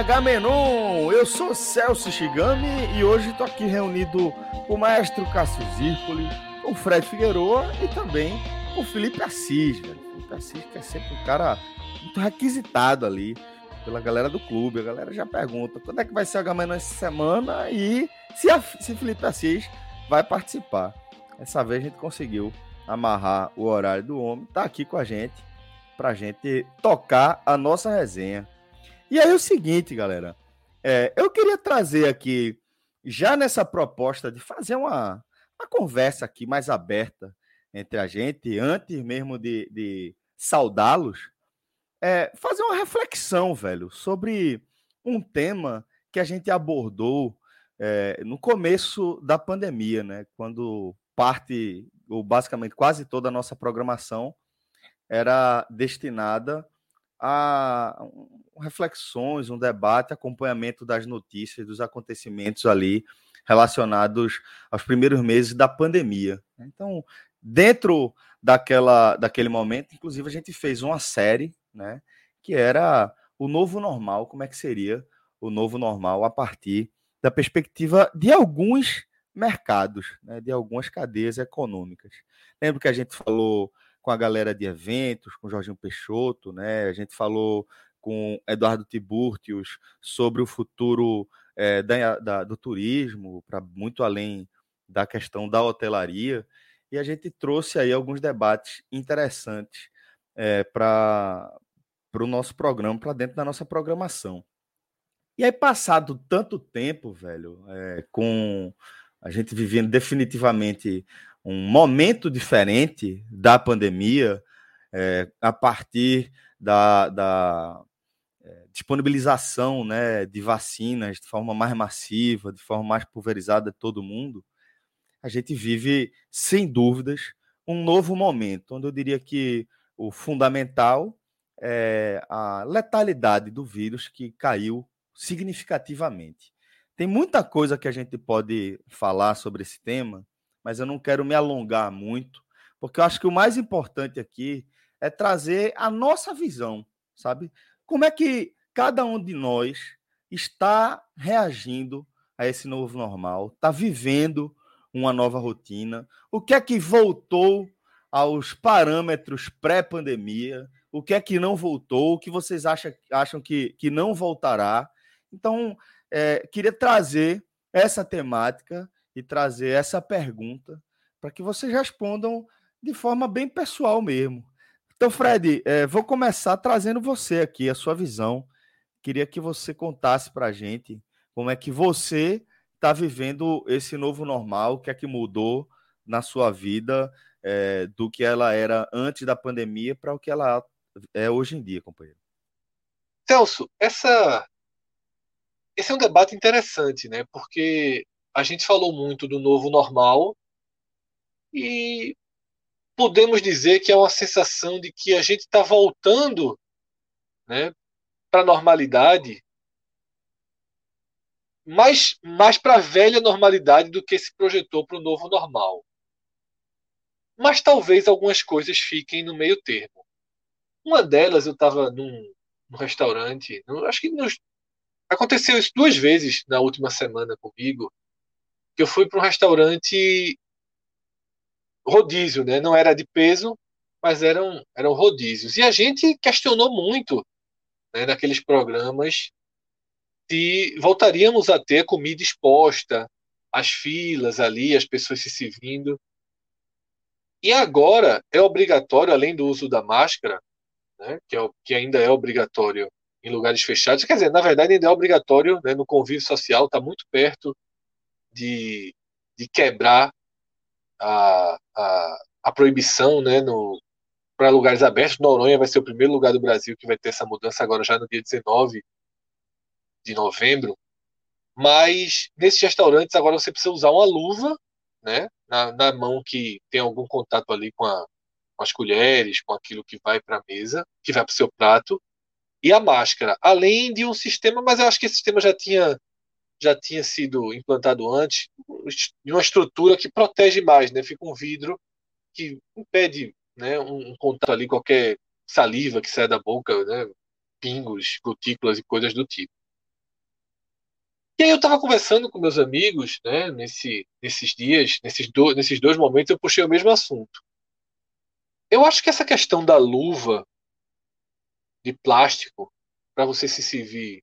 H-Menon. Eu sou Celso Shigami e hoje estou aqui reunido com o maestro Cássio Zirpoli, o Fred Figueroa e também o Felipe Assis, velho. Felipe Assis que é sempre um cara muito requisitado ali pela galera do clube. A galera já pergunta quando é que vai ser o H-Menon essa semana e se, se Felipe Assis vai participar. Essa vez a gente conseguiu amarrar o horário do homem, tá aqui com a gente pra gente tocar a nossa resenha. E aí é o seguinte, galera, é, eu queria trazer aqui, já nessa proposta de fazer uma, uma conversa aqui mais aberta entre a gente, antes mesmo de, de saudá-los, é, fazer uma reflexão, velho, sobre um tema que a gente abordou é, no começo da pandemia, né? Quando parte, ou basicamente quase toda a nossa programação era destinada a reflexões, um debate, acompanhamento das notícias, dos acontecimentos ali relacionados aos primeiros meses da pandemia. Então, dentro daquela, daquele momento, inclusive, a gente fez uma série, né, que era o novo normal, como é que seria o novo normal a partir da perspectiva de alguns mercados, né, de algumas cadeias econômicas. Lembro que a gente falou com a galera de eventos, com Jorginho Peixoto, né? A gente falou com Eduardo Tiburtius sobre o futuro é, da, da, do turismo, para muito além da questão da hotelaria, e a gente trouxe aí alguns debates interessantes é, para o nosso programa, para dentro da nossa programação. E aí, passado tanto tempo, velho, é, com a gente vivendo definitivamente um momento diferente da pandemia, é, a partir da, da disponibilização né, de vacinas de forma mais massiva, de forma mais pulverizada de todo mundo, a gente vive, sem dúvidas, um novo momento, onde eu diria que o fundamental é a letalidade do vírus que caiu significativamente. Tem muita coisa que a gente pode falar sobre esse tema, mas eu não quero me alongar muito, porque eu acho que o mais importante aqui é trazer a nossa visão, sabe? Como é que cada um de nós está reagindo a esse novo normal, está vivendo uma nova rotina, o que é que voltou aos parâmetros pré-pandemia, o que é que não voltou, o que vocês acham, acham que, que não voltará. Então, é, queria trazer essa temática e trazer essa pergunta para que vocês respondam de forma bem pessoal mesmo. Então, Fred, é, vou começar trazendo você aqui, a sua visão. Queria que você contasse para a gente como é que você está vivendo esse novo normal, o que é que mudou na sua vida é, do que ela era antes da pandemia para o que ela é hoje em dia, companheiro. Celso, essa, esse é um debate interessante, né? Porque a gente falou muito do novo normal e podemos dizer que é uma sensação de que a gente está voltando né, para a normalidade, mais, mais para a velha normalidade do que se projetou para o novo normal. Mas talvez algumas coisas fiquem no meio termo. Uma delas, eu estava num, num, restaurante, acho que nos, aconteceu isso duas vezes na última semana comigo, que eu fui para um restaurante rodízio, né? Não era de peso, mas eram, eram rodízios. E a gente questionou muito né, programas se voltaríamos a ter comida exposta, as filas ali, as pessoas se servindo. E agora é obrigatório, além do uso da máscara, né, que, é, que ainda é obrigatório em lugares fechados, quer dizer, na verdade ainda é obrigatório né, no convívio social, está muito perto de, de quebrar a, a, a proibição né, no, para lugares abertos. Noronha vai ser o primeiro lugar do Brasil que vai ter essa mudança agora já no dia 19 de novembro. Mas nesses restaurantes agora você precisa usar uma luva, né, na, na mão que tem algum contato ali com, a, com as colheres, com aquilo que vai para a mesa, que vai para o seu prato, e a máscara, além de um sistema, mas eu acho que esse sistema já tinha já tinha sido implantado antes, de uma estrutura que protege mais, né? Fica um vidro que impede né, um, um contato ali, qualquer saliva que sai da boca, né, pingos, gotículas e coisas do tipo. E aí eu estava conversando com meus amigos, né, nesse, nesses dias, nesses, do, nesses dois momentos, eu puxei o mesmo assunto. Eu acho que essa questão da luva de plástico para você se servir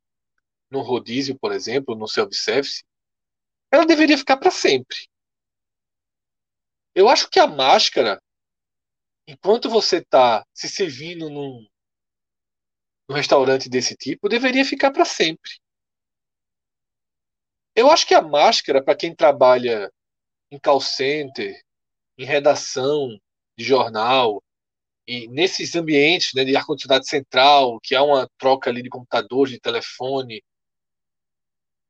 no rodízio, por exemplo, no self-service, ela deveria ficar para sempre. Eu acho que a máscara enquanto você está se servindo num, num restaurante desse tipo, deveria ficar para sempre. Eu acho que a máscara, para quem trabalha em call center, em redação de jornal, e nesses ambientes né, de ar-condicionado central, que há uma troca ali de computador, de telefone,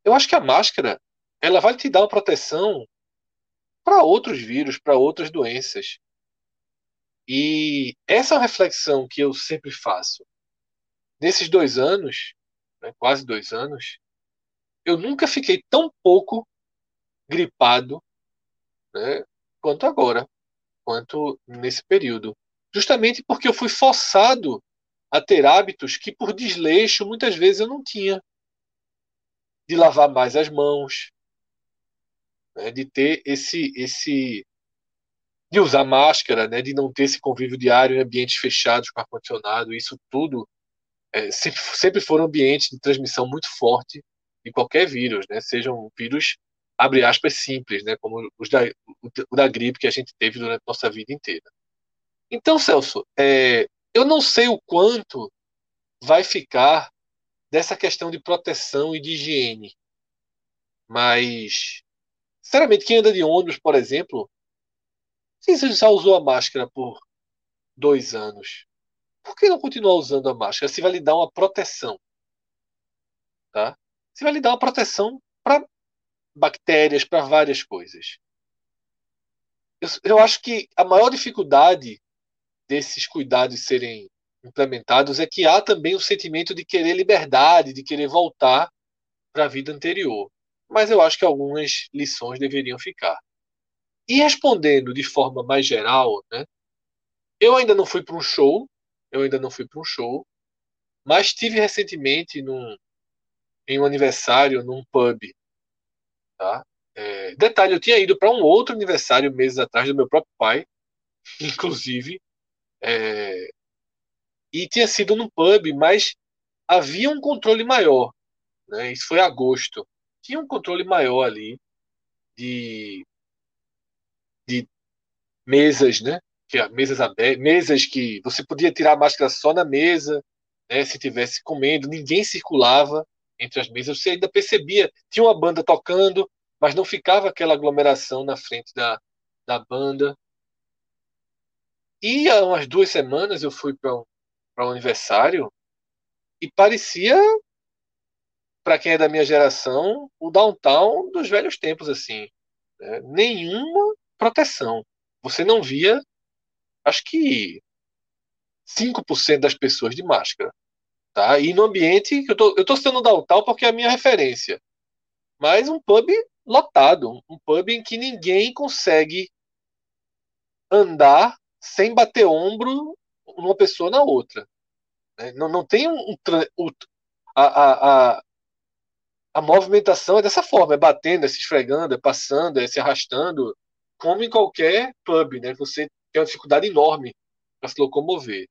eu acho que a máscara ela vai te dar uma proteção para outros vírus, para outras doenças. E essa reflexão que eu sempre faço. Nesses dois anos, né, quase dois anos, eu nunca fiquei tão pouco gripado né, quanto agora, quanto nesse período. Justamente porque eu fui forçado a ter hábitos que, por desleixo, muitas vezes eu não tinha. De lavar mais as mãos, né, de ter esse, esse de usar máscara, né, de não ter esse convívio diário em ambientes fechados com ar-condicionado, isso tudo é, sempre, sempre foram ambientes de transmissão muito forte de qualquer vírus, né, sejam vírus, abre aspas, simples, né, como os da, o da gripe que a gente teve durante a nossa vida inteira. Então, Celso, é, eu não sei o quanto vai ficar dessa questão de proteção e de higiene, mas, sinceramente, quem anda de ônibus, por exemplo, se você já usou a máscara por dois anos, por que não continuar usando a máscara? Se vai lhe dar uma proteção. Tá? Se vai lhe dar uma proteção para bactérias, para várias coisas. Eu, eu acho que a maior dificuldade desses cuidados serem implementados é que há também o sentimento de querer liberdade, de querer voltar para a vida anterior. Mas eu acho que algumas lições deveriam ficar. E respondendo de forma mais geral, né? Eu ainda não fui para um show, eu ainda não fui para um show, mas tive recentemente num, em um aniversário num pub, tá? É, detalhe, eu tinha ido para um outro aniversário meses atrás do meu próprio pai, inclusive, é, e tinha sido num pub, mas havia um controle maior, né? Isso foi agosto. Tinha um controle maior ali de de mesas, né? Que mesas abertas, mesas que você podia tirar a máscara só na mesa, né? Se tivesse comendo, ninguém circulava entre as mesas. Você ainda percebia, tinha uma banda tocando, mas não ficava aquela aglomeração na frente da, da banda. E há umas duas semanas eu fui para um, um aniversário e parecia, para quem é da minha geração, o downtown dos velhos tempos, assim. Né? Nenhuma proteção. Você não via, acho que 5% das pessoas de máscara. Tá? E no ambiente, eu tô, eu tô citando o Downtown porque é a minha referência. Mas um pub lotado, um pub em que ninguém consegue andar sem bater ombro uma pessoa na outra. Né? Não, não tem um, um a, a, a, a movimentação é dessa forma, é batendo, é se esfregando, é passando, é se arrastando, como em qualquer pub, né? Você tem uma dificuldade enorme para se locomover.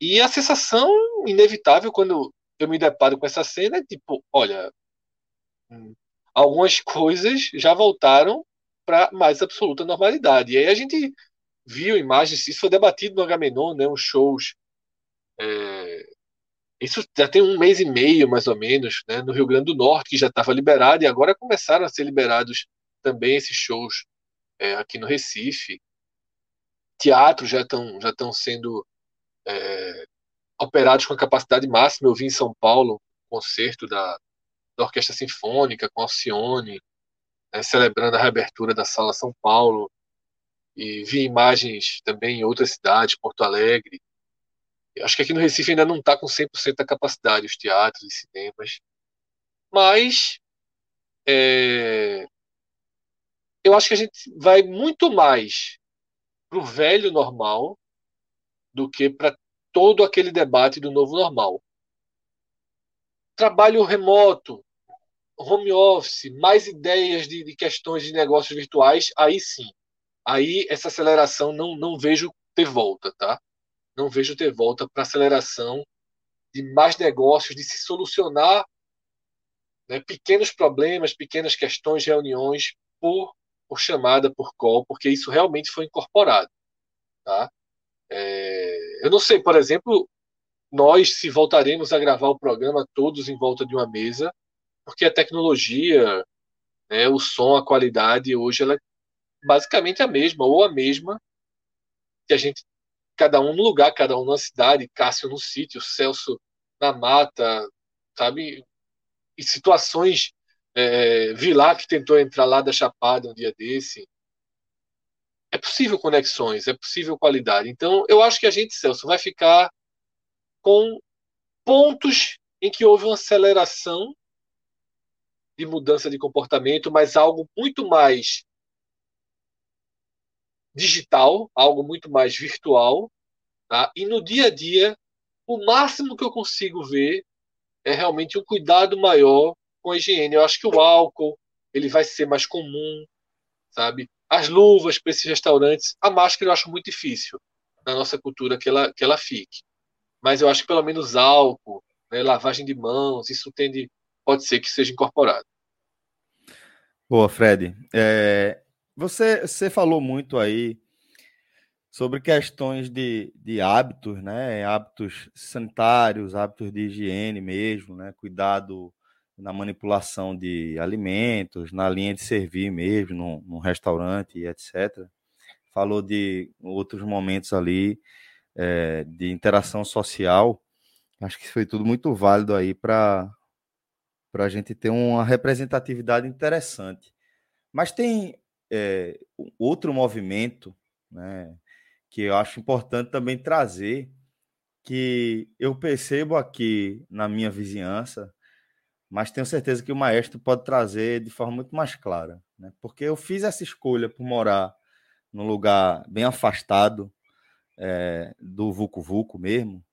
E a sensação inevitável quando eu me deparo com essa cena é tipo, olha, hum, algumas coisas já voltaram para mais absoluta normalidade. E aí a gente viu imagens, isso foi debatido no Agamenon, né, uns shows. É, isso já tem um mês e meio, mais ou menos, né, no Rio Grande do Norte, que já estava liberado, e agora começaram a ser liberados também esses shows é, aqui no Recife. Teatros já estão já estão sendo é, operados com a capacidade máxima. Eu vi em São Paulo um concerto da, da Orquestra Sinfônica com Alcione, né, celebrando a reabertura da Sala São Paulo. E vi imagens também em outras cidades, Porto Alegre. Acho que aqui no Recife ainda não está com 100% da capacidade, os teatros e cinemas. Mas é, eu acho que a gente vai muito mais para o velho normal do que para todo aquele debate do novo normal. Trabalho remoto, home office, mais ideias de, de questões de negócios virtuais, aí sim. Aí essa aceleração não, não vejo ter volta, tá? Não vejo ter volta para aceleração de mais negócios, de se solucionar né, pequenos problemas, pequenas questões, reuniões por, por chamada, por call, porque isso realmente foi incorporado. Tá? É, eu não sei, por exemplo, nós se voltaremos a gravar o programa todos em volta de uma mesa, porque a tecnologia, né, o som, a qualidade hoje ela é basicamente a mesma ou a mesma que a gente cada um no lugar, cada um na cidade, Cássio no sítio, Celso na mata, sabe? E situações é, Vilar que tentou entrar lá da Chapada um dia desse. É possível conexões, é possível qualidade. Então, eu acho que a gente, Celso, vai ficar com pontos em que houve uma aceleração de mudança de comportamento, mas algo muito mais digital, algo muito mais virtual. Tá? E no dia a dia, o máximo que eu consigo ver é realmente um cuidado maior com a higiene. Eu acho que o álcool ele vai ser mais comum, sabe? As luvas para esses restaurantes, a máscara eu acho muito difícil na nossa cultura que ela, que ela fique. Mas eu acho que pelo menos álcool, né, lavagem de mãos, isso tende, pode ser que seja incorporado. Boa, Fred. É, você, você falou muito aí sobre questões de, de hábitos, né? Hábitos sanitários, hábitos de higiene mesmo, né? Cuidado na manipulação de alimentos, na linha de servir mesmo, num, num restaurante, etc. Falou de outros momentos ali é, de interação social. Acho que foi tudo muito válido aí para a gente ter uma representatividade interessante. Mas tem é, outro movimento, né, que eu acho importante também trazer, que eu percebo aqui na minha vizinhança, mas tenho certeza que o maestro pode trazer de forma muito mais clara, né? porque eu fiz essa escolha por morar num lugar bem afastado é, do Vucu Vucu mesmo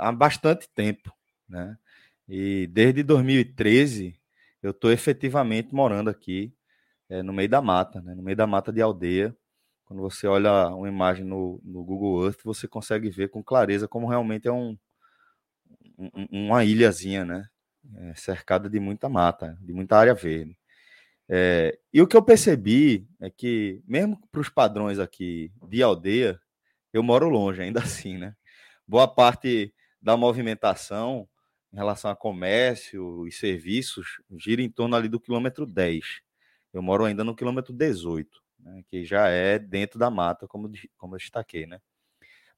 há bastante tempo, né? E desde 2013 eu estou efetivamente morando aqui é, no meio da mata, né? no meio da mata de aldeia. Quando você olha uma imagem no, no Google Earth, você consegue ver com clareza como realmente é um, um uma ilhazinha, né? É, cercada de muita mata, de muita área verde. É, e o que eu percebi é que, mesmo para os padrões aqui de aldeia, eu moro longe ainda assim, né? Boa parte da movimentação em relação a comércio e serviços gira em torno ali do quilômetro 10. Eu moro ainda no quilômetro 18, né, que já é dentro da mata, como, como eu destaquei, né?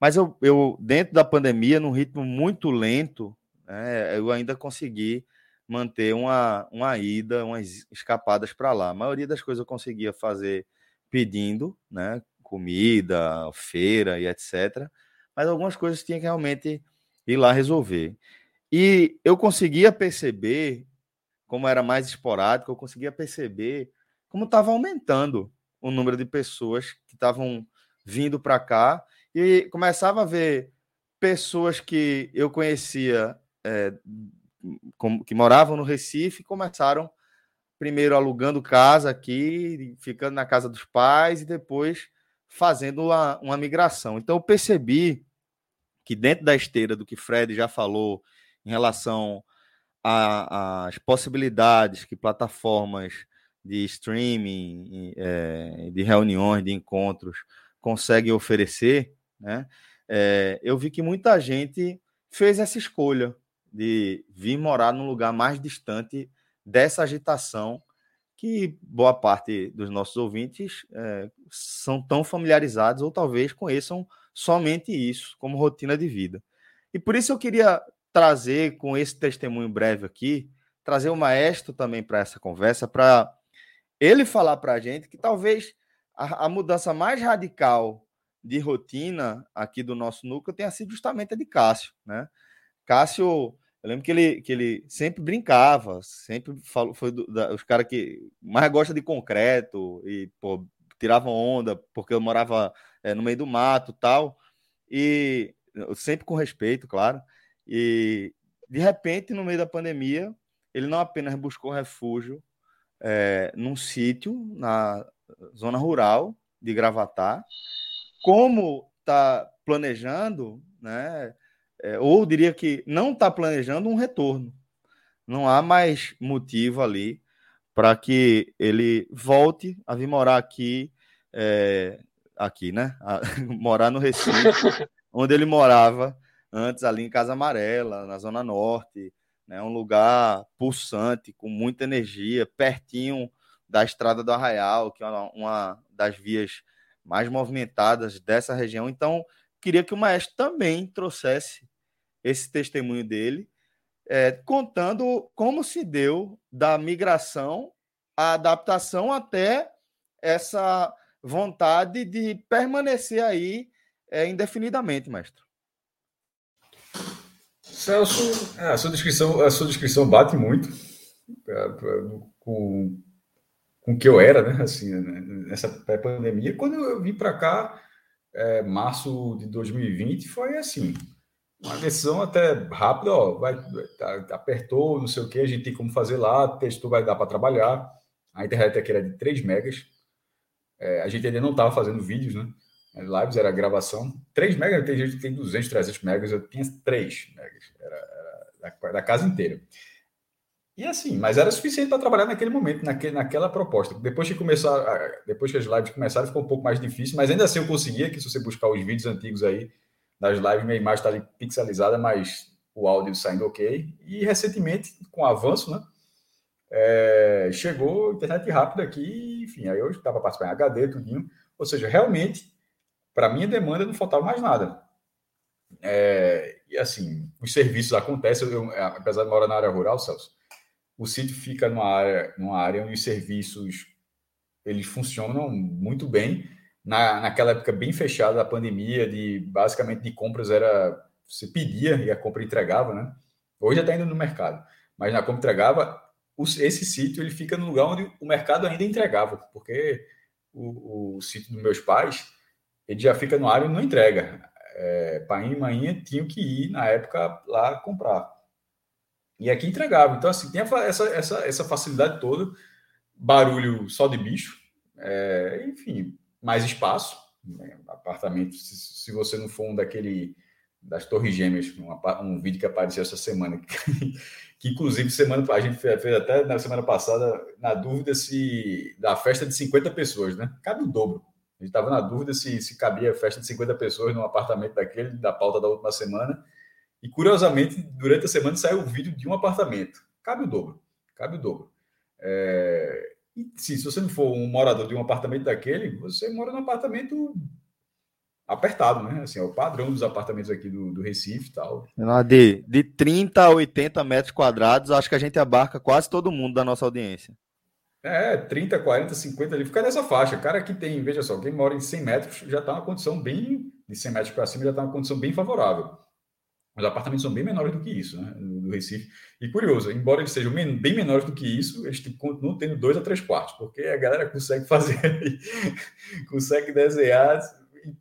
Mas eu, eu, dentro da pandemia, num ritmo muito lento, né, eu ainda consegui manter uma, uma ida, umas escapadas para lá. A maioria das coisas eu conseguia fazer pedindo, né? Comida, feira e etc. Mas algumas coisas tinha que realmente ir lá resolver. E eu conseguia perceber, como era mais esporádico, eu conseguia perceber como estava aumentando o número de pessoas que estavam vindo para cá e começava a ver pessoas que eu conhecia é, com, que moravam no Recife começaram primeiro alugando casa aqui, ficando na casa dos pais e depois fazendo uma, uma migração. Então eu percebi que dentro da esteira do que Fred já falou em relação as possibilidades que plataformas de streaming, é, de reuniões, de encontros conseguem oferecer, né? É, eu vi que muita gente fez essa escolha de vir morar num lugar mais distante dessa agitação que boa parte dos nossos ouvintes é, são tão familiarizados ou talvez conheçam somente isso como rotina de vida. E por isso eu queria trazer com esse testemunho breve aqui, trazer o maestro também para essa conversa, para ele falar para a gente que talvez a, a, mudança mais radical de rotina aqui do nosso núcleo tenha sido justamente a de Cássio, né? Cássio eu lembro que ele, que ele sempre brincava, sempre falou, foi do, da, os caras que mais gostam de concreto e pô, tiravam onda, porque eu morava é, no meio do mato tal, e sempre com respeito, claro. E de repente, no meio da pandemia, ele não apenas buscou refúgio é, num sítio na zona rural de Gravatar, como está planejando, né? É, ou diria que não está planejando um retorno. Não há mais motivo ali para que ele volte a vir morar aqui, é, aqui, né? A, morar no Recife, onde ele morava antes, ali em Casa Amarela, na Zona Norte, né? Um lugar pulsante, com muita energia, pertinho da Estrada do Arraial, que é uma, uma das vias mais movimentadas dessa região. Então, queria que o maestro também trouxesse esse testemunho dele, é, contando como se deu da migração, a adaptação até essa vontade de permanecer aí é, indefinidamente, mestre. Celso, é, a sua descrição, a sua descrição bate muito é, com, com o que eu era, né? Assim, né, nessa pré-pandemia. Quando eu vim para cá, é, março de 2020, foi assim uma decisão até rápida, ó, vai, tá, apertou, não sei o que, a gente tem como fazer lá, testou, vai dar para trabalhar. A internet aqui era de 3 megas. É, a gente ainda não estava fazendo vídeos, né? Lives era gravação. 3 megas, tem gente que tem 200, 300 megas, eu tinha 3 megas. Era, era da, da, casa inteira. E assim, mas era suficiente para trabalhar naquele momento, naquele, naquela proposta. Depois que começar, depois que as lives começaram, ficou um pouco mais difícil, mas ainda assim eu conseguia, que se você buscar os vídeos antigos aí, nas lives minha imagem está ali pixelizada, mas o áudio saindo ok. E recentemente, com o avanço, né? É, chegou internet rápida aqui, enfim, aí eu estava participando em HD, tudinho. Ou seja, realmente, para minha demanda não faltava mais nada. É, e assim, os serviços acontecem, eu, apesar de morar na área rural, Celso, o sítio fica numa área, numa área onde os serviços eles funcionam muito bem na, naquela época bem fechada da pandemia, de basicamente de compras era você pedia e a compra entregava, né? Hoje está indo no mercado, mas na compra entregava, esse sítio ele fica no lugar onde o mercado ainda entregava, porque o, o sítio dos meus pais ele já fica no área e não entrega. É, pai e mãe tinham que ir na época lá comprar. E aqui entregava. Então, assim, tem essa, essa, essa facilidade toda, barulho só de bicho, é, enfim, mais espaço. Né? Apartamento, se, se, você não for um daquele das Torres Gêmeas, um, vídeo que apareceu essa semana, que, que inclusive semana a gente fez, fez, até na semana passada na dúvida se da festa de 50 pessoas, né? Cabe o dobro. A gente estava na dúvida se, se cabia festa de 50 pessoas num apartamento daquele, da pauta da última semana. E curiosamente, durante a semana saiu o vídeo de um apartamento. Cabe o dobro. Cabe o dobro. É, e se, se você não for um morador de um apartamento daquele, você mora num apartamento apertado, né? Assim, é o padrão dos apartamentos aqui do, do Recife e tal. De, de 30 a 80 metros quadrados, acho que a gente abarca quase todo mundo da nossa audiência. É, 30, 40, 50 ali, fica nessa faixa. Cara que tem, veja só, quem mora em 100 metros já está uma condição bem, de 100 metros para cima já está uma condição bem favorável. Os apartamentos são bem menores do que isso, né? Recife. E curioso, embora eles sejam bem menores do que isso, eles continuam tendo dois a três quartos, porque a galera consegue fazer, consegue desenhar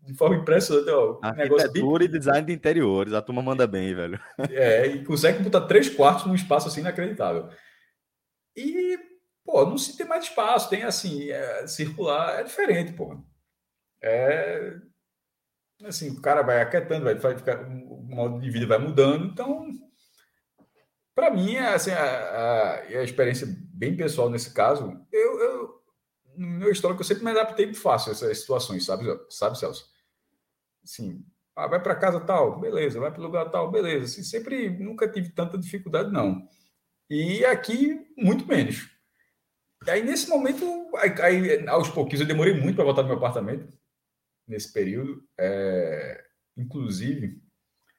de forma impressionante. Ó, Arquitetura bem... e design de interiores, a turma manda bem, velho. É, e consegue botar três quartos num espaço assim inacreditável. E, pô, não se tem mais espaço, tem assim, é, circular, é diferente, pô. É, assim, o cara vai aquietando, vai, vai ficar, o modo de vida vai mudando, então para mim, assim, a, a, a, experiência bem pessoal nesse caso, eu, eu no meu histórico, eu sempre me adaptei muito fácil a essas situações, sabe, sabe Celso? Assim, ah, vai para casa tal, beleza, vai para lugar tal, beleza. Assim, sempre, nunca tive tanta dificuldade, não. E aqui, muito menos. Aí, nesse momento, aí, aos pouquinhos, eu demorei muito para voltar no meu apartamento, nesse período. É, inclusive,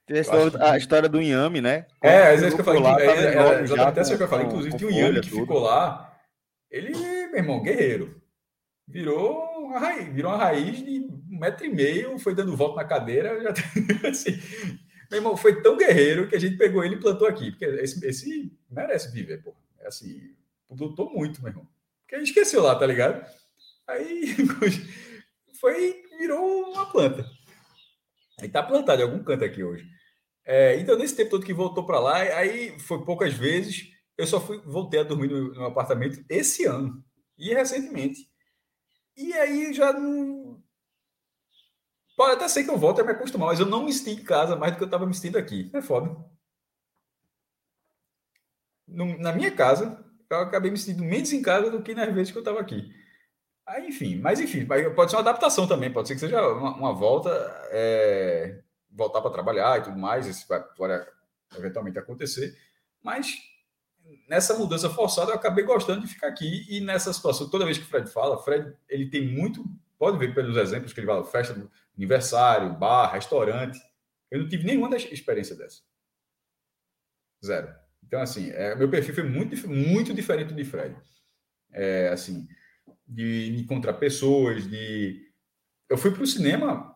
história, a história do Inhame, né? é, às vezes que eu falei. Lá, que, é, é, exatamente essa que eu falei. Inclusive, tinha um Inhame que tudo. ficou lá. Ele, meu irmão, guerreiro. Virou uma raiz, virou uma raiz de um metro e meio, foi dando volta na cadeira. Já, assim, meu irmão, foi tão guerreiro que a gente pegou ele e plantou aqui. Porque esse, esse merece viver, pô. É assim, lutou muito, meu irmão. Porque a gente esqueceu lá, tá ligado? Aí foi, virou uma planta. Aí tá plantado em algum canto aqui hoje. É, então, nesse tempo todo que voltou para lá, aí foi poucas vezes. Eu só fui, voltei a dormir no, no, apartamento esse ano e recentemente. E aí já não. Pode até ser que eu volte a me acostumar, mas eu não me senti em casa mais do que eu estava me sentindo aqui. É foda. No, na minha casa, eu acabei me sentindo menos em casa do que nas vezes que eu estava aqui. Aí, enfim, mas enfim, pode ser uma adaptação também, pode ser que seja uma, uma volta, é, voltar para trabalhar e tudo mais, isso vai, pode eventualmente acontecer, mas nessa mudança forçada eu acabei gostando de ficar aqui e nessa situação, toda vez que o Fred fala, Fred, ele tem muito, pode ver pelos exemplos que ele fala, festa do aniversário, bar, restaurante, eu não tive nenhuma experiência dessa. Zero. Então, assim, é, meu perfil foi muito, muito diferente de Fred. É, assim, de encontrar pessoas, de. Eu fui para o cinema.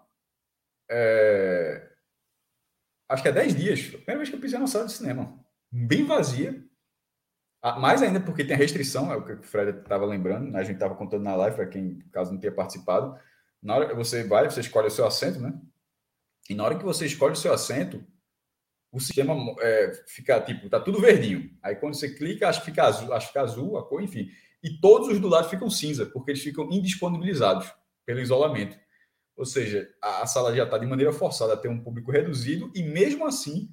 É... Acho que há 10 dias. A primeira vez que eu pisei na sala de cinema. Bem vazia. Mais ainda porque tem a restrição, é o que o Fred estava lembrando, né? a gente estava contando na live, para quem, caso não tenha participado. Na hora que você vai, você escolhe o seu assento, né? E na hora que você escolhe o seu assento, o sistema é, fica tipo, tá tudo verdinho. Aí quando você clica, acho que fica azul, acho que fica azul, a cor, enfim e todos os do lado ficam cinza, porque eles ficam indisponibilizados pelo isolamento. Ou seja, a, sala já está de maneira forçada a ter um público reduzido e mesmo assim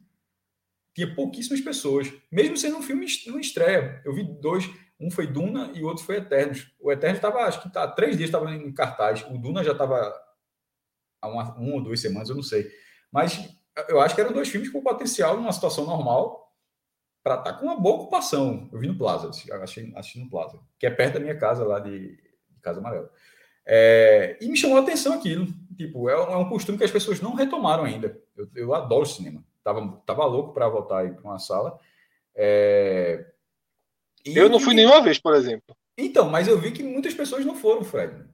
tinha pouquíssimas pessoas, mesmo sendo um filme não estreia. Eu vi dois, um foi Duna e o outro foi Eternos. O Eternos estava, acho que tá, três dias estava em cartaz. O Duna já estava há uma, uma ou duas semanas, eu não sei. Mas eu acho que eram dois filmes com potencial numa situação normal para estar tá com uma boa ocupação. Eu vi no Plaza, achei, achei no Plaza, que é perto da minha casa lá de, de Casa Amarela. É, e me chamou a atenção aquilo. Tipo, é um, é um, costume que as pessoas não retomaram ainda. Eu, eu adoro cinema. Tava, tava louco para voltar para uma sala. É, e, eu não fui nenhuma vez, por exemplo. Então, mas eu vi que muitas pessoas não foram, Fred.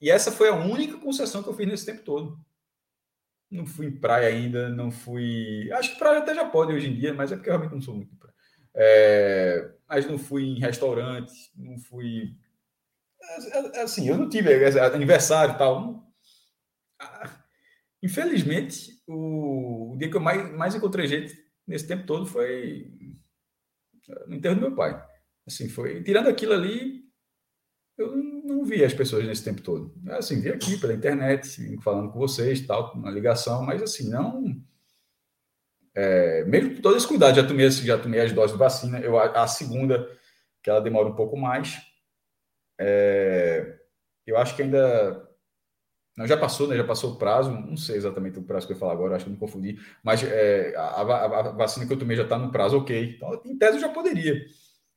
E essa foi a única concessão que eu fiz nesse tempo todo. Não fui em praia ainda, não fui. Acho que praia até já pode hoje em dia, mas é porque eu realmente não sou muito de praia. É, mas não fui em restaurante, não fui. É, é, assim, eu não tive aniversário e tal. Ah, infelizmente, o, dia que eu mais, mais encontrei gente nesse tempo todo foi no enterro do meu pai. Assim, foi. Tirando aquilo ali, eu não vi as pessoas nesse tempo todo. Assim, vi aqui pela internet, falando com vocês, tal, na ligação, mas assim, não é, mesmo com todo esse cuidado, já tomei, já tomei as doses de vacina. Eu, a segunda, que ela demora um pouco mais. É, eu acho que ainda. Não, já passou, né? Já passou o prazo. Não sei exatamente o prazo que eu falo agora, acho que me confundi. Mas é, a, a, a, vacina que eu tomei já está no prazo, ok. Então, em tese, eu já poderia.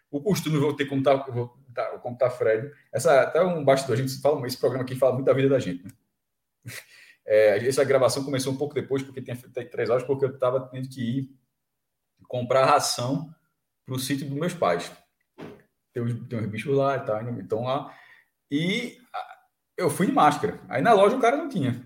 O costume, vou ter como tá, vou, tá, como tá Fred. Essa, até um bastidor, a gente fala, esse programa aqui fala muito da vida da gente, né? É, essa gravação começou um pouco depois, porque tem, três horas, porque eu estava tendo que ir comprar ração para o sítio dos meus pais. Tem uns, tem uns bichos lá e tal, então lá. E eu fui de máscara. Aí na loja o cara não tinha.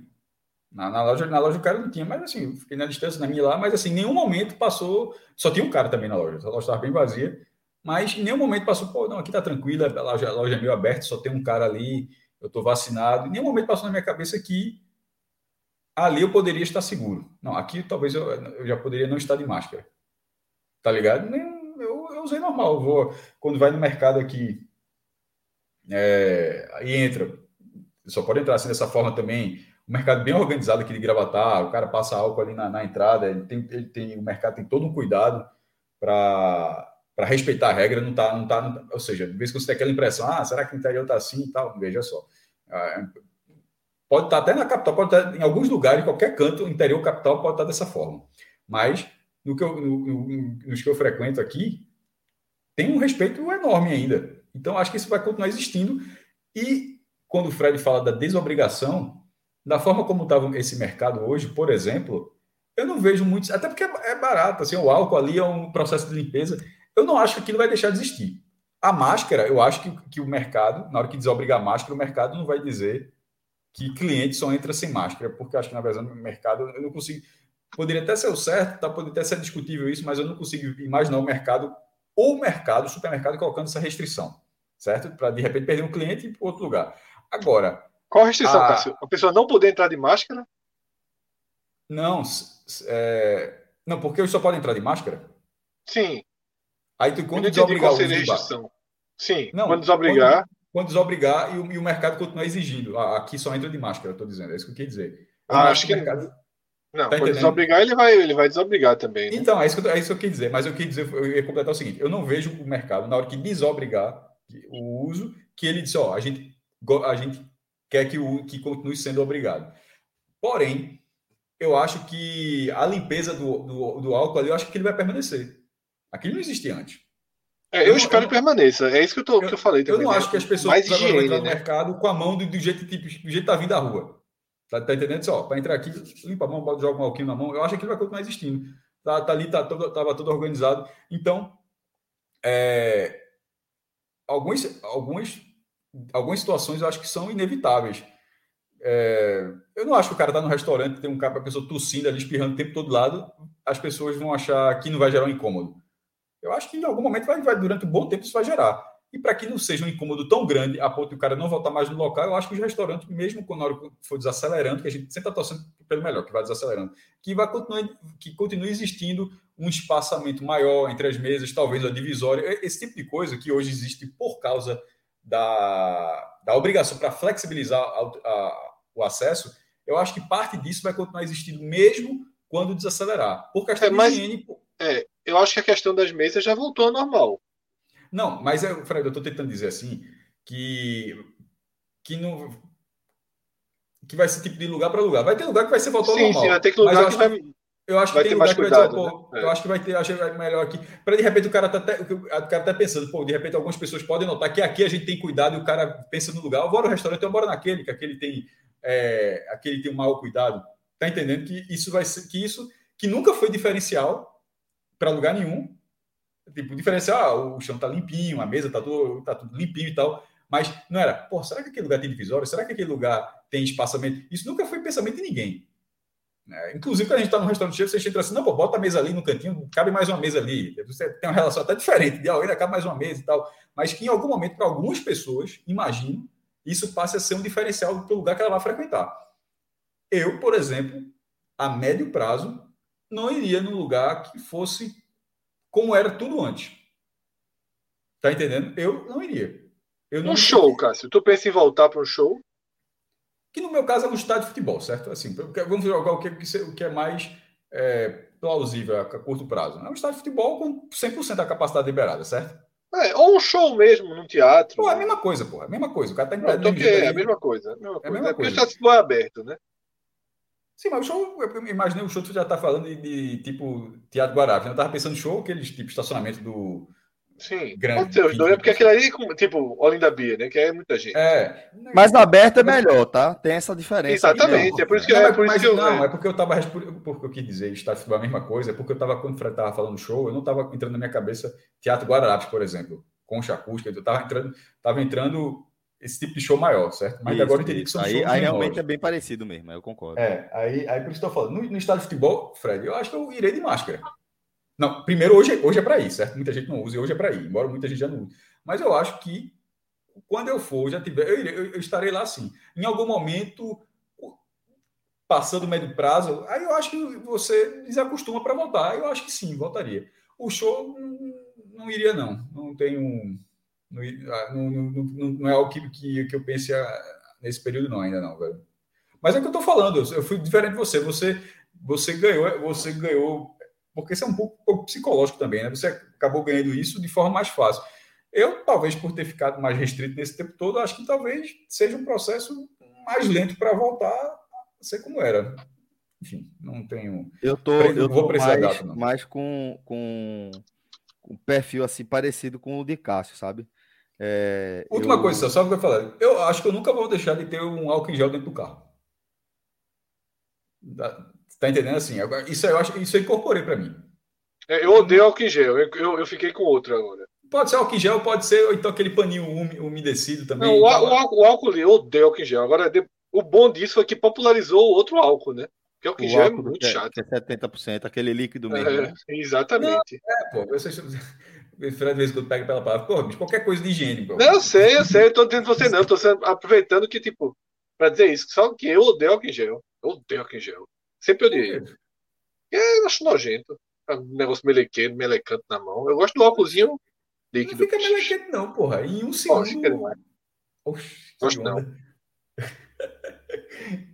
Na, na, loja, na loja o cara não tinha, mas assim, fiquei na distância na minha lá, mas assim, nenhum momento passou. Só tinha um cara também na loja, a loja estava bem vazia, mas em nenhum momento passou, pô, não, aqui tá tranquila, a loja, a loja é meio aberta, só tem um cara ali, eu tô vacinado. Em nenhum momento passou na minha cabeça que ali eu poderia estar seguro. Não, aqui talvez eu, eu já poderia não estar de máscara. Tá ligado? Eu, eu usei normal. Eu vou, quando vai no mercado aqui é, e entra, só pode entrar assim dessa forma também. O mercado bem organizado aqui de Gravatar, o cara passa álcool ali na, na entrada, ele tem, ele tem, o mercado tem todo um cuidado. para respeitar a regra, não está, não tá, não tá, ou seja, de vez que você tem aquela impressão, ah, será que o interior está assim e tal? Veja só. Pode estar tá até na capital, pode estar tá em alguns lugares, em qualquer canto, interior capital pode estar dessa forma. Mas no que eu, no, no, nos que eu frequento aqui, tem um respeito enorme ainda. Então, acho que isso vai continuar existindo. E quando o Fred fala da desobrigação, da forma como estava esse mercado hoje, por exemplo, eu não vejo muitos, até porque é barato, assim, o álcool ali é um processo de limpeza. Eu não acho que aquilo vai deixar de existir. A máscara, eu acho que, que o mercado, na hora que desobrigar a máscara, o mercado não vai dizer que cliente só entra sem máscara, porque acho que, na verdade, no mercado, eu não consigo. Poderia até ser o certo, tá? poderia até ser discutível isso, mas eu não consigo imaginar o mercado, ou o mercado, o supermercado, colocando essa restrição, certo? Para, de repente, perder um cliente e ir para outro lugar. Agora. Qual a restrição, a... Cássio? A pessoa não poder entrar de máscara? Não, é... não, porque eles só podem entrar de máscara? Sim. Aí tu quando desobrigar o uso. Sim, não, quando desobrigar. Quando, quando desobrigar e o, e o, mercado continuar exigindo. Ah, aqui só entra de máscara, estou dizendo. É isso que eu queria dizer. Eu ah, acho que. Mercado... Não, tá quando desobrigar, ele vai, ele vai desobrigar também. Né? Então, é isso, que eu, é isso que eu queria dizer. Mas eu queria dizer, eu ia completar o seguinte: eu não vejo o mercado, na hora que desobrigar o uso, que ele disse, ó, a gente, a gente quer que, o, que continue sendo obrigado. Porém, eu acho que a limpeza do, do, do álcool ali, eu acho que ele vai permanecer. Aquilo não existia antes. É, eu, eu, espero eu, que permaneça. É isso que eu, tô, eu, que eu falei também. Eu não né? acho que as pessoas Mais higiene, vão entrar no né? mercado com a mão do, do jeito tipo, do jeito que tá vindo da rua. Tá, tá entendendo? Só, para entrar aqui, limpa a mão, joga um alquinho na mão. Eu acho que aquilo vai continuar existindo. Tá, tá ali, tá todo, tava tudo organizado. Então, é, alguns, alguns, algumas situações eu acho que são inevitáveis. É, eu não acho que o cara tá no restaurante, tem um cara, a pessoa tossindo ali, espirrando o tempo todo lado, as pessoas vão achar que não vai gerar um incômodo. Eu acho que em algum momento vai, vai durante um bom tempo isso vai gerar. E para que não seja um incômodo tão grande a ponto de o cara não voltar mais no local, eu acho que os restaurantes, mesmo quando a hora for desacelerando, que a gente sempre está torcendo pelo melhor, que vai desacelerando, que vai continuar, que continue existindo um espaçamento maior entre as mesas, talvez a divisória, esse tipo de coisa que hoje existe por causa da, da obrigação para flexibilizar a, a, o acesso, eu acho que parte disso vai continuar existindo mesmo quando desacelerar. Por questão é, mas, de higiene. É, eu acho que a questão das mesas já voltou ao normal. Não, mas, é, Fred, eu estou tentando dizer assim que, que não. Que vai ser tipo de lugar para lugar. Vai ter lugar que vai ser voltar ao sim, normal. Sim, vai ter que lugar que vai. Eu acho vai que tem lugar que vai dizer, pô, né? eu acho que vai ter, acho que vai melhor aqui. Para de repente o cara tá até, o cara tá pensando, pô, de repente algumas pessoas podem notar que aqui a gente tem cuidado e o cara pensa no lugar, eu vou no restaurante, eu moro naquele, que aquele tem, é, aquele tem um mau cuidado. Tá entendendo que isso vai ser, que isso, que nunca foi diferencial para lugar nenhum. Tipo, diferencial, ah, o chão tá limpinho, a mesa tá tudo, tá tudo limpinho e tal. Mas não era, pô, será que aquele lugar tem divisório? Será que aquele lugar tem espaçamento? Isso nunca foi pensamento de ninguém. É, inclusive, quando a gente está no restaurante cheio, você entra assim, não, pô, bota a mesa ali no cantinho, cabe mais uma mesa ali. Você tem uma relação até diferente, de ainda cabe mais uma mesa e tal. Mas que em algum momento, para algumas pessoas, imagino, isso passe a ser um diferencial do lugar que ela vai frequentar. Eu, por exemplo, a médio prazo, não iria num lugar que fosse como era tudo antes. Tá entendendo? Eu não iria. Eu não um show, Cássio. Tu pensa em voltar para um show? Que no meu caso é um estádio de futebol, certo? Assim, vamos jogar o que, o que é mais é, plausível a curto prazo. É um estádio de futebol com 100% da capacidade liberada, certo? É, ou um show mesmo, num teatro. Pô, é a mesma coisa, pô. É a mesma coisa. O cara tá em Não, é, a mesma coisa. É a mesma coisa. É, a mesma é porque o estádio é aberto, né? Sim, mas o show, eu imaginei o show que já tá falando de, de tipo Teatro Guarapes. Eu tava pensando no show, aqueles tipo estacionamento do. Sim, grande. Pode ser os dois, é porque aquele ali, tipo, Olinda Bia, né? Que é muita gente. É. Mas aberto é melhor, tá? Tem essa diferença. Exatamente, é por isso que, não, é, por mas, isso que eu. Não, é porque eu tava. Porque eu quis dizer, está a mesma coisa, é porque eu tava, quando o Fred tava falando show, eu não tava entrando na minha cabeça Teatro Guarapes, por exemplo, com acústica, eu tava entrando, tava entrando esse tipo de show maior, certo? Mas isso, agora eu entendi que são aí, shows Aí realmente é bem parecido mesmo, eu concordo. É, aí, aí por isso estou falando. No, no estádio de futebol, Fred, eu acho que eu irei de máscara. Não, primeiro, hoje, hoje é para ir, certo? Muita gente não usa e hoje é para ir, embora muita gente já não use. Mas eu acho que quando eu for, já tiver, eu, irei, eu, eu estarei lá sim. Em algum momento, passando o médio prazo, aí eu acho que você desacostuma para voltar. Eu acho que sim, voltaria. O show não, não iria, não. Não tenho não, não, não, não é algo que, que, que eu pense nesse período, não, ainda não, velho. Mas é o que eu tô falando, eu fui diferente de você. Você, você ganhou, você ganhou porque isso é um pouco, um pouco psicológico também, né? Você acabou ganhando isso de forma mais fácil. Eu, talvez por ter ficado mais restrito nesse tempo todo, acho que talvez seja um processo mais lento para voltar a ser como era. Enfim, não tenho. Eu tô, eu vou precisar mais, data, mais com, com um perfil assim parecido com o de Cássio, sabe? É, Última eu... coisa, só que eu falar. Eu acho que eu nunca vou deixar de ter um álcool em gel dentro do carro. Tá entendendo assim? Isso eu acho, isso eu incorporei para mim. É, eu odeio álcool em gel. Eu, eu, eu, fiquei com outro agora. Pode ser álcool em gel, pode ser então aquele paninho umedecido também. Não, o, o, álcool, o álcool eu odeio álcool em gel. Agora, o bom disso foi que popularizou o outro álcool, né? Porque álcool em gel é muito é, chato. É 70%, aquele líquido mesmo. É, né? Exatamente. Não, é, pô, vocês. Fred, de vez em quando pega pela palavra, pô, qualquer coisa de higiene. Pô. Não, eu sei, eu sei, eu tô dizendo você não, tô aproveitando que, tipo, pra dizer isso, só que eu odeio álcool em gel. Eu odeio álcool em gel. Sempre odiei. É, eu acho nojento. Um negócio melequeiro, melecante na mão. Eu gosto do álcoolzinho líquido. Não fica melequento, não, porra. Em um segundo. Oxe, Oxe não.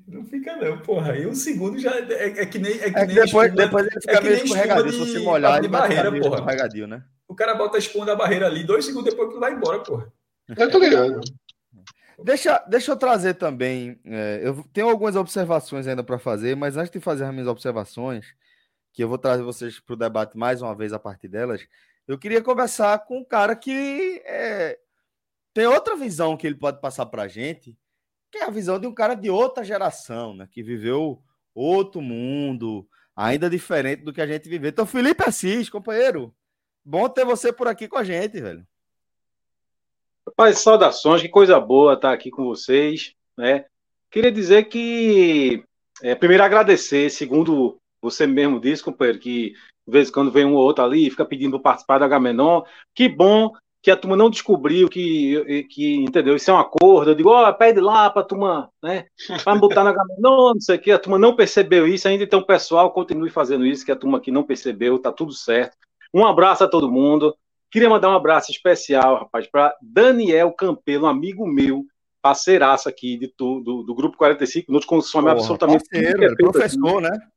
Não fica não, porra. Em um segundo já é, é que nem. É que, é nem depois, espuma, depois ele fica é meio escorregadio. Se você molhar, ele barreira, porra. escorregadio, né? O cara bota a espuma da barreira ali, dois segundos depois que vai embora, porra. Eu tô ligado. Deixa, deixa eu trazer também. É, eu tenho algumas observações ainda para fazer, mas antes de fazer as minhas observações, que eu vou trazer vocês para o debate mais uma vez a partir delas, eu queria conversar com um cara que é, tem outra visão que ele pode passar para a gente, é a visão de um cara de outra geração, né, que viveu outro mundo, ainda diferente do que a gente viveu. Então, Felipe Assis, companheiro, bom ter você por aqui com a gente, velho. Rapaz, saudações, que coisa boa estar aqui com vocês, né? Queria dizer que, é, primeiro agradecer, segundo você mesmo disse, companheiro, que de vez em quando vem um ou outro ali e fica pedindo para participar da Gamenon, que bom que a turma não descobriu que, que entendeu, isso é um acordo, eu digo, ó, oh, pede lá para a turma, né, para botar na Gamenon, não sei o que, a turma não percebeu isso ainda, então o pessoal continue fazendo isso, que a turma aqui não percebeu, tá tudo certo. Um abraço a todo mundo, Queria mandar um abraço especial, rapaz, para Daniel Campelo, um amigo meu, parceiraço aqui de tu, do, do Grupo 45 Minutos, consome Porra, absolutamente parceiro, é professor, aqui. né?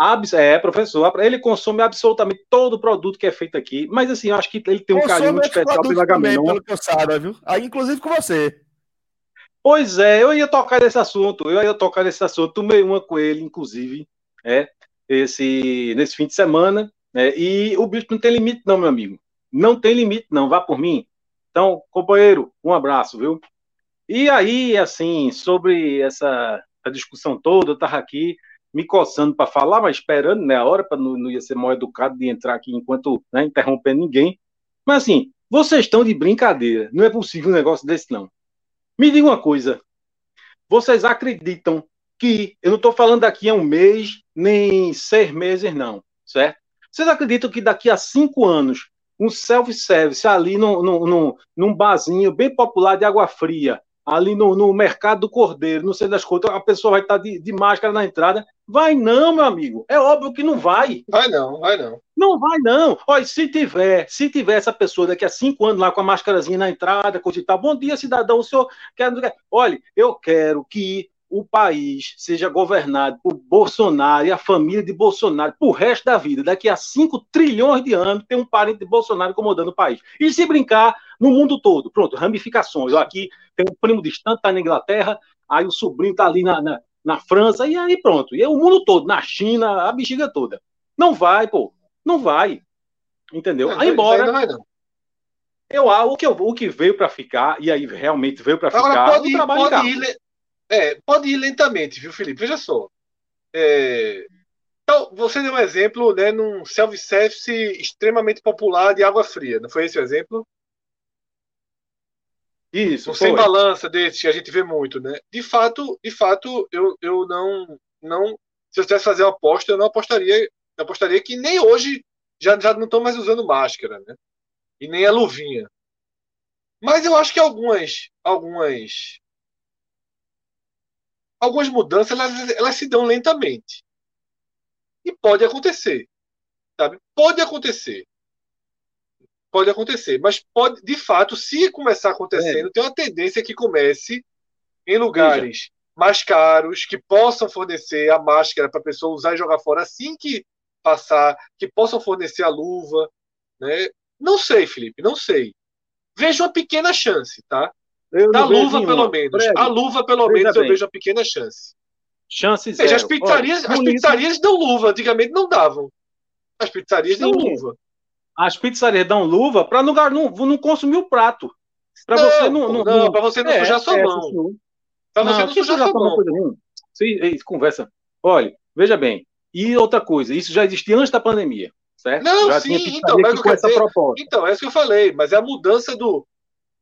Abs é, professor. Ele consome absolutamente todo o produto que é feito aqui. Mas, assim, eu acho que ele tem um carinho muito especial pelo Agamenon. Pelo que eu saiba, viu? Aí, inclusive com você. Pois é, eu ia tocar nesse assunto. Eu ia tocar nesse assunto. Tomei uma com ele, inclusive, é, esse, nesse fim de semana. É, e o bicho não tem limite, não, meu amigo não tem limite, não, vá por mim. Então, companheiro, um abraço, viu? E aí, assim, sobre essa, essa discussão toda, eu estava aqui me coçando para falar, mas esperando, né, a hora, para não, não ia ser mal educado de entrar aqui enquanto né, interrompendo ninguém. Mas assim, vocês estão de brincadeira, não é possível um negócio desse, não. Me diga uma coisa, vocês acreditam que, eu não estou falando daqui a um mês, nem seis meses, não, certo? Vocês acreditam que daqui a cinco anos um self-service ali no, no, no, num barzinho bem popular de água fria, ali no, no mercado do Cordeiro, não sei das coisas, a pessoa vai estar de, de, máscara na entrada. Vai não, meu amigo. É óbvio que não vai. Vai não, vai não. Não vai não. Olha, se tiver, se tiver essa pessoa daqui a cinco anos lá com a máscarazinha na entrada, coisa e tal, bom dia, cidadão, o senhor quer... Olha, eu quero que o país seja governado por Bolsonaro e a família de Bolsonaro por resto da vida. Daqui a 5 trilhões de anos, tem um parente de Bolsonaro comandando o país. E se brincar no mundo todo. Pronto, ramificações. Eu aqui tem um primo distante, está na Inglaterra, aí o sobrinho está ali na, na, na, França, e aí pronto. E é o mundo todo, na China, a bexiga toda. Não vai, pô. Não vai. Entendeu? Aí, embora. Não vai, não. Eu, o, que, o que veio para ficar, e aí realmente veio para ficar. Agora pode, ir, pode ir, é, pode ir lentamente, viu, Felipe? Veja só. É, então, você deu um exemplo né, num self-service extremamente popular de água fria. Não foi esse o exemplo? Isso. Um sem balança desse que a gente vê muito, né? De fato, de fato, eu, eu não, não. Se eu tivesse fazer uma aposta, eu não apostaria. Eu apostaria que nem hoje já, já não estão mais usando máscara, né? E nem a luvinha. Mas eu acho que algumas, algumas algumas mudanças elas, elas se dão lentamente. E pode acontecer. Sabe? Pode acontecer. Pode acontecer. Mas pode, de fato, se começar acontecendo, é. tem uma tendência que comece em lugares Veja. mais caros, que possam fornecer a máscara para a pessoa usar e jogar fora assim que passar, que possam fornecer a luva, né? Não sei, Felipe, não sei. Vejo uma pequena chance, tá? Eu da luva, pelo menos. Fred, a luva, pelo menos, bem. eu vejo uma pequena chance. Chance zero. Veja, as pizzarias, Olha, as pizzarias dão luva, antigamente não davam. As pizzarias Sim. dão luva. As pizzarias dão luva para não, não, não consumir o prato. Para você não, não, não para você não é, sujar sua é, mão. Para você não, não sujar sua mão. Coisa nenhuma. Sim, conversa. Olha, veja bem. E outra coisa, isso já existia antes da pandemia, certo? Não, já sim, então, mas com essa dizer, proposta. Então, é isso que eu falei, mas é a mudança do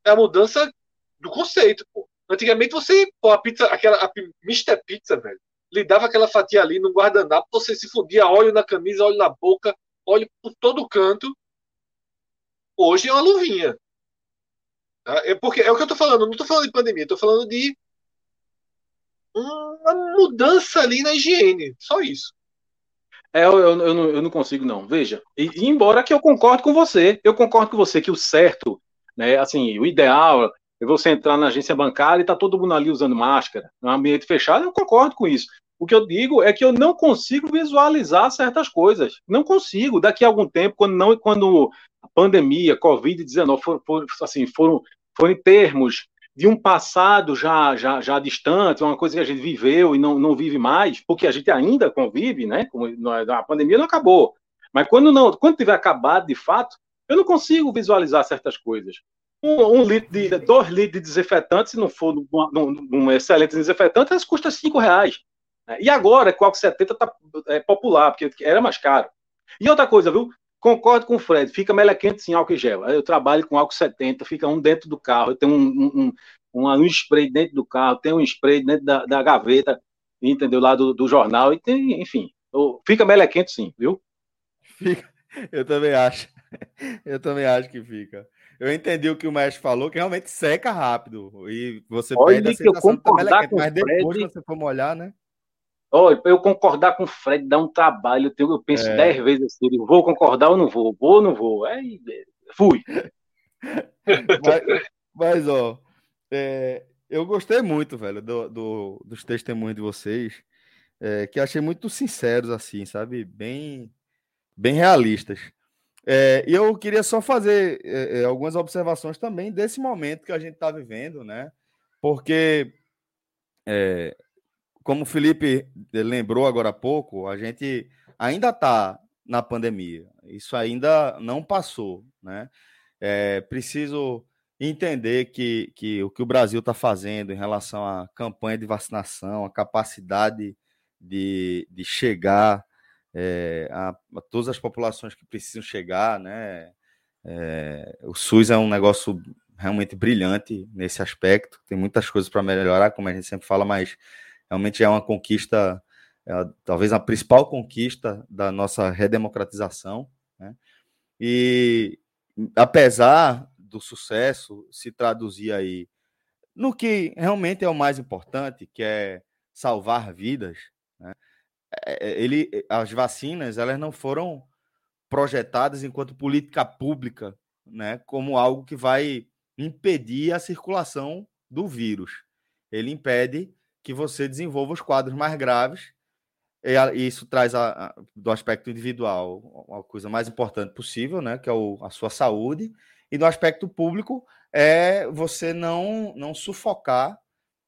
é a mudança do conceito, pô. Antigamente você, pô, a pizza, aquela a Mr. Pizza, velho, lhe dava aquela fatia ali no guardanapo, você se fundia óleo na camisa, óleo na boca, óleo por todo canto. Hoje é uma luvinha. Tá? É porque é o que eu tô falando, não tô falando de pandemia, tô falando de uma mudança ali na higiene, só isso. É, eu, eu, eu, não, eu não consigo, não. Veja, e, embora que eu concordo com você, eu concordo com você que o certo, né, assim, o ideal é você entrar na agência bancária e tá todo mundo ali usando máscara, no ambiente fechado, eu concordo com isso. O que eu digo é que eu não consigo visualizar certas coisas. Não consigo. Daqui a algum tempo, quando não, quando a pandemia, Covid-19, for, for, assim, foram, foram em termos de um passado já, já, já distante, uma coisa que a gente viveu e não, não vive mais, porque a gente ainda convive, né? Como a pandemia não acabou. Mas quando não, quando tiver acabado de fato, eu não consigo visualizar certas coisas. Um, um litro de, dois litros de desinfetante, se não for um, excelente desinfetante, elas custam cinco reais. Né? E agora, com o álcool 70 está é, popular, porque era mais caro. E outra coisa, viu? Concordo com o Fred, fica melequente sem álcool gel. Eu trabalho com álcool 70, fica um dentro do carro, eu tenho um, um, um, um spray dentro do carro, tem um spray dentro da, da gaveta, entendeu? Lá do, do jornal, e tem, enfim, fica melequente sim, viu? Fica, eu também acho. Eu também acho que fica. Eu entendi o que o mestre falou, que realmente seca rápido. E você Olha perde a sensação de melequente, mas depois Fred... você for molhar, né? Olha, eu concordar com o Fred dá um trabalho. Eu penso é. dez vezes assim: vou concordar ou não vou? Vou ou não vou? Aí, fui. mas, mas, ó, é, eu gostei muito, velho, do, do, dos testemunhos de vocês, é, que achei muito sinceros, assim, sabe? Bem, bem realistas. É, e eu queria só fazer é, é, algumas observações também desse momento que a gente está vivendo, né? Porque é, como o Felipe lembrou agora há pouco, a gente ainda está na pandemia. Isso ainda não passou, né? É preciso entender que, que o que o Brasil está fazendo em relação à campanha de vacinação, a capacidade de, de chegar é, a, a, todas as populações que precisam chegar, né? É, o SUS é um negócio realmente brilhante nesse aspecto. Tem muitas coisas para melhorar, como a gente sempre fala, mas realmente é uma conquista, é, talvez a principal conquista da nossa redemocratização. Né? E apesar do sucesso se traduzir aí no que realmente é o mais importante, que é salvar vidas, né? É, é, ele, as vacinas elas não foram projetadas enquanto política pública, né, como algo que vai impedir a circulação do vírus. Ele impede que você desenvolva os quadros mais graves. E isso traz a, a, do aspecto individual a coisa mais importante possível, né, que é o, a sua saúde, e no aspecto público é você não não sufocar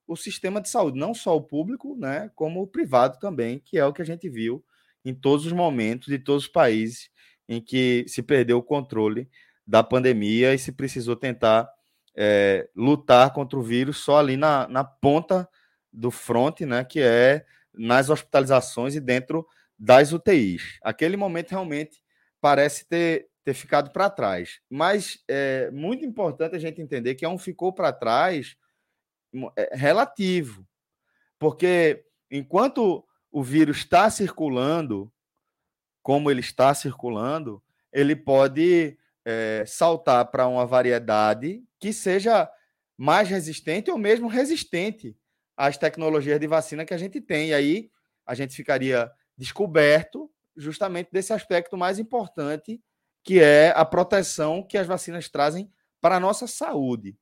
o sistema de saúde, não só o público, né, como o privado também, que é o que a gente viu em todos os momentos de todos os países em que se perdeu o controle da pandemia e se precisou tentar é, lutar contra o vírus só ali na, na ponta do front, né, que é nas hospitalizações e dentro das UTIs. Aquele momento realmente parece ter, ter ficado para trás. Mas é muito importante a gente entender que é um ficou para trás é, relativo. Porque enquanto o vírus está circulando, como ele está circulando, ele pode é, saltar para uma variedade que seja mais resistente ou mesmo resistente as tecnologias de vacina que a gente tem. E aí a gente ficaria descoberto justamente desse aspecto mais importante, que é a proteção que as vacinas trazem para a nossa saúde.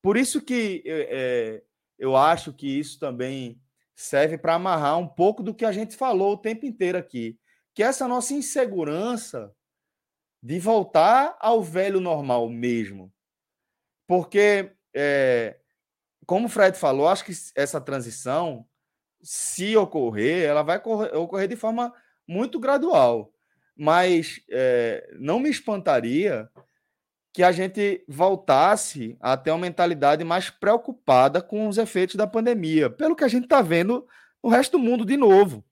Por isso que é, eu acho que isso também serve para amarrar um pouco do que a gente falou o tempo inteiro aqui, que essa nossa insegurança de voltar ao velho normal mesmo. Porque, é, como o Fred falou, acho que essa transição, se ocorrer, ela vai ocorrer de forma muito gradual. Mas é, não me espantaria que a gente voltasse a ter uma mentalidade mais preocupada com os efeitos da pandemia, pelo que a gente está vendo no resto do mundo de novo.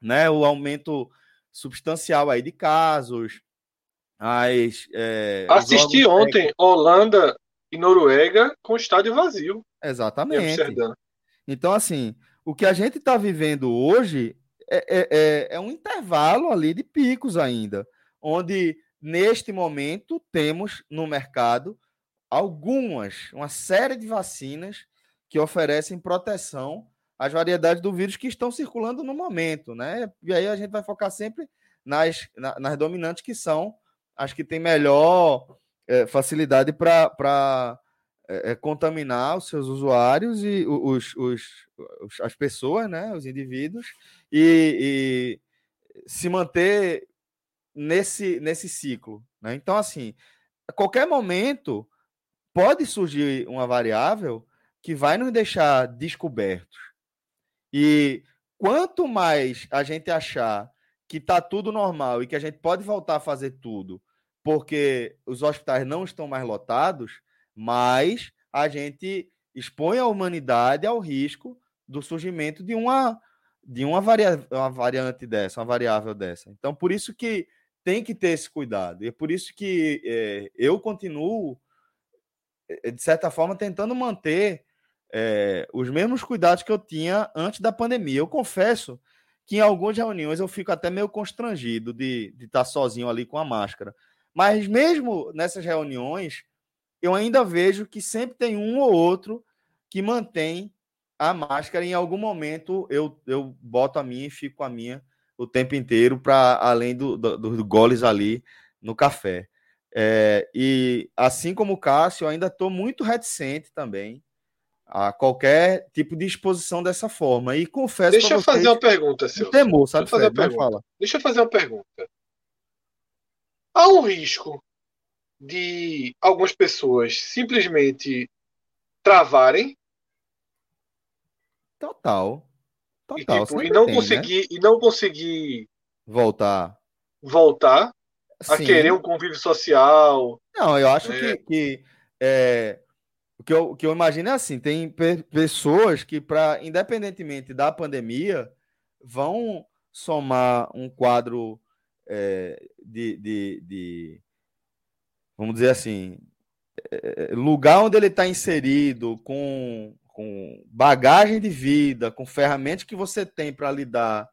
Né? O aumento substancial aí de casos. As, é, Assisti ontem. Holanda e Noruega com estádio vazio. Exatamente. Então, assim, o que a gente está vivendo hoje é, é, é, é um intervalo ali de picos ainda, onde neste momento temos no mercado algumas, uma série de vacinas que oferecem proteção às variedades do vírus que estão circulando no momento, né? E aí a gente vai focar sempre nas, nas dominantes que são as que têm melhor é, facilidade para é, é, contaminar os seus usuários e os, os, os, as pessoas, né, os indivíduos, e, e se manter nesse, nesse ciclo. Né? Então, assim, a qualquer momento pode surgir uma variável que vai nos deixar descobertos. E quanto mais a gente achar que está tudo normal e que a gente pode voltar a fazer tudo, porque os hospitais não estão mais lotados, mas a gente expõe a humanidade ao risco do surgimento de uma de uma, varia, uma variante dessa, uma variável dessa. Então, por isso que tem que ter esse cuidado. E é por isso que é, eu continuo, é, de certa forma, tentando manter é, os mesmos cuidados que eu tinha antes da pandemia. Eu confesso que em algumas reuniões eu fico até meio constrangido de, de estar sozinho ali com a máscara. Mas mesmo nessas reuniões, eu ainda vejo que sempre tem um ou outro que mantém a máscara. Em algum momento eu, eu boto a minha e fico com a minha o tempo inteiro, para além dos do, do goles ali no café. É, e assim como o Cássio, eu ainda estou muito reticente também a qualquer tipo de exposição dessa forma. E confesso Deixa eu fazer uma pergunta, seu. Temor, sabe? Deixa eu, fazer Fred, fala. Deixa eu fazer uma pergunta. Há um risco de algumas pessoas simplesmente travarem. Total. Total. E, tipo, e não tem, conseguir né? e não conseguir voltar. Voltar Sim. a querer um convívio social. Não, eu acho é. que, que é, o que eu, que eu imagino é assim, tem pessoas que para independentemente da pandemia vão somar um quadro é, de, de, de vamos dizer assim, é, lugar onde ele está inserido, com, com bagagem de vida, com ferramentas que você tem para lidar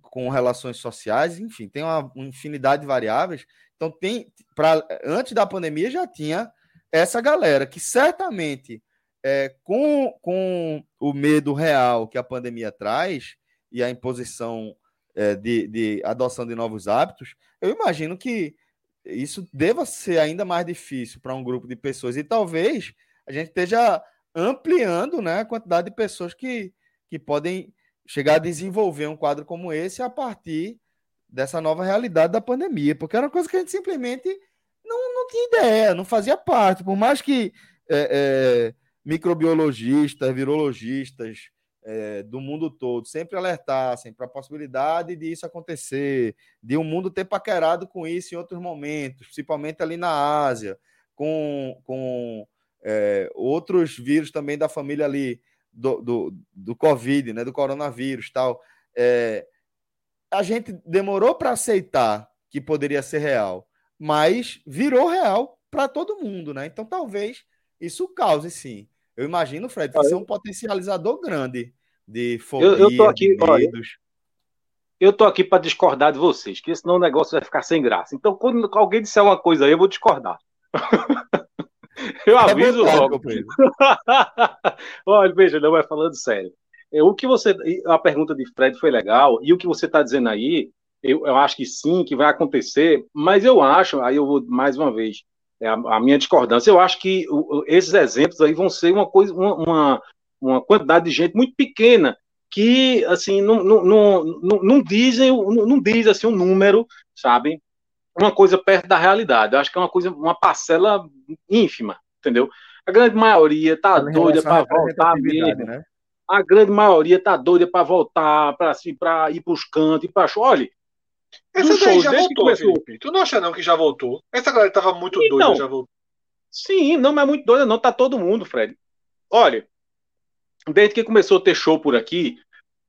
com relações sociais, enfim, tem uma, uma infinidade de variáveis. Então, tem para antes da pandemia já tinha essa galera que certamente, é, com, com o medo real que a pandemia traz e a imposição é, de, de adoção de novos hábitos, eu imagino que isso deva ser ainda mais difícil para um grupo de pessoas. E talvez a gente esteja ampliando né, a quantidade de pessoas que, que podem chegar a desenvolver um quadro como esse a partir dessa nova realidade da pandemia, porque era uma coisa que a gente simplesmente não, não tinha ideia, não fazia parte. Por mais que é, é, microbiologistas, virologistas, é, do mundo todo sempre alertassem para a possibilidade de isso acontecer, de o um mundo ter paquerado com isso em outros momentos, principalmente ali na Ásia, com, com é, outros vírus também da família ali do, do, do Covid, né, do coronavírus tal. É, a gente demorou para aceitar que poderia ser real, mas virou real para todo mundo, né? Então talvez isso cause sim. Eu imagino, Fred, que isso é um potencializador grande de fobia, eu, eu tô aqui, olha, eu tô aqui para discordar de vocês, que senão o negócio vai ficar sem graça. Então, quando alguém disser uma coisa aí, eu vou discordar. eu aviso é logo. olha, veja, não vai falando sério. É, o que você, a pergunta de Fred foi legal e o que você está dizendo aí, eu, eu, acho que sim, que vai acontecer. Mas eu acho, aí eu vou mais uma vez é a, a minha discordância. Eu acho que o, esses exemplos aí vão ser uma coisa, uma, uma uma quantidade de gente muito pequena que assim não, não, não, não, dizem, não, não diz assim um número, sabe? Uma coisa perto da realidade. Eu acho que é uma coisa, uma parcela ínfima, entendeu? A grande maioria tá doida para voltar mesmo. Né? A grande maioria tá doida para voltar, para assim, para ir para os cantos e para olha. Essa daí já voltou, começou... Felipe. Tu não acha não que já voltou? Essa galera tava muito doida, não, já voltou. Sim, não, mas é muito doida, não. Tá todo mundo, Fred. Olha, desde que começou a ter show por aqui,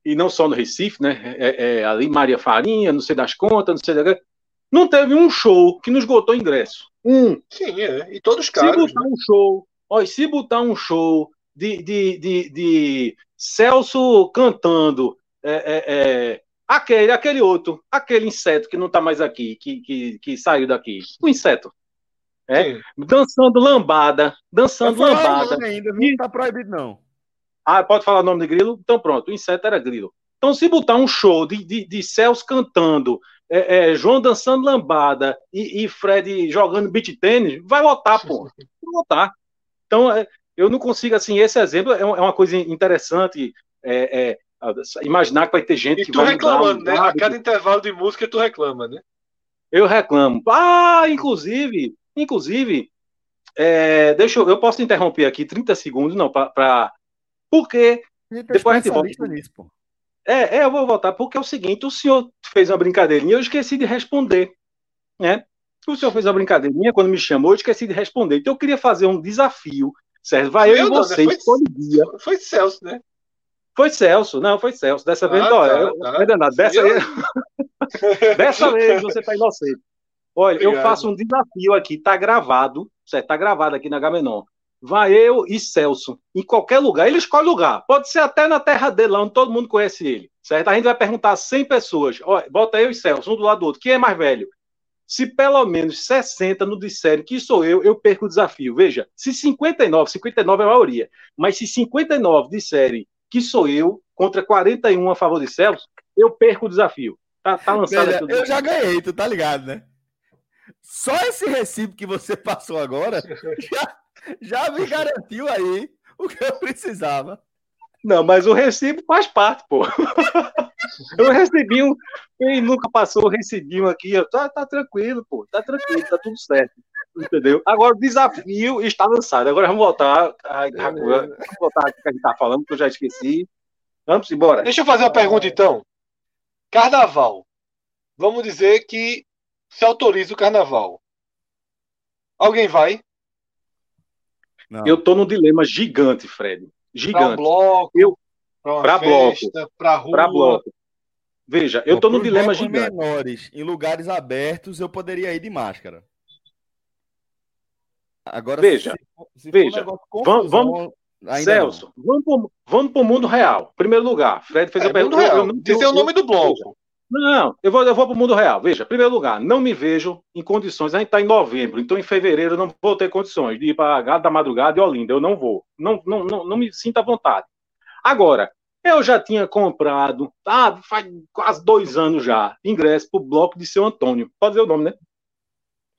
e não só no Recife, né? É, é, é ali Maria Farinha, não sei das contas, não sei da. Não teve um show que nos esgotou ingresso. Um. Sim, é. E todos caros. Se botar né? um show, olha, se botar um show de, de, de, de Celso cantando, é, é, é, aquele, aquele outro, aquele inseto que não está mais aqui, que, que, que saiu daqui, o inseto. É? Dançando lambada, dançando lambada. Ainda, não está proibido, não. Ah, pode falar o nome de grilo? Então pronto, o inseto era grilo. Então, se botar um show de, de, de Celso cantando, é, é, João dançando lambada e, e, Fred jogando beat tênis, vai lotar, pô. Vai lotar. Então, é, eu não consigo, assim, esse exemplo é, é uma coisa interessante. É, é, imaginar que vai ter gente e que tu vai reclamando, né? A cada intervalo de música tu reclama, né? Eu reclamo. Ah, inclusive, inclusive, deixa eu, eu posso interromper aqui 30 segundos, não, para porque depois a gente volta. Nisso, pô. É, é, eu vou voltar, porque é o seguinte, o senhor fez uma brincadeirinha, eu esqueci de responder, né? O senhor fez uma brincadeirinha, quando me chamou, eu esqueci de responder. Então eu queria fazer um desafio, certo? Vai eu, eu e você, né? foi, dia. Foi Celso, né? Foi Celso, não, foi Celso. Dessa vez, ah, olha, tá, eu, tá. dessa, vez, dessa vez você tá inocente. Olha, Obrigado. eu faço um desafio aqui, tá gravado, certo? Tá gravado aqui na Gamenon vai eu e Celso, em qualquer lugar, ele escolhe lugar, pode ser até na terra dele, lá onde todo mundo conhece ele, certo? A gente vai perguntar a 100 pessoas, ó, bota eu e Celso, um do lado do outro, quem é mais velho? Se pelo menos 60 não disserem que sou eu, eu perco o desafio. Veja, se 59, 59 é a maioria, mas se 59 disserem que sou eu, contra 41 a favor de Celso, eu perco o desafio. Tá, tá lançado Veja, Eu já ganhei, tu tá ligado, né? Só esse recibo que você passou agora já, já me garantiu aí o que eu precisava. Não, mas o recibo faz parte, pô. Eu recebi um. Quem nunca passou, recebi um aqui. Tá, tá tranquilo, pô. Tá tranquilo, tá tudo certo. Entendeu? Agora o desafio está lançado. Agora vamos voltar. Ai, vamos voltar aqui que a gente tá falando, que eu já esqueci. Vamos embora. Deixa eu fazer uma pergunta, então. Carnaval. Vamos dizer que se autoriza o carnaval. Alguém vai? Não. Eu tô num dilema gigante, Fred. Gigante. Pra bloco, eu, pra, festa, bloco, pra rua. Pra bloco. Veja, eu tô num dilema gigante. menores, em lugares abertos, eu poderia ir de máscara. Agora, veja, se, se veja, vamos, vamos Celso, vamos pro, vamos pro mundo real. Primeiro lugar, Fred fez é, a pergunta. Dizer o nome do bloco. Não, eu vou, eu vou para o mundo real. Veja, em primeiro lugar, não me vejo em condições. A gente está em novembro, então em fevereiro eu não vou ter condições de ir para Gado da Madrugada e Olinda. Eu não vou. Não, não, não, não me sinto à vontade. Agora, eu já tinha comprado, ah, faz quase dois anos já, ingresso para o bloco de seu Antônio. Pode dizer o nome, né?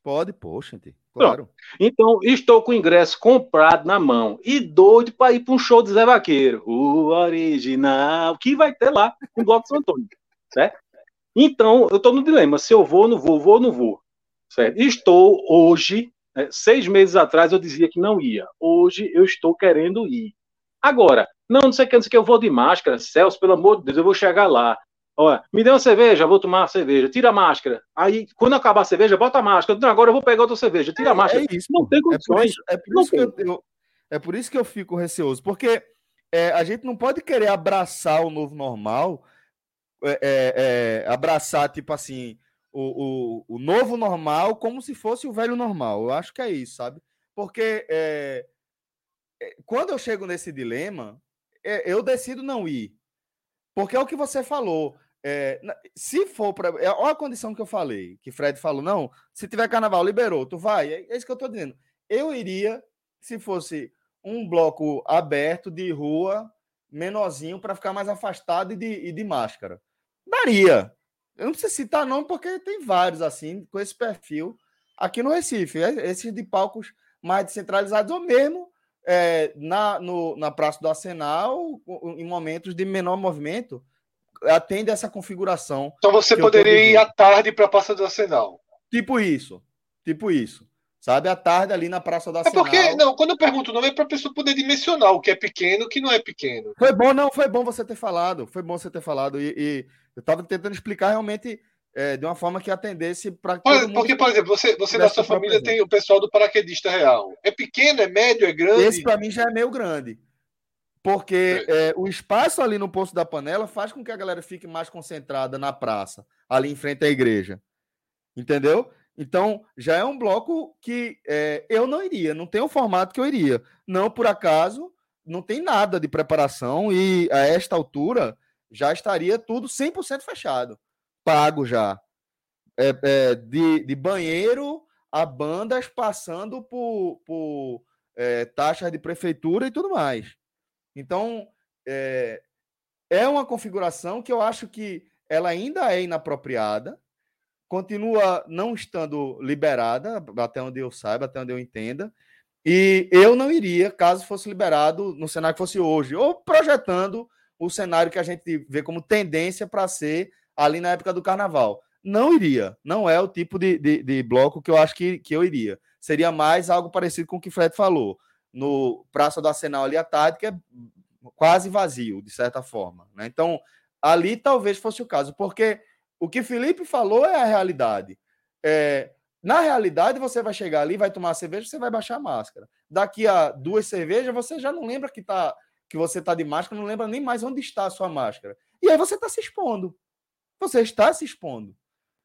Pode, poxa, claro. Então, estou com o ingresso comprado na mão e doido para ir para um show de Zé Vaqueiro, o original, que vai ter lá no bloco de São Antônio, certo? Então, eu estou no dilema: se eu vou, não vou, vou, não vou. Certo? Estou hoje, né, seis meses atrás eu dizia que não ia. Hoje eu estou querendo ir. Agora, não, não sei o que, não sei o que, eu vou de máscara. Celso, pelo amor de Deus, eu vou chegar lá. Olha, me dê uma cerveja, vou tomar uma cerveja, tira a máscara. Aí, quando acabar a cerveja, bota a máscara. Não, agora eu vou pegar outra cerveja, tira a é, máscara. É, isso, não tem condições. É por isso, é por isso que eu, eu, é por isso que eu fico receoso, porque é, a gente não pode querer abraçar o novo normal é, é, é, abraçar, tipo assim, o, o, o, novo normal como se fosse o velho normal. Eu acho que é isso, sabe? Porque é, é quando eu chego nesse dilema, eu decido não ir. Porque é o que você falou. É, se for para. É, olha a condição que eu falei, que Fred falou: não, se tiver carnaval, liberou, tu vai. É, é isso que eu tô dizendo. Eu iria se fosse um bloco aberto de rua, menorzinho, para ficar mais afastado e de, e de máscara. Daria. Eu não preciso citar nome porque tem vários assim, com esse perfil aqui no Recife. É, esses de palcos mais descentralizados, ou mesmo é, na, no, na Praça do Arsenal, em momentos de menor movimento, atende essa configuração. Então você poderia ir à tarde para a Praça do Arsenal. Tipo isso. Tipo isso. Sabe, à tarde ali na Praça da Arsenal. É porque, não, quando eu pergunto o nome é para a pessoa poder dimensionar o que é pequeno e o que não é pequeno. Foi bom, não, foi bom você ter falado. Foi bom você ter falado. E, e eu estava tentando explicar realmente é, de uma forma que atendesse para. Porque, por exemplo, você, você da sua família tem o pessoal do paraquedista real. É pequeno, é médio, é grande? Esse para mim já é meio grande. Porque é. É, o espaço ali no Poço da Panela faz com que a galera fique mais concentrada na praça, ali em frente à igreja. Entendeu? Então, já é um bloco que é, eu não iria, não tem o formato que eu iria. Não por acaso, não tem nada de preparação e a esta altura já estaria tudo 100% fechado, pago já. É, é, de, de banheiro a bandas passando por, por é, taxas de prefeitura e tudo mais. Então, é, é uma configuração que eu acho que ela ainda é inapropriada, continua não estando liberada, até onde eu saiba, até onde eu entenda. E eu não iria, caso fosse liberado no cenário que fosse hoje, ou projetando o cenário que a gente vê como tendência para ser ali na época do carnaval. Não iria. Não é o tipo de, de, de, bloco que eu acho que, que eu iria. Seria mais algo parecido com o que Fred falou. No Praça do Arsenal ali à tarde, que é quase vazio, de certa forma. Né? Então, ali talvez fosse o caso, porque o que Felipe falou é a realidade. É, na realidade, você vai chegar ali, vai tomar cerveja, você vai baixar a máscara. Daqui a duas cervejas, você já não lembra que, tá, que você está de máscara, não lembra nem mais onde está a sua máscara. E aí você está se expondo. Você está se expondo.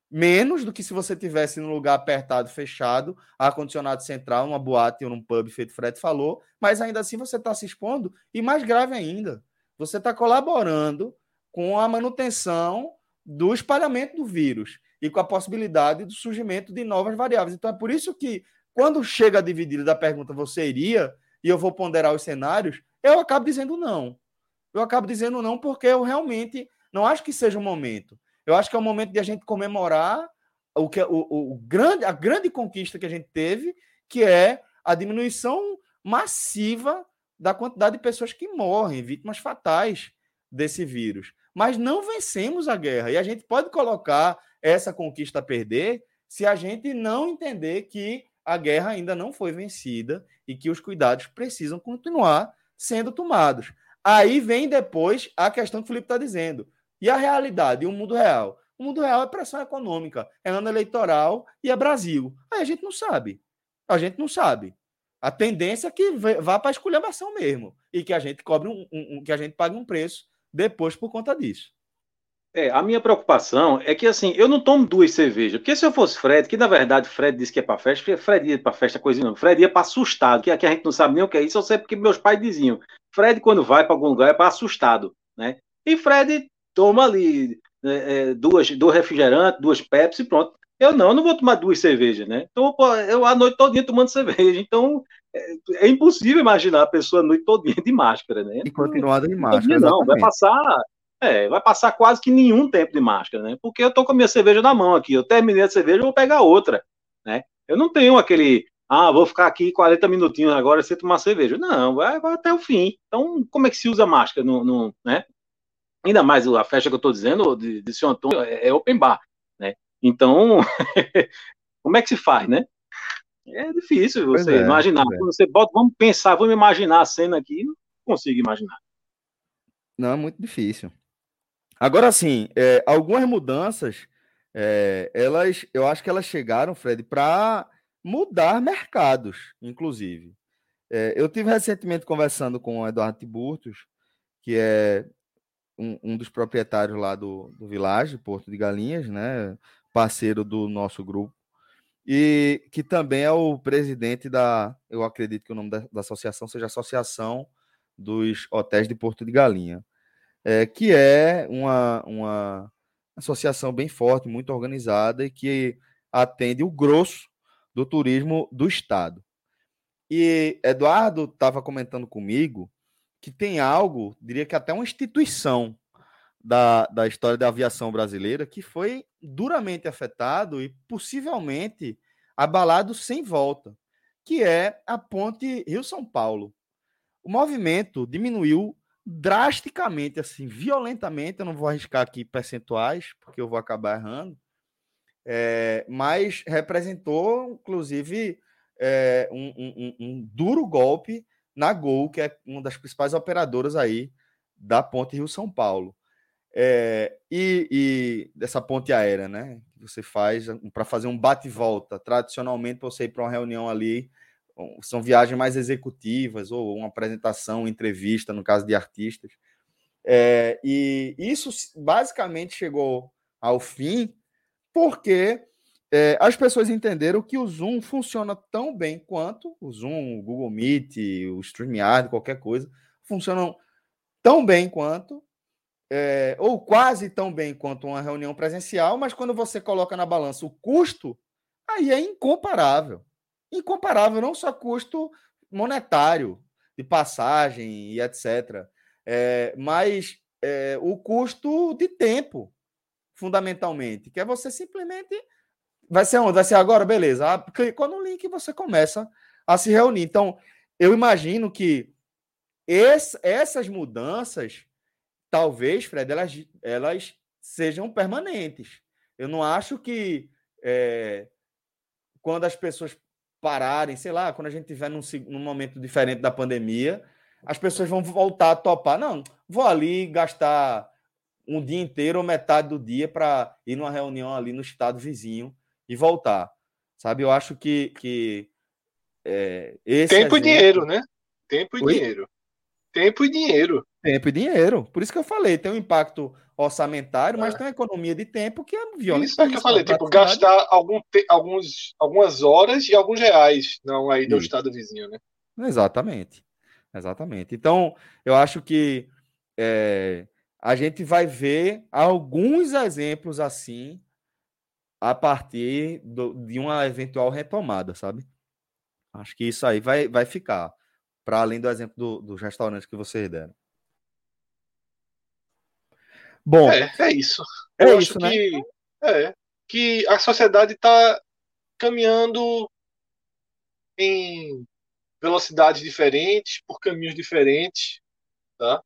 Menos do que se você tivesse num lugar apertado, fechado, ar-condicionado central, numa boate ou num pub, feito Fred falou, mas ainda assim você está se expondo. E mais grave ainda, você está colaborando com a manutenção do espalhamento do vírus e com a possibilidade do surgimento de novas variáveis. Então é por isso que, quando chega a dividida da pergunta você iria, e eu vou ponderar os cenários, eu acabo dizendo não. Eu acabo dizendo não porque eu realmente não acho que seja o momento. Eu acho que é o momento de a gente comemorar o que o, o grande, a grande conquista que a gente teve, que é a diminuição massiva da quantidade de pessoas que morrem, vítimas fatais desse vírus mas não vencemos a guerra. E a gente pode colocar essa conquista a perder se a gente não entender que a guerra ainda não foi vencida e que os cuidados precisam continuar sendo tomados. Aí vem depois a questão que o Felipe está dizendo. E a realidade, e o mundo real? O mundo real é pressão econômica, é ano eleitoral e é Brasil. Aí a gente não sabe. A gente não sabe. A tendência é que vá para a esculhambação mesmo. E que a gente cobre um, um, que a gente pague um preço depois por conta disso. É, a minha preocupação é que assim, eu não tomo duas cervejas, porque se eu fosse Fred, que na verdade Fred disse que é para festa, Fred ia para festa coisa não, Fred ia para assustado, que aqui a gente não sabe nem o que é isso, eu sei porque meus pais diziam, Fred quando vai para algum lugar é para assustado, né? E Fred toma ali é, é, duas, duas refrigerantes, duas Pepsi, pronto. Eu não, eu não vou tomar duas cervejas, né? Então eu a noite todinha tomando cerveja, então é, é, impossível imaginar a pessoa a noite todinha de máscara, né? E continuada de máscara. Não, vai passar, é, vai passar quase que nenhum tempo de máscara, né? Porque eu tô com a minha cerveja na mão aqui, eu terminei a cerveja, eu vou pegar outra, né? Eu não tenho aquele, ah, vou ficar aqui 40 minutinhos agora sem tomar cerveja. Não, vai, vai até o fim. Então, como é que se usa máscara no, no né? Ainda mais a festa que eu tô dizendo de, de São Antônio é, é open bar, né? Então, como é que se faz, né? É difícil você é, imaginar. É. Você bota, vamos pensar, vamos imaginar a cena aqui, não consigo imaginar. Não, é muito difícil. Agora, sim, é, algumas mudanças, é, elas, eu acho que elas chegaram, Fred, para mudar mercados, inclusive. É, eu tive recentemente conversando com o Eduardo Tiburtos, que é um, um dos proprietários lá do, do Village, Porto de Galinhas, né? Parceiro do nosso grupo e que também é o presidente da, eu acredito que o nome da, da associação seja Associação dos Hotéis de Porto de Galinha, é, que é uma, uma associação bem forte, muito organizada e que atende o grosso do turismo do estado. E Eduardo estava comentando comigo que tem algo, diria que até uma instituição da, da história da aviação brasileira que foi duramente afetado e possivelmente abalado sem volta, que é a ponte Rio-São Paulo. o movimento diminuiu drasticamente, assim, violentamente. Eu não vou arriscar aqui percentuais, porque eu vou acabar errando. É, mas representou, inclusive, é, um, um, um, duro golpe na Gol, que é uma das principais operadoras aí da Ponte Rio São Paulo. É, e, e, dessa ponte aérea, né? Que você faz para fazer um bate-volta. Tradicionalmente, você ir para uma reunião ali, são viagens mais executivas, ou uma apresentação, entrevista, no caso de artistas. É, e isso basicamente chegou ao fim porque é, as pessoas entenderam que o Zoom funciona tão bem quanto o Zoom, o Google Meet, o StreamYard, qualquer coisa, funcionam tão bem quanto, é, ou quase tão bem quanto uma reunião presencial, mas quando você coloca na balança o custo, aí é incomparável. Incomparável, não só custo monetário, de passagem e etc., é, mas é, o custo de tempo fundamentalmente, que é você simplesmente. Vai ser onde? Vai ser agora? Beleza. Ah, clicou no link e você começa a se reunir. Então, eu imagino que esse, essas mudanças, talvez, Fred, elas, elas sejam permanentes. Eu não acho que é, quando as pessoas pararem, sei lá, quando a gente estiver num, num momento diferente da pandemia, as pessoas vão voltar a topar. Não, vou ali gastar um dia inteiro ou metade do dia para ir numa reunião ali no estado vizinho e voltar. Sabe? Eu acho que. que é, Tempo exemplo... e dinheiro, né? Tempo e Oi? dinheiro. Tempo e dinheiro. Tempo e dinheiro. Por isso que eu falei, tem um impacto orçamentário, é. mas tem uma economia de tempo que é violenta. Isso é que eu falei, tipo, gastar algum te... alguns, algumas horas e alguns reais, não aí do estado vizinho, né? Exatamente. Exatamente. Então, eu acho que é, a gente vai ver alguns exemplos assim a partir do, de uma eventual retomada, sabe? Acho que isso aí vai, vai ficar, para além do exemplo do, dos restaurantes que vocês deram. Bom, é, é isso. É Eu isso, acho né? que, é, que a sociedade está caminhando em velocidades diferentes, por caminhos diferentes, tá?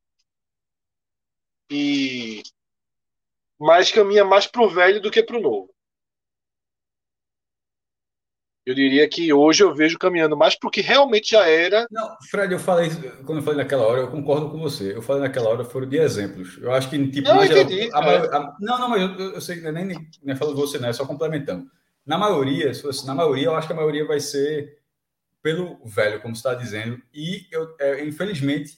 e mais caminha mais pro velho do que pro novo. Eu diria que hoje eu vejo caminhando mais pro que realmente já era. Não, Fred, eu falei, quando eu falei naquela hora, eu concordo com você. Eu falei naquela hora, foram de exemplos. Eu acho que, tipo, não, entendi, a, a, é. a, não, não, mas eu, eu sei que nem, nem, nem falo você, né? Só complementando. Na maioria, se fosse, na maioria, eu acho que a maioria vai ser pelo velho, como você está dizendo. E eu, é, infelizmente,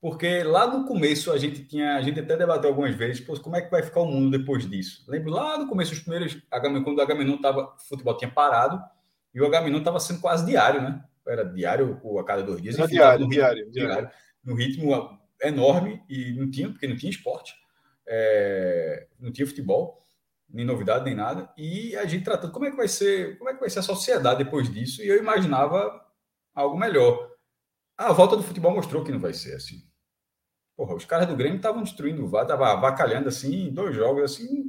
porque lá no começo a gente tinha, a gente até debateu algumas vezes, como é que vai ficar o mundo depois disso? Lembro lá no começo, os primeiros, quando o Agamenon estava, futebol tinha parado, e o Agamenon estava sendo quase diário, né? Era diário ou a cada dois dias. Enfim, diário, no diário, ritmo, diário, No ritmo enorme, e não tinha, porque não tinha esporte, é, não tinha futebol, nem novidade, nem nada, e a gente tratando como é que vai ser, como é que vai ser a sociedade depois disso, e eu imaginava algo melhor. A volta do futebol mostrou que não vai ser assim. Porra, os caras do Grêmio estavam destruindo o VAR, estavam avacalhando assim, dois jogos assim.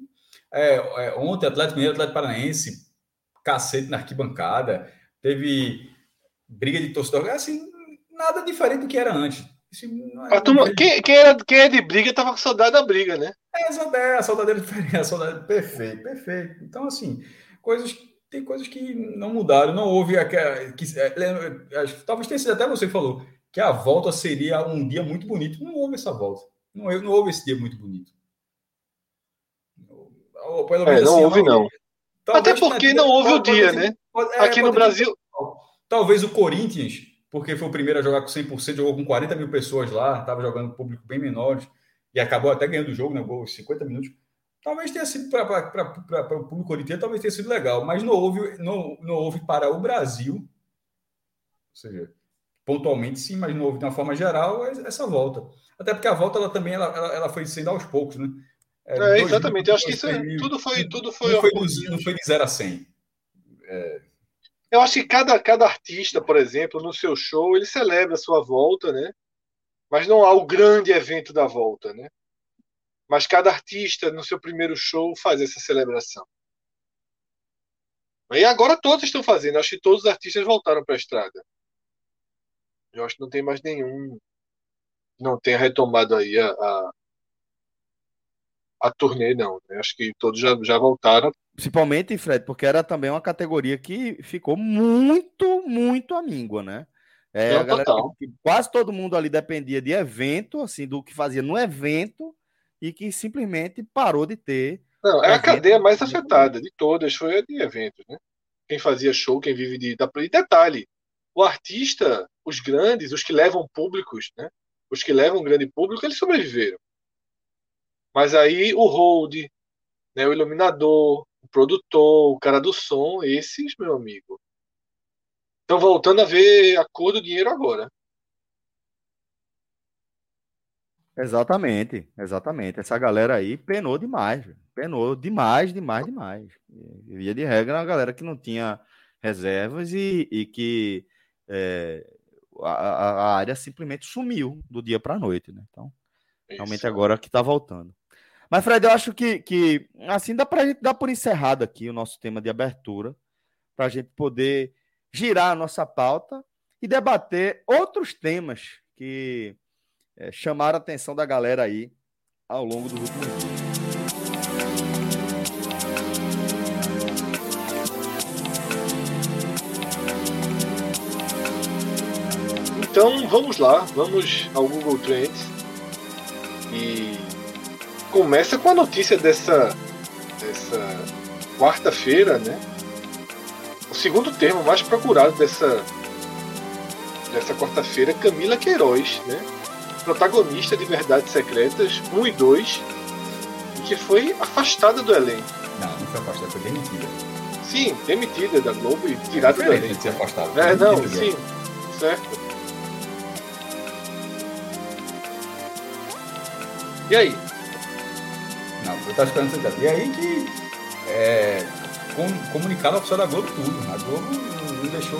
É, é, ontem, Atlético Mineiro, Atlético Paranaense, cacete na arquibancada, teve briga de torcedor, assim, nada diferente do que era antes. É turma, quem, quem, era, quem é de briga tava com saudade da briga, né? É, é a saudade diferente, a saudade perfeito, perfeito. Então, assim, coisas tem coisas que não mudaram, não houve aquela. Que, é, talvez tenha sido até você que falou que a volta seria um dia muito bonito. Não houve essa volta. Não, não houve esse dia muito bonito. Ou, pelo menos, é, não assim, houve, não. Até porque não houve o dia, né? Pode, é, Aqui no Brasil. Talvez o Corinthians, porque foi o primeiro a jogar com 100%, jogou com 40 mil pessoas lá, estava jogando público bem menores, e acabou até ganhando o jogo, né? Gol 50 minutos. Talvez tenha sido para o público corintiano, talvez tenha sido legal, mas não houve, não, não houve para o Brasil. Ou seja, pontualmente sim, mas não houve de uma forma geral essa volta. Até porque a volta ela também ela, ela, ela foi sendo aos poucos, né? É, é exatamente. Eu acho que isso é, tudo foi tudo foi não foi, do, não foi de 0 a 100. É... Eu acho que cada, cada artista, por exemplo, no seu show, ele celebra a sua volta, né? Mas não há o grande evento da volta, né? Mas cada artista no seu primeiro show faz essa celebração. E agora todos estão fazendo. Acho que todos os artistas voltaram para a estrada. Eu acho que não tem mais nenhum. Não tenha retomado aí a, a, a turnê, não. Eu acho que todos já, já voltaram. Principalmente, Fred, porque era também uma categoria que ficou muito, muito amíngua, né? É, a galera, quase todo mundo ali dependia de evento, assim, do que fazia no evento, e que simplesmente parou de ter. Não, é a cadeia mais afetada de todas, foi a de eventos, né? Quem fazia show, quem vive de, da E detalhe, o artista, os grandes, os que levam públicos, né? Os que levam um grande público, eles sobreviveram. Mas aí o hold, né, o iluminador, o produtor, o cara do som, esses, meu amigo, estão voltando a ver a cor do dinheiro agora. Exatamente, exatamente. Essa galera aí penou demais, penou demais, demais, demais. E, Via de regra, uma galera que não tinha reservas e, e que é, a, a- área simplesmente sumiu do dia para a noite, né? Então, realmente Isso. agora que tá voltando. Mas, Fred, eu acho que, que assim dá pra gente dar por encerrado aqui o nosso tema de abertura, para a gente poder girar a nossa pauta e debater outros temas que é, chamaram a atenção da galera aí ao longo dos últimos dias. Então vamos lá, vamos ao Google Trends e começa com a notícia dessa, dessa quarta-feira, né? O segundo termo mais procurado dessa, dessa quarta-feira, Camila Queiroz, né? Protagonista de Verdades Secretas 1 e 2, e que foi afastada do elenco. Não, não foi afastada, foi demitida. Sim, demitida da Globo e tirada do Diferente elenco. de ser afastada. foi É, não, demitida, sim, certo. E aí? Não, E aí que é, com, comunicado oficial da Globo tudo. A Globo não deixou.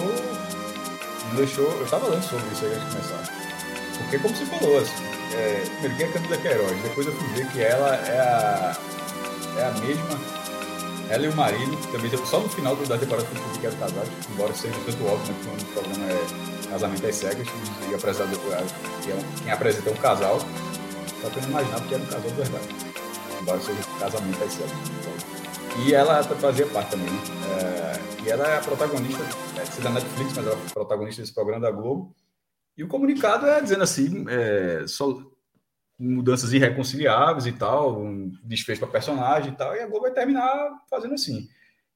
Deixou. Eu estava lendo sobre isso aí antes de começar. Porque como você falou, assim, é, primeiro que é a Camila Queiroz, depois eu fui ver que ela é a, é a mesma. Ela e o marido, também só no final da temporada que eu descobri que eram casados, embora seja tanto óbvio, né, que o programa é Casamento às Cegas, o apresentador, que é um- quem apresenta é um casal, só que eu não imaginava que era um casal de verdade embora seja um casamento às cegas. E ela fazia parte também, né? É, e ela é a protagonista, é, se da Netflix, mas ela é protagonista desse programa da Globo. E o comunicado é dizendo assim, é, só mudanças irreconciliáveis e tal, um desfecho para personagem e tal, e a Globo vai terminar fazendo assim.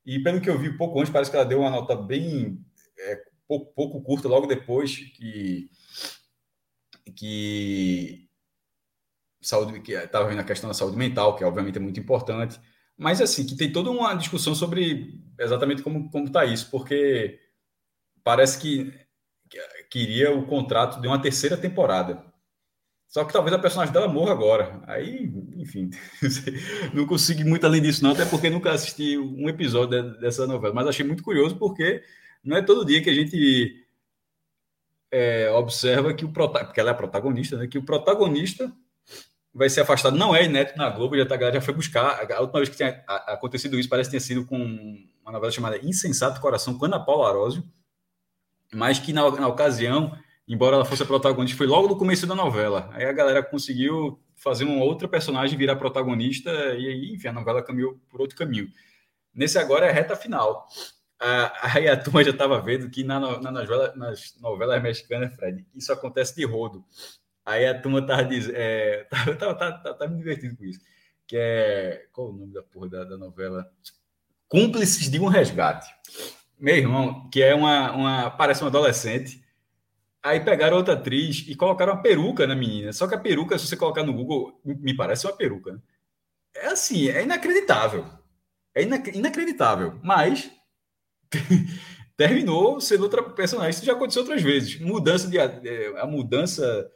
E pelo que eu vi pouco antes, parece que ela deu uma nota bem é, pouco, pouco curta logo depois que que saúde que estava vendo a questão da saúde mental, que obviamente é muito importante, mas assim que tem toda uma discussão sobre exatamente como está isso, porque parece que, que queria o contrato de uma terceira temporada. Só que talvez a personagem dela morra agora. Aí, enfim, não consigo muito além disso, não, até porque nunca assisti um episódio de- dessa novela. Mas achei muito curioso porque não é todo dia que a gente é, observa que o porque ela é a protagonista, né? Que o protagonista vai ser afastado. Não é inédito na Globo, já, tá, já foi buscar. A última vez que tinha acontecido isso parece tinha sido com uma novela chamada Insensato Coração, com Ana Paula Arósio, mas que na, na ocasião, embora ela fosse a protagonista, foi logo no começo da novela. Aí a galera conseguiu fazer uma outra personagem virar protagonista e aí, enfim, a novela caminhou por outro caminho. Nesse agora é a reta final. Ah, Aí a turma já estava vendo que na, no- na novela, nas novelas mexicanas, Fred, isso acontece de rodo. Aí a turma tava dizendo. É, tava, tava, tava, tava- me divertindo com isso. Que é. Qual o nome da porra da, da novela? Cúmplices de um resgate. Meu irmão, que é uma, uma. Parece uma adolescente. Aí pegaram outra atriz e colocaram uma peruca na menina. Só que a peruca, se você colocar no Google, me parece uma peruca. É assim, é inacreditável. É inac- inacreditável. Mas terminou sendo outra personagem. Isso já aconteceu outras vezes. Mudança de a- é, a mudança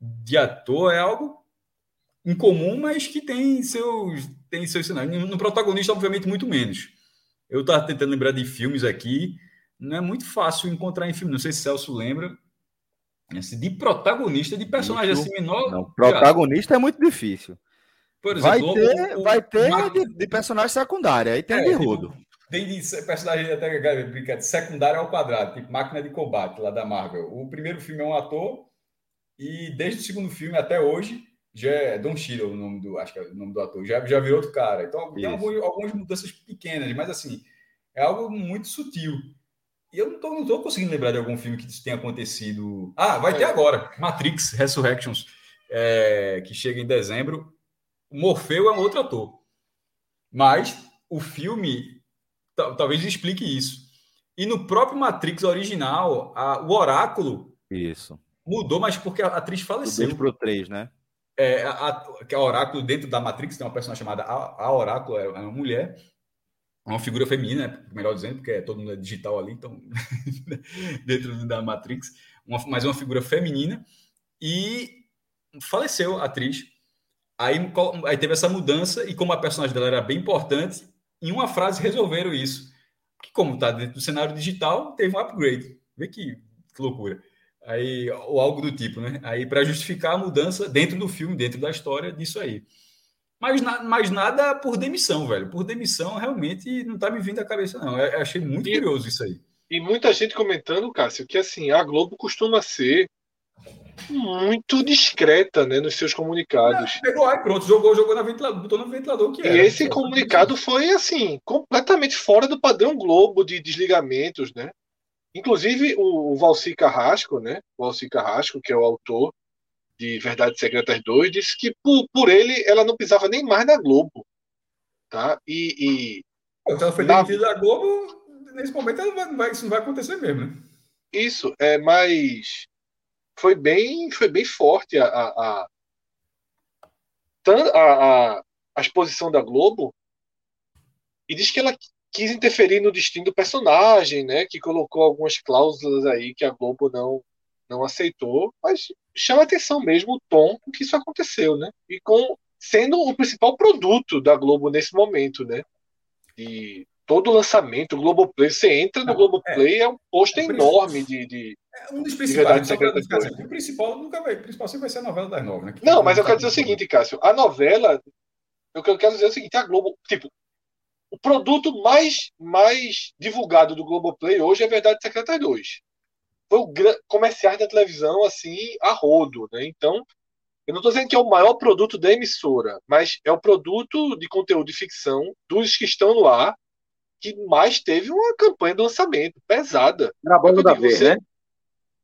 de ator é algo incomum, mas que tem seus tem seus sinais. No protagonista, obviamente, muito menos. Eu estava tentando lembrar de filmes aqui. Não é muito fácil encontrar em filme. Não sei se Celso lembra. Assim, de protagonista, de personagem Isso. assim menor. Não, protagonista é muito difícil. Por Vai exemplo, ter, o- o- vai ter o Marco- de, de personagem secundário, aí tem É, de tipo, rodo. Vem de personagem até brincadeira, secundário ao quadrado, tipo máquina de combate lá da Marvel. O primeiro filme é um ator, e desde o segundo filme até hoje, já é Don Cheadle o nome do, acho que é o nome do ator, já, já virou outro cara. Então tem alguns, algumas mudanças pequenas, mas assim, é algo muito sutil. E eu não tô, não tô conseguindo lembrar de algum filme que isso tenha acontecido. Ah, vai é. ter agora, Matrix Resurrections, é, que chega em dezembro. Morfeu é um outro ator. Mas o filme talvez explique isso. E no próprio Matrix original, a, o oráculo isso. Mudou, mas porque a atriz faleceu. Do 2 pro 3, né? É, a, a, que é o oráculo dentro da Matrix, tem uma personagem chamada a, a Oráculo, é uma mulher, uma figura feminina, né, melhor dizendo, porque é todo mundo é digital ali, então dentro da Matrix, uma, mas uma figura feminina e faleceu a atriz. Aí, aí teve essa mudança e como a personagem dela era bem importante, em uma frase resolveram isso. Que como está dentro do cenário digital, teve um upgrade. Vê que, que loucura. Aí, ou algo do tipo, né? Aí para justificar a mudança dentro do filme, dentro da história disso aí. Mas, na, mas nada por demissão, velho. Por demissão, realmente não tá me vindo à cabeça, não. Eu, achei muito e, curioso isso aí. E muita gente comentando, Cássio, que assim, a Globo costuma ser muito discreta né, nos seus comunicados. Não, pegou aí, pronto, jogou, jogou na ventilador, botou no ventilador que E era, esse comunicado foi assim, completamente fora do padrão Globo de desligamentos, né? Inclusive o, o Valci Carrasco, né? O Valci Carrasco, que é o autor de Verdades Secretas 2, disse que por, por ele ela não pisava nem mais na Globo. Tá? E. e então ela foi demitida na... da Globo, nesse momento não vai, isso não vai acontecer mesmo, né? Isso, é, mas foi bem, foi bem forte a, a, a, a, a exposição da Globo e diz que ela quis interferir no destino do personagem, né? Que colocou algumas cláusulas aí que a Globo não não aceitou, mas chama atenção mesmo o tom com que isso aconteceu, né? E com sendo o principal produto da Globo nesse momento, né? E todo lançamento, o Globoplay, você entra no Globoplay, é, é um posto é enorme de, de, é um dos principais. De assim, o principal nunca vai, o principal sempre vai ser a novela das nove, né? Que não, mas eu quero dizer o seguinte, Cássio, a novela, eu quero dizer o seguinte, a Globo, tipo, o produto mais, mais divulgado do Globoplay hoje é Verdade Secreta 2. Foi o comercial da televisão, assim, a rodo, né? Então, eu não estou dizendo que é o maior produto da emissora, mas é o produto de conteúdo de ficção dos que estão no ar que mais teve uma campanha de lançamento pesada. Era a bola da vez, né?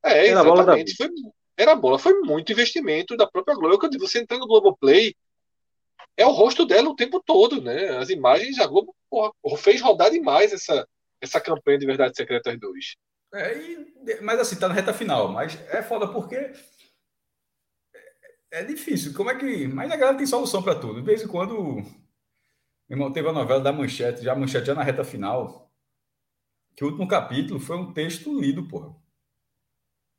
É, era exatamente. Foi, era a bola, foi muito investimento da própria Globo. Eu digo, você entrando no Globoplay, é o rosto dela o tempo todo, né? As imagens, a Globo porra, fez rodar demais essa, essa campanha de Verdade Secretas 2. É, e, mas assim, tá na reta final. Mas é foda porque é, é difícil. Como é que. Mas a galera tem solução para tudo. De vez em quando. Meu irmão, teve a novela da Manchete, já a Manchete já na reta final. Que o último capítulo foi um texto lido, porra.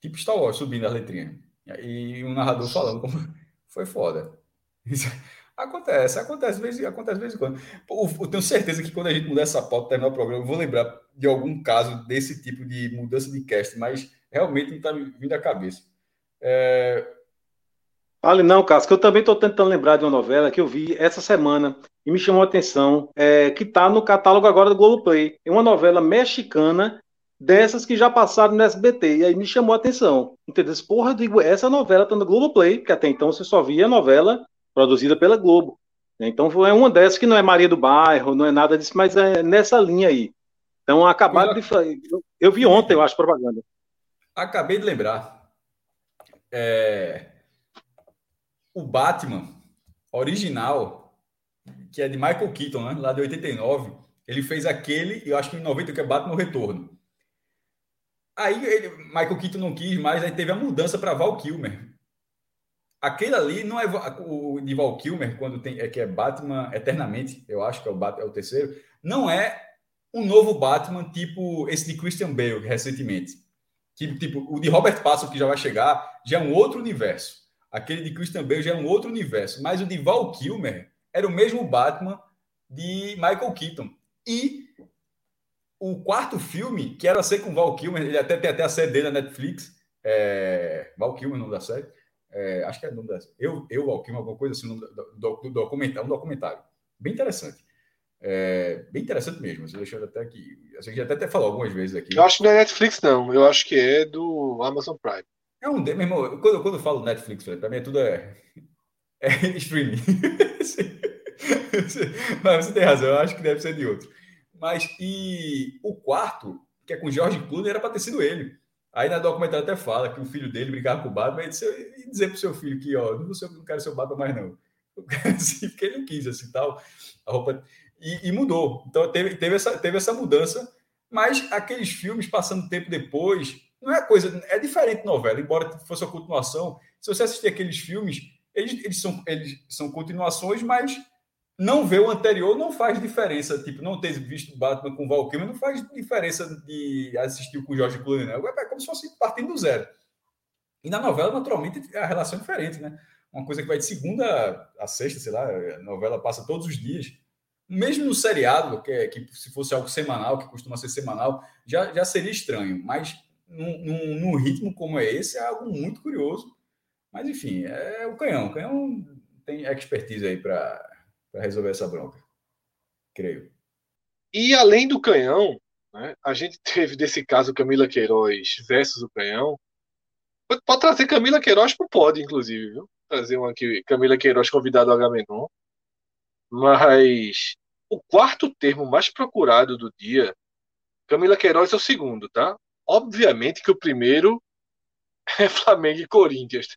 Tipo Star Wars, subindo a letrinha. E um narrador falando como foi foda. Acontece, acontece, vez, acontece de vez em quando. Eu tenho certeza que quando a gente mudar essa pauta, terminar o programa, eu vou lembrar de algum caso desse tipo de mudança de cast, mas realmente não está me vindo à cabeça. É... Fale não, Cássio, que eu também estou tentando lembrar de uma novela que eu vi essa semana e me chamou a atenção, é, que está no catálogo agora do Globoplay. É uma novela mexicana dessas que já passaram no SBT, e aí me chamou a atenção. Entendeu? Porra, eu digo, essa novela está no Globoplay, que até então você só via novela produzida pela Globo. Então é uma dessas que não é Maria do Bairro, não é nada disso, mas é nessa linha aí. Então acabaram de eu vi ontem, eu acho propaganda. Acabei de lembrar. É... O Batman original, que é de Michael Keaton, né? lá de 89, ele fez aquele, eu acho que em 90 que é Batman Retorno. Aí ele, Michael Keaton não quis mais, aí teve a mudança para Val Kilmer aquele ali não é o de Val Kilmer, quando tem, é que é Batman Eternamente, eu acho que é o, é o terceiro, não é um novo Batman tipo esse de Christian Bale, recentemente. Tipo, o de Robert Pattinson, que já vai chegar, já é um outro universo. Aquele de Christian Bale já é um outro universo. Mas o de Val Kilmer era o mesmo Batman de Michael Keaton. E o quarto filme, que era ser com Val Kilmer, ele até tem até a série dele na Netflix, é... Val Kilmer, não dá série é, acho que é o nome da. Eu, eu Alquim, alguma coisa assim, do, do, do documentário, um documentário. Bem interessante. É bem interessante mesmo. Você deixou até aqui. A gente até, até falou algumas vezes aqui. Eu acho que não é Netflix, não. Eu acho que é do Amazon Prime. É um. Meu irmão, quando, quando eu falo Netflix, para mim é tudo é, é streaming. Mas você tem razão, eu acho que deve ser de outro. Mas e o quarto, que é com George Clooney, era para ter sido ele. Aí na documentário até fala que o filho dele brincava com o Batman e, disse, e dizer pro seu filho que, ó, não, não quero ser o Batman mais não. Assim, porque ele não quis, assim, tal. A roupa... E, e, mudou. Então teve, teve, essa, teve essa mudança, mas aqueles filmes passando tempo depois, não é coisa, é diferente novela, embora fosse uma continuação. Se você assistir aqueles filmes, eles, eles, são, eles são continuações, mas não ver o anterior não faz diferença. Tipo, não ter visto Batman com Val Kilmer não faz diferença de assistir com Jorge Clooney, né? É como se fosse partindo do zero. E na novela, naturalmente, a relação é diferente, né? Uma coisa que vai de segunda a sexta, sei lá, a novela passa todos os dias. Mesmo no seriado, que, é, que se fosse algo semanal, que costuma ser semanal, já, já seria estranho. Mas num, num, num ritmo como é esse, é algo muito curioso. Mas, enfim, é o canhão. O canhão tem expertise aí para para resolver essa bronca. Creio. E além do canhão, né, a gente teve desse caso Camila Queiroz versus o canhão. Pode, trazer Camila Queiroz para o pod, inclusive, viu? Trazer uma aqui, Camila Queiroz convidado ao Agamenon. Mas o quarto termo mais procurado do dia, Camila Queiroz é o segundo, tá? Obviamente que o primeiro é Flamengo e Corinthians.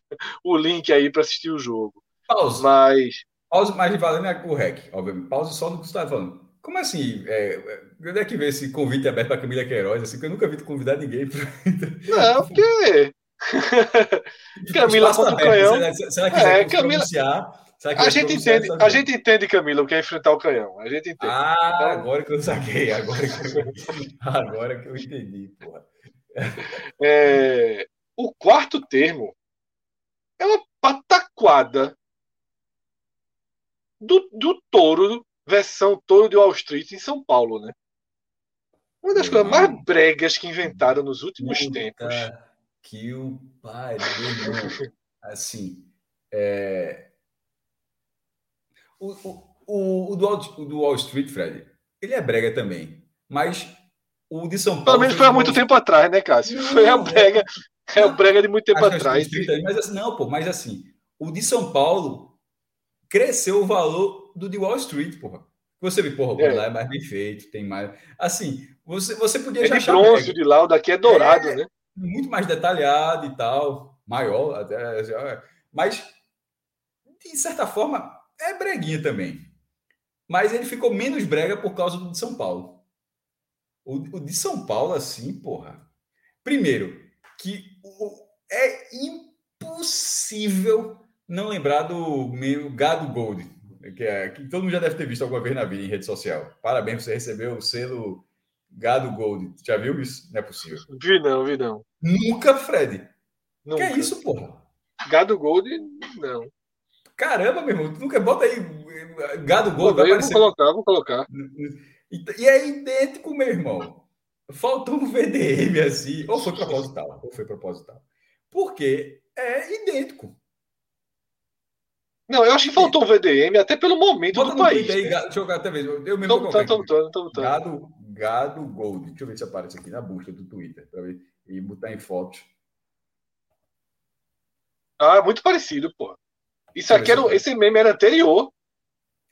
O link aí para assistir o jogo. Pausa. Mas Pause, mas valendo é o REC, obviamente. Pause só no que você estava falando. Como assim? É, é, onde é que vê esse convite aberto para Camila Queiroz? Assim, que eu nunca vi convidar ninguém. Pra... Não, porque. Camila contra o canhão. Será que é, Camila... a gente entende, a gente entende, Camila, o que é enfrentar o canhão. A gente entende. Ah, então... agora que eu saquei, agora que eu, agora que eu entendi, porra. É, o quarto termo é uma pataquada do, do touro, versão touro de Wall Street em São Paulo, né? Uma das coisas mais bregas que inventaram nos últimos Puta tempos. Que o pai, assim, é... o, o, o, o, do, o do Wall Street, Fred, ele é brega também, mas o de São Paulo. Pelo menos foi há muito tempo atrás, né, Cássio? Não, foi a brega, é, é o brega de muito tempo atrás. mas assim, não, pô, mas assim, o de São Paulo cresceu o valor do de Wall Street, porra. Você vê, porra, é. lá é mais bem feito, tem mais. Assim, você, você podia é já. É de bronze de lá, o daqui é dourado, é, né? Muito mais detalhado e tal, maior até. Mas, de certa forma, é breguinha também. Mas ele ficou menos brega por causa do de São Paulo. O, o de São Paulo, assim, porra. Primeiro, que o, é impossível não lembrar do meu Gado Gold, que, é, que todo mundo já deve ter visto alguma vez na vida em rede social. Parabéns, você recebeu o selo Gado Gold. Já viu isso? Não é possível. Vi não, vi não. Nunca, Fred. Nunca. Que é isso, porra? Gado Gold, não. Caramba, meu irmão, tu nunca bota aí Gado Gold. Vou, vou colocar, vou colocar. E, e é idêntico, meu irmão. Faltou um VDM assim, ou foi proposital, ou foi proposital. Porque é idêntico. Não, eu acho que faltou o VDM, até pelo momento Bota do país. Aí, né? Deixa eu até ver. Eu mesmo tô botando, tô botando, tô botando. Gado, Gado Gold. Deixa eu ver se aparece aqui na busca do Twitter. Pra ver, e botar em fotos. Ah, muito parecido, pô. Isso aqui era, esse meme era anterior.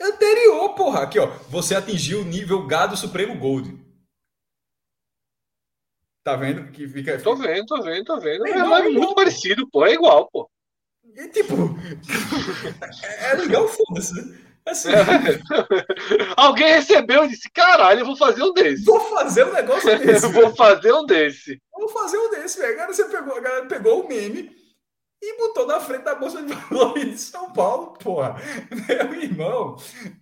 Anterior, porra. Aqui, ó. Você atingiu o nível Gado Supremo Gold. Tá vendo que fica. Tô vendo, tô vendo, tô vendo. É, é, é muito parecido, pô. É igual, pô. E tipo, é legal, foda-se. Assim, Alguém recebeu e disse: caralho, eu vou fazer um desse. Vou fazer um negócio desse. vou fazer um desse. Vou fazer um desse, velho. Agora você pegou, a galera pegou o meme e botou na frente da Bolsa de Valores de São Paulo, porra. Meu irmão,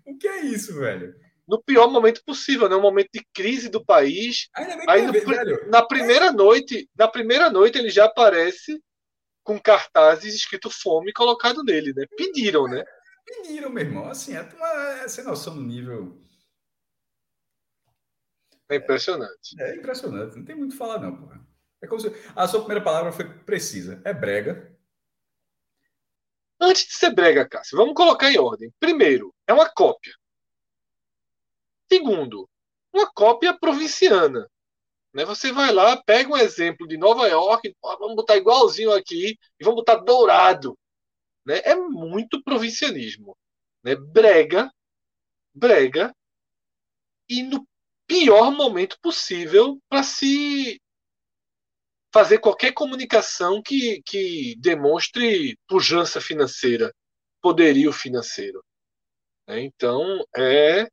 o que é isso, velho? No pior momento possível, né? Um momento de crise do país. Aí, no, velho. na primeira é. noite, na primeira noite ele já aparece com cartazes escrito fome colocado nele, né? Pediram, né? Pediram, meu irmão. Assim, é, uma, é sem noção do nível. É impressionante. É, é impressionante. Não tem muito o que falar, não, porra. É como se... A sua primeira palavra foi precisa. É brega. Antes de ser brega, Cássio, vamos colocar em ordem. Primeiro, é uma cópia. Segundo, uma cópia provinciana. Né? Você vai lá, pega um exemplo de Nova York, vamos botar igualzinho aqui e vamos botar dourado. Né? É muito provincianismo. Né? Brega, brega, e no pior momento possível para se fazer qualquer comunicação que, que demonstre pujança financeira, poderio financeiro. Né? Então, é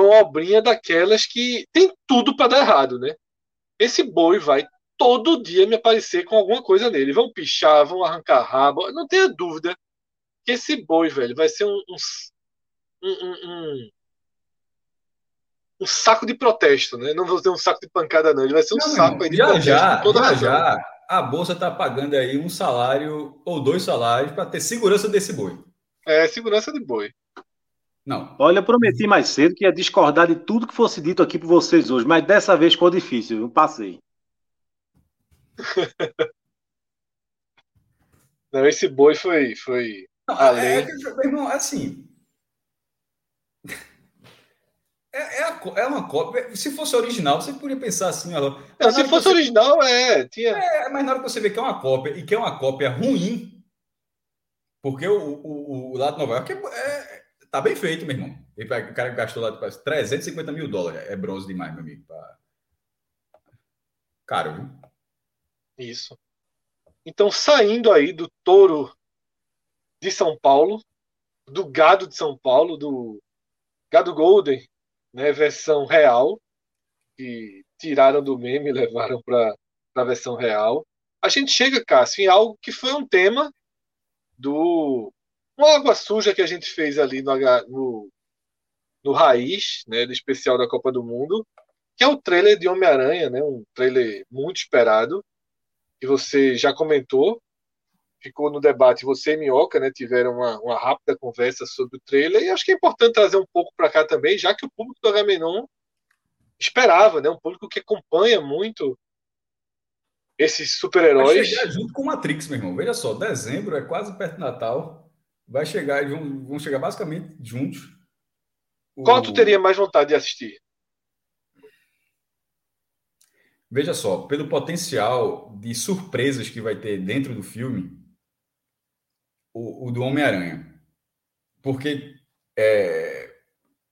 uma obrinha daquelas que tem tudo para dar errado, né? Esse boi vai todo dia me aparecer com alguma coisa nele. Vão pichar, vão arrancar rabo. Não tenha dúvida que esse boi, velho, vai ser um, um, um, um, saco de protesto, né? Não vou dizer um saco de pancada, não. Ele vai ser um não, saco aí de já, protesto. Já, toda já, já, a Bolsa está pagando aí um salário ou dois salários para ter segurança desse boi. É, segurança de boi. Não. Olha, eu prometi mais cedo que ia discordar de tudo que fosse dito aqui por vocês hoje, mas dessa vez ficou difícil, eu passei. Não, esse boi foi. foi não, além... é, é, irmão, assim. É, é, a, é, uma cópia. Se fosse original, você poderia pensar assim. Ó, não, se fosse você... original, é. Tinha... É, mas na hora que você vê que é uma cópia e que é uma cópia ruim, porque o, o, o, lado Nova York é, é Tá bem feito, meu irmão. O cara gastou lá quase 350 mil dólares. É bronze demais, meu amigo. Pra... Caro, viu? Isso. Então, saindo aí do touro de São Paulo, do gado de São Paulo, do gado Golden, né, versão real, que tiraram do meme e levaram para a versão real. A gente chega, Cássio, em algo que foi um tema do uma água suja que a gente fez ali no, no, no Raiz, né, do especial da Copa do Mundo, que é o trailer de Homem-Aranha, né, um trailer muito esperado, que você já comentou, ficou no debate, você e Minhoca, né, tiveram uma, uma rápida conversa sobre o trailer, e acho que é importante trazer um pouco para cá também, já que o público do Agamenon esperava, né, um público que acompanha muito esses super-heróis. junto com Matrix, meu irmão. Veja só, dezembro é quase perto do Natal vai chegar, vão, vão chegar basicamente juntos. Qual tu teria mais vontade de assistir? Veja só, pelo potencial de surpresas que vai ter dentro do filme, o, o do Homem-Aranha. Porque é,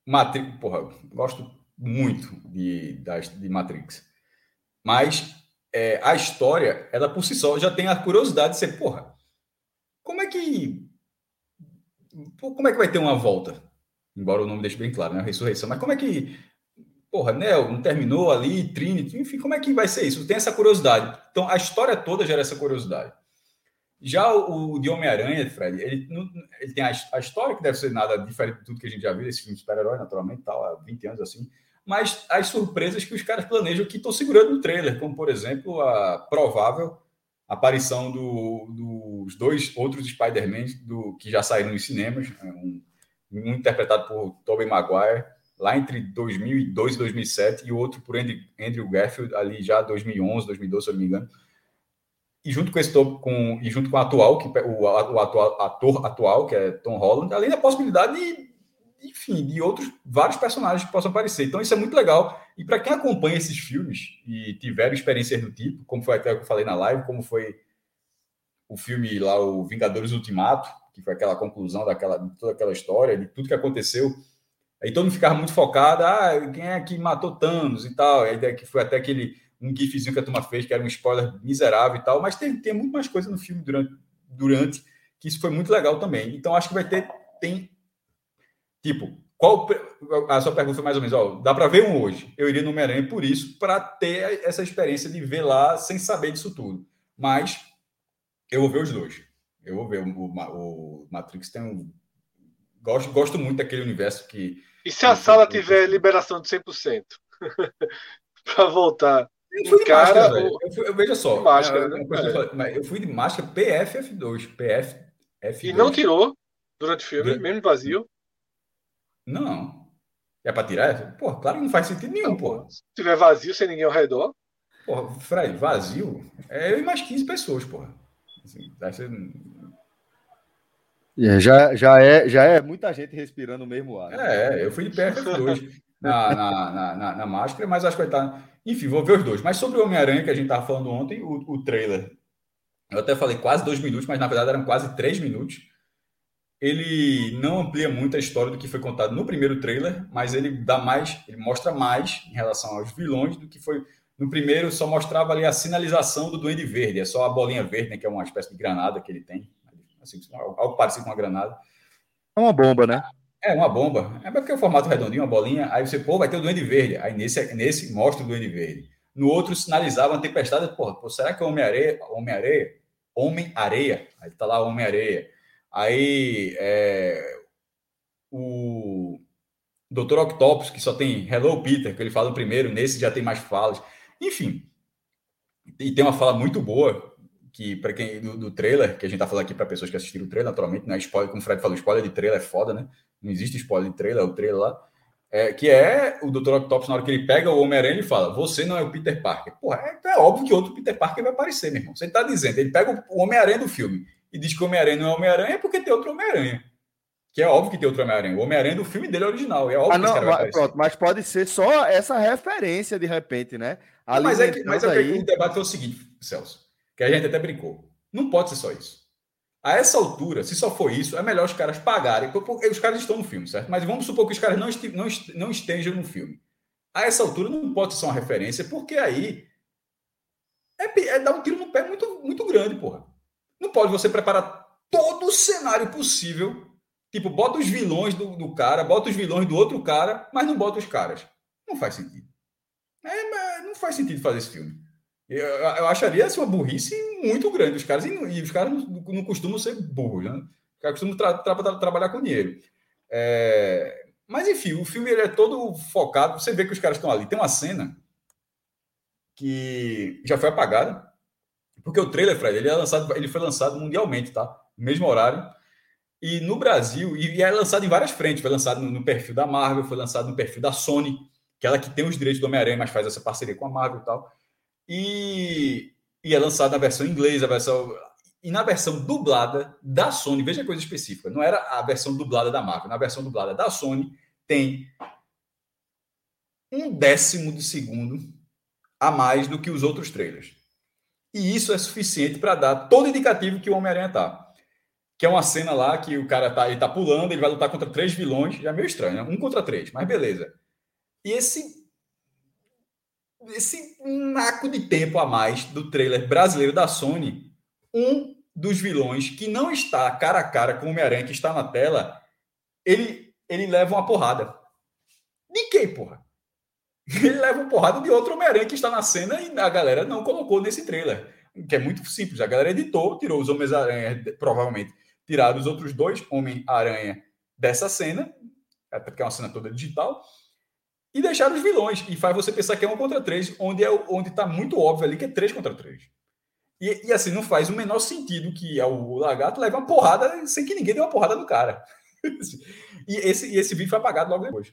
Matrix, porra, gosto muito de, de Matrix. Mas é, a história, ela por si só já tem a curiosidade de ser, porra, como é que como é que vai ter uma volta? Embora o nome deixe bem claro, né? A ressurreição. Mas como é que. Porra, Neo não terminou ali, Trinity, enfim, como é que vai ser isso? Tem essa curiosidade. Então, a história toda gera essa curiosidade. Já o, o de Homem-Aranha, Fred, ele, ele tem a, a, história que deve ser nada diferente de tudo que a gente já viu, esse filme de super-herói, naturalmente, tal, há 20 anos assim, mas as surpresas que os caras planejam que estão segurando no trailer, como, por exemplo, a provável aparição do, dos dois outros Spider-Man que já saíram nos cinemas, né, um, um, interpretado por Tobey Maguire, lá entre 2002 e 2007, e o outro por Andrew, Andrew Garfield, ali já 2011, 2012, se eu não me engano. E junto com esse com, e junto com o atual, que, o, o atual, ator atual, que é Tom Holland, além da possibilidade de enfim, de outros vários personagens que possam aparecer. Então isso é muito legal. E para quem acompanha esses filmes e tiveram experiências do tipo, como foi até que eu falei na live, como foi o filme lá, o Vingadores Ultimato, que foi aquela conclusão daquela, de toda aquela história, de tudo que aconteceu. Aí todo mundo ficava muito focado, ah, quem é que matou Thanos e tal. Aí que foi até aquele um gifzinho que a turma fez, que era um spoiler miserável e tal, mas tem, tem muito mais coisa no filme durante, durante que isso foi muito legal também. Então acho que vai ter tem Tipo, qual a sua pergunta foi mais ou menos, ó, dá para ver um hoje. Eu iria no Homem-Aranha por isso, para ter essa experiência de ver lá sem saber disso tudo. Mas eu vou ver os dois. Eu vou ver o, o, o Matrix tem um gosto gosto muito daquele universo que E se a sala tiver liberação de 100%? para voltar. Eu fui de cara, máscara, eu, fui, eu veja só. Máscara, né? eu, eu fui de máscara PFF2, PF F2. E não tirou durante o filme, mesmo vazio. Não. É para tirar? Pô, claro que não faz sentido nenhum, pô. Se tiver vazio, sem ninguém ao redor. Porra, Fred, vazio é eu e mais 15 pessoas, porra. Assim, ser... É, já, já, é, já é muita gente respirando o mesmo ar. Né? É, eu fui de PFF2 na, na, na, na, na máscara, mas acho que vai estar. Enfim, vou ver os dois. Mas sobre o Homem-Aranha que a gente estava falando ontem, o, o trailer. Eu até falei quase dois minutos, mas na verdade eram quase três minutos. Ele não amplia muito a história do que foi contado no primeiro trailer, mas ele dá mais, ele mostra mais em relação aos vilões do que foi no primeiro. Só mostrava ali a sinalização do Duende Verde, é só a bolinha verde, né, que é uma espécie de granada que ele tem, assim, algo parecido com uma granada. É uma bomba, né? É, uma bomba. É porque é o formato redondinho, uma bolinha. Aí você, pô, vai ter o Duende Verde. Aí nesse, nesse mostra o Duende Verde. No outro sinalizava uma tempestade. Pô, será que é Homem-Areia? Homem-Areia? Homem-Areia. Aí tá lá Homem-Areia. Aí é, o Dr. Octopus, que só tem Hello Peter, que ele fala o primeiro, nesse já tem mais falas. Enfim. E tem uma fala muito boa que para quem do, do, trailer, que a gente tá falando aqui para pessoas que assistiram o trailer, naturalmente, não é spoiler, como o Fred falou, spoiler de trailer é foda, né? Não existe spoiler de trailer, é o trailer lá. É, que é o Dr. Octopus, na hora que ele pega o Homem-Aranha, ele fala: Você não é o Peter Parker. Porra, é, é, óbvio que outro Peter Parker vai aparecer, meu irmão. Você tá dizendo, ele pega o Homem-Aranha do filme e diz que o Homem-Aranha não é Homem-Aranha é porque tem outro Homem-Aranha. Que é óbvio que tem outro Homem-Aranha. O Homem-Aranha do filme dele é original. É óbvio ah, não, que mas, pronto, mas pode ser só essa referência de repente, né? Mas é que, mas é aí... o debate é o seguinte, Celso, que a gente até brincou. Não pode ser só isso. A essa altura, se só for isso, é melhor os caras pagarem. Porque os caras estão no filme, certo? Mas vamos supor que os caras não, este, não, não estejam no filme. A essa altura não pode ser uma referência, porque aí é, é dar um tiro no pé muito, muito grande, porra. Não pode você preparar todo o cenário possível. Tipo, bota os vilões do, do cara, bota os vilões do outro cara, mas não bota os caras. Não faz sentido. É, não faz sentido fazer esse filme. Eu, eu acharia assim, uma burrice muito grande. Os caras, e, os caras não, não, costumam ser burros, né? Os caras costumam tra tra tra trabalhar com dinheiro. É... Mas, enfim, o filme ele é todo focado. Você vê que os caras estão ali. Tem uma cena que já foi apagada, porque o trailer, Fred, ele, é lançado, ele foi lançado mundialmente, tá? Mesmo horário. E no Brasil, e é lançado em várias frentes. Foi lançado no, perfil da Marvel, foi lançado no perfil da Sony, que é ela que tem os direitos do Homem-Aranha, mas faz essa parceria com a Marvel e tal. E, e é lançado na versão inglesa, versão, e na versão dublada da Sony, veja coisa específica, não era a versão dublada da Marvel, na versão dublada da Sony tem um décimo de segundo a mais do que os outros trailers. E isso é suficiente para dar todo indicativo que o Homem-Aranha tá. Que é uma cena lá que o cara tá, ele tá pulando, ele vai lutar contra três vilões, já é meio estranho, né? Um contra três, mas beleza. E esse esse naco de tempo a mais do trailer brasileiro da Sony, um dos vilões que não está cara a cara com o Homem-Aranha que está na tela, ele, ele leva uma porrada. De quem, porra? Ele leva uma porrada de outro Homem-Aranha que está na cena e a galera não colocou nesse trailer. Que é muito simples. A galera editou, tirou os Homens-Aranha, provavelmente tiraram os outros dois Homem-Aranha dessa cena, até porque é uma cena toda digital, e deixar os vilões. E faz você pensar que é um contra três, onde é onde está muito óbvio ali que é três contra três. E, e, assim, não faz o menor sentido que é o lagarto leve uma porrada sem que ninguém dê uma porrada no cara. e, esse, e esse vídeo foi apagado logo depois.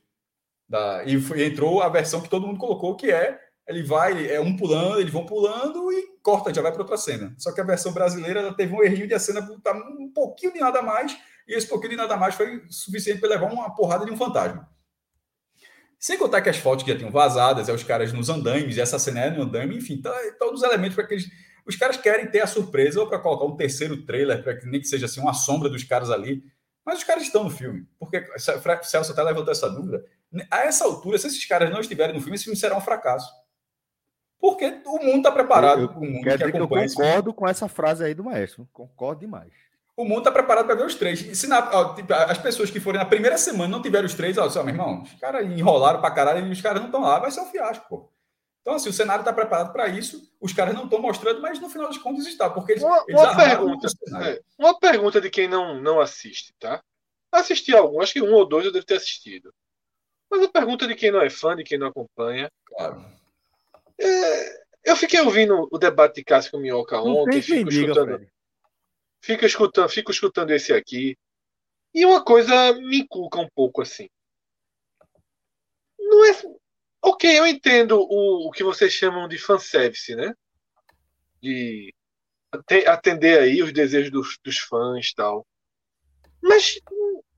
Da, e foi, entrou a versão que todo mundo colocou, que é ele vai, é um pulando, eles vão pulando e corta, já vai para outra cena. Só que a versão brasileira teve um errinho de a cena botar um pouquinho de nada mais, e esse pouquinho de nada mais foi suficiente para levar uma porrada de um fantasma. Sem contar que as fotos que já tinham vazadas, é os caras nos andames, essa cena é no andame, enfim, tá, todos os elementos para que eles. Os caras querem ter a surpresa ou para colocar um terceiro trailer, para que nem que seja assim uma sombra dos caras ali. Mas os caras estão no filme. Porque Celso até levantou essa dúvida. A essa altura, se esses caras não estiverem no filme, esse filme será um fracasso. Porque o mundo está preparado. Eu, eu, o mundo que acompanha eu concordo com essa frase aí do maestro. Concordo demais o mundo está preparado para ver os três. E se na, ó, tipo, as pessoas que forem na primeira semana não tiverem os três, ó, só, meu irmão, os caras enrolaram para caralho e os caras não estão lá, vai ser um fiasco, pô. Então, assim, o cenário está preparado para isso, os caras não estão mostrando, mas no final das contas está, porque eles, uma, eles uma pergunta, é, uma pergunta de quem não, não assiste, tá? Assisti algum, acho que um ou dois eu devo ter assistido. Mas a pergunta de quem não é fã, de quem não acompanha. Claro. É, eu fiquei ouvindo o debate de Cássio com Minhoca ontem, fico escutando. Fica escutando, fico escutando esse aqui. E uma coisa me inculca um pouco assim. Não é. Ok, eu entendo o, o que vocês chamam de fanservice, né? De atender aí os desejos dos, dos fãs e tal. Mas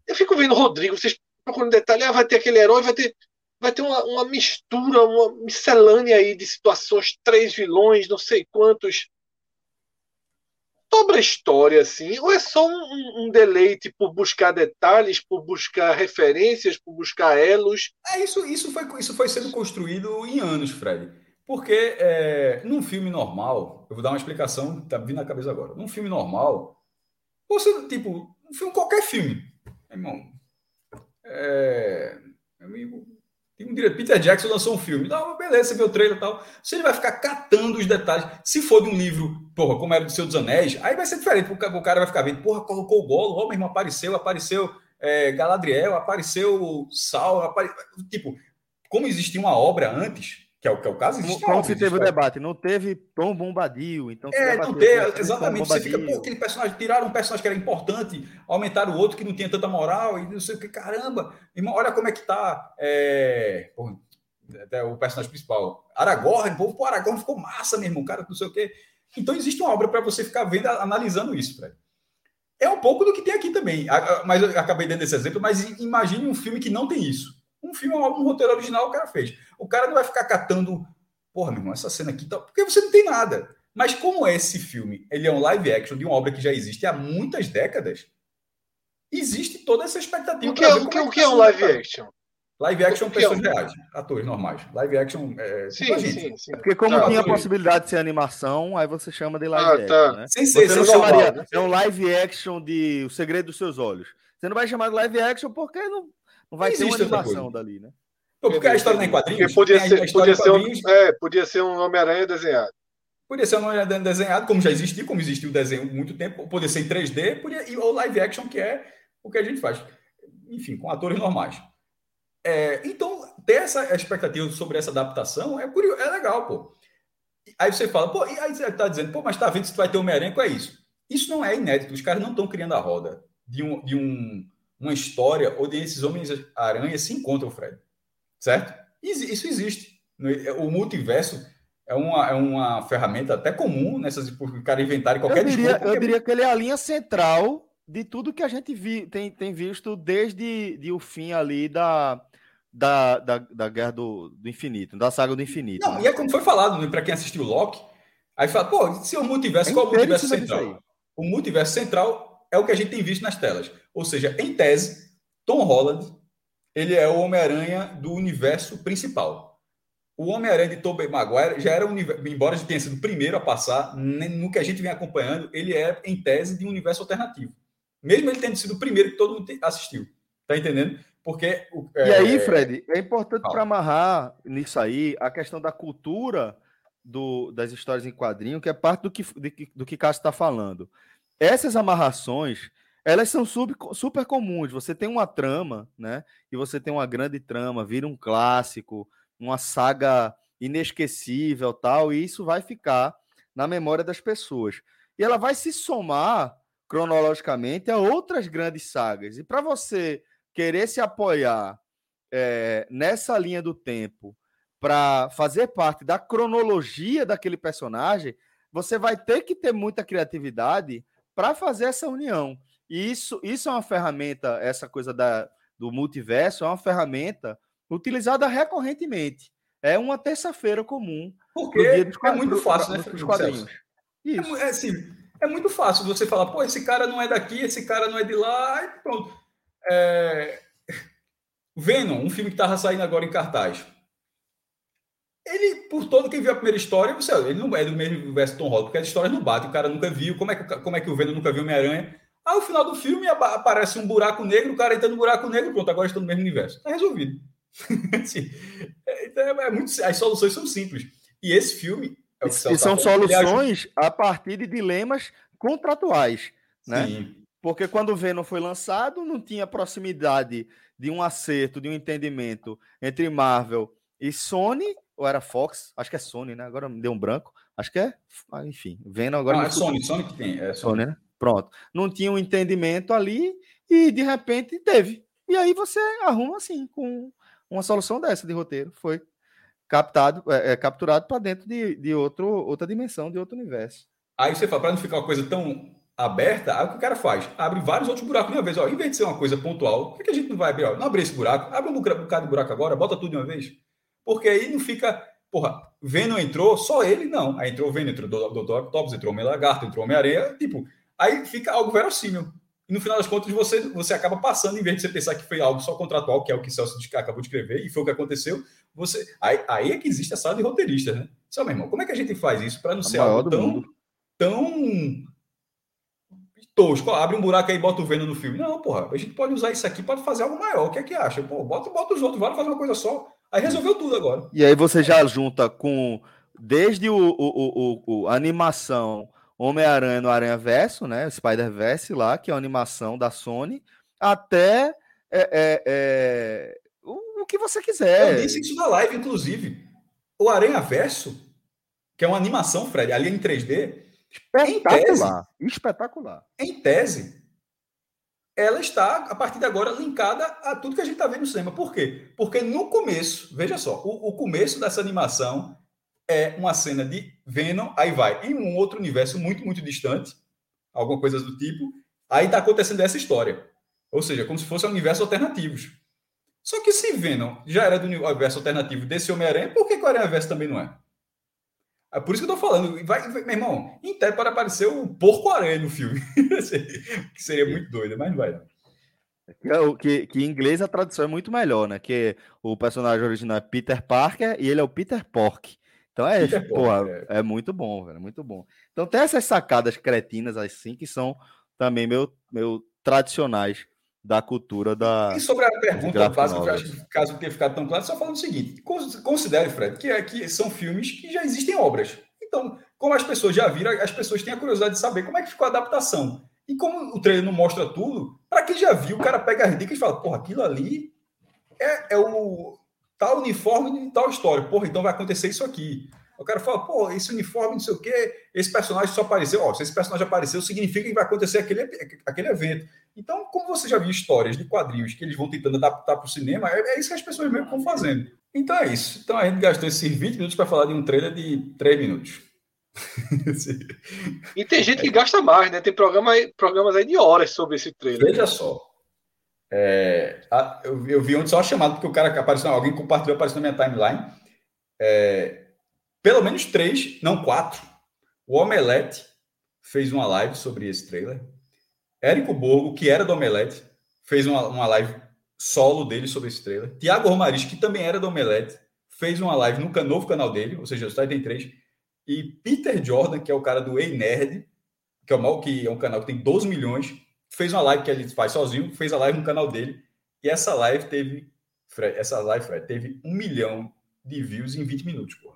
eu fico vendo o Rodrigo, vocês procuram detalhe, ah, vai ter aquele herói, vai ter, vai ter uma, uma mistura, uma miscelânea aí de situações, três vilões, não sei quantos. Sobre a história, assim, ou é só um, um, deleite por buscar detalhes, por buscar referências, por buscar elos? É, isso, isso, foi, isso foi sendo construído em anos, Fred. Porque é, num filme normal, eu vou dar uma explicação, tá vindo na cabeça agora. Num filme normal, você, tipo, um filme, qualquer filme, irmão. É, amigo, tem um diretor, Peter Jackson lançou um filme. Não, beleza, você viu o trailer e tal. Você vai ficar catando os detalhes. Se for de um livro, porra, como era do Senhor dos Anéis, aí vai ser diferente. O cara vai ficar vendo, porra, colocou o Golo, ó, mesmo apareceu, apareceu é, Galadriel, apareceu Sal, tipo, como existia uma obra antes, que é o, que é o caso, existe Como se teve o debate, não teve Tom Bombadil, então... É, não teve, exatamente, você fica, pô, aquele personagem, tiraram um personagem que era importante, aumentaram o outro que não tinha tanta moral, e não sei o que, caramba, irmão, olha como é que tá, é, pô, até o personagem principal, Aragorn, pô, pô, Aragorn ficou massa, meu irmão, cara, não sei o que, então existe uma obra para você ficar vendo, analisando isso, Fred. É um pouco do que tem aqui também, mas eu acabei dando esse exemplo, mas imagine um filme que não tem isso. Um filme, um roteiro original o cara fez. O cara não vai ficar catando, porra, meu irmão, essa cena aqui, tá... porque você não tem nada. Mas como esse filme, ele é um live action de uma obra que já existe há muitas décadas, existe toda essa expectativa. O que, é, o que, é, o que é um live action? Live action, pessoas é um... reais, atores normais. Live action é. Sim, tipo sim, sim. Porque, como tá, tinha a possibilidade de ser animação, aí você chama de live ah, action. Tá. Né? Sem ser, você não chamaria. Né? É um live action de O Segredo dos Seus Olhos. Você não vai chamar de live action porque não, não vai ter uma animação dali, né? Porque a história nem quadrinhos. podia ser, podia, ser um, é, podia ser um Homem-Aranha desenhado. Podia ser um Homem-Aranha desenhado, como já existiu, como existiu o desenho há muito tempo. Podia ser em 3D, podia, ou live action, que é o que a gente faz. Enfim, com atores normais. É, então, ter essa expectativa sobre essa adaptação é, curioso, é legal, pô. Aí você fala, pô, e aí você está dizendo, pô, mas tá vendo se tu vai ter Homem-Aranha, é isso? Isso não é inédito, os caras não estão criando a roda de um, de um uma história onde esses Homens-Aranha se encontram, Fred. Certo? Isso existe. O multiverso é uma, é uma ferramenta até comum nessas o cara inventarem qualquer eu diria, Eu diria que ele é a linha central de tudo que a gente vi, tem, tem visto desde de o fim ali da, da, da, da Guerra do, do Infinito, da saga do Infinito. Não, né? e é como foi falado, né, para quem assistiu Loki, aí fala, pô, se é o multiverso, é qual é o multiverso central? O multiverso central é o que a gente tem visto nas telas. Ou seja, em tese, Tom Holland ele é o Homem-Aranha do universo principal. O Homem-Aranha de Tobey Maguire já era, um, embora já tenha sido o primeiro a passar, no que a gente vem acompanhando, ele é, em tese, de um universo alternativo. Mesmo ele tendo sido o primeiro que todo mundo assistiu. Tá entendendo? Porque. É... E aí, Fred, é importante para amarrar nisso aí a questão da cultura do, das histórias em quadrinho, que é parte do que, do que Cássio está falando. Essas amarrações elas são super comuns. Você tem uma trama, né? E você tem uma grande trama, vira um clássico, uma saga inesquecível, tal, e isso vai ficar na memória das pessoas. E ela vai se somar cronologicamente a outras grandes sagas. E para você querer se apoiar é, nessa linha do tempo para fazer parte da cronologia daquele personagem, você vai ter que ter muita criatividade para fazer essa união. Isso, isso é uma ferramenta, essa coisa da, do multiverso, é uma ferramenta utilizada recorrentemente. É uma terça-feira comum. Porque é muito fácil, né? Os quadrinhos. Isso. É, é, assim, é muito fácil você falar, pô, esse cara não é daqui, esse cara não é de lá, e pronto. É... Venom, um filme que estava saindo agora em cartaz. Ele, por todo quem viu a primeira história, você, ele não é do mesmo universo Tom Holland, porque as histórias não batem, o cara nunca viu. Como é que, como é que o Venom nunca viu Homem-Aranha? Aí, no final do filme, aparece um buraco negro, o cara entra no buraco negro, pronto, agora estão no mesmo universo. Está resolvido. assim, é, então, é, é, muito, as soluções são simples. E esse filme. É e são soluções a partir de dilemas contratuais. Né? Sim. Porque quando o Venom foi lançado, não tinha proximidade de um acerto, de um entendimento entre Marvel e Sony, ou era Fox? Acho que é Sony, né? Agora me deu um branco. Acho que é. Ah, enfim, Venom agora. Não, é Sony, Sony que tem. É Sony, Sony né? Pronto. Não tinha um entendimento ali e de repente teve. E aí você arruma assim, com uma solução dessa de roteiro. Foi captado, é, é capturado para dentro de, de outro, outra dimensão, de outro universo. Aí você fala, para não ficar uma coisa tão aberta, aí o que o cara faz? Abre vários outros buracos de uma vez. Ó, em vez de ser uma coisa pontual, por que, a gente não vai abrir? Ó, não abrir esse buraco, abre um bocado de buraco agora, bota tudo de uma vez. Porque aí não fica. Porra, Venom entrou, só ele não. Aí entrou o Venom, entrou o Dr. Octopus, entrou o Homem-Lagarto, entrou o Homem-Areia. Tipo, aí fica algo verossímil. E no final das contas, você, você acaba passando, em vez de você pensar que foi algo só contratual, que é o que o Celso acabou de escrever, e foi o que aconteceu, você. Aí, aí é que existe a sala de roteiristas, né? Só, meu irmão, como é que a gente faz isso para não a ser algo tão, tão tosco. Abre um buraco aí e bota o Venom no filme. Não, porra, a gente pode usar isso aqui para fazer algo maior. O que é que acha? Pô, bota, bota os outros, vale fazer uma coisa só. Aí resolveu tudo agora. E aí você já junta com desde o, o, o, o a animação Homem-Aranha no Aranha Verso, né? Spider-Verse lá, que é a animação da Sony, até é, é, é, o, o, que você quiser. Eu disse isso na live, inclusive. O Aranha Verso, que é uma animação, Fred, ali em 3D, espetacular. Em tese, espetacular. Em tese, ela está, a partir de agora, linkada a tudo que a gente está vendo no cinema. Por quê? Porque no começo, veja só, o, o, começo dessa animação é uma cena de Venom, aí vai em um outro universo muito, muito distante, alguma coisa do tipo, aí está acontecendo essa história. Ou seja, como se fossem universos alternativos. Só que se Venom já era do universo alternativo desse Homem-Aranha, por que o Aranha-Verso também não é? É por isso que eu tô falando. Vai, vai, meu irmão, em pode aparecer o Porco-Aranha no filme. que seria muito doido, mas não vai. É que, que, em inglês a tradução é muito melhor, né? Que o personagem original é Peter Parker e ele é o Peter Pork. Então é, Peter porra, é. é. muito bom, velho, muito bom. Então tem essas sacadas cretinas assim que são também meio, meio tradicionais da cultura da. E sobre a pergunta básica, caso tenha ficado tão claro, só falando o seguinte: considere, Fred, que aqui são filmes que já existem obras. Então, como as pessoas já viram, as pessoas têm a curiosidade de saber como é que ficou a adaptação. E como o trailer não mostra tudo, para quem já viu, o cara pega as dicas e fala: porra, aquilo ali é, é o tal uniforme de tal história. Porra, então vai acontecer isso aqui. O cara fala, pô, esse uniforme, não sei o quê, esse personagem só apareceu. Ó, se esse personagem apareceu, significa que vai acontecer aquele, aquele evento. Então, como você já viu histórias de quadrinhos que eles vão tentando adaptar para o cinema, é, é, isso que as pessoas mesmo estão fazendo. Então é isso. Então a gente gastou esses 20 minutos para falar de um trailer de 3 minutos. e tem gente que gasta mais, né? Tem programa, programas aí de horas sobre esse trailer. Veja só. É, a, eu, eu, vi ontem só a chamada, porque o cara apareceu, alguém compartilhou, apareceu na minha timeline. É, pelo menos três, não quatro. O Omelete fez uma live sobre esse trailer. Érico Borgo, que era do Omelete, fez uma, uma live solo dele sobre esse trailer. Tiago Romariz, que também era do Omelete, fez uma live no novo canal dele, ou seja, o site tem três. E Peter Jordan, que é o cara do Ei Nerd, que é, o, que é um canal que tem 12 milhões, fez uma live que ele faz sozinho, fez a live no canal dele. E essa live teve, Fred, essa live, Fred, teve um milhão de views em 20 minutos, pô.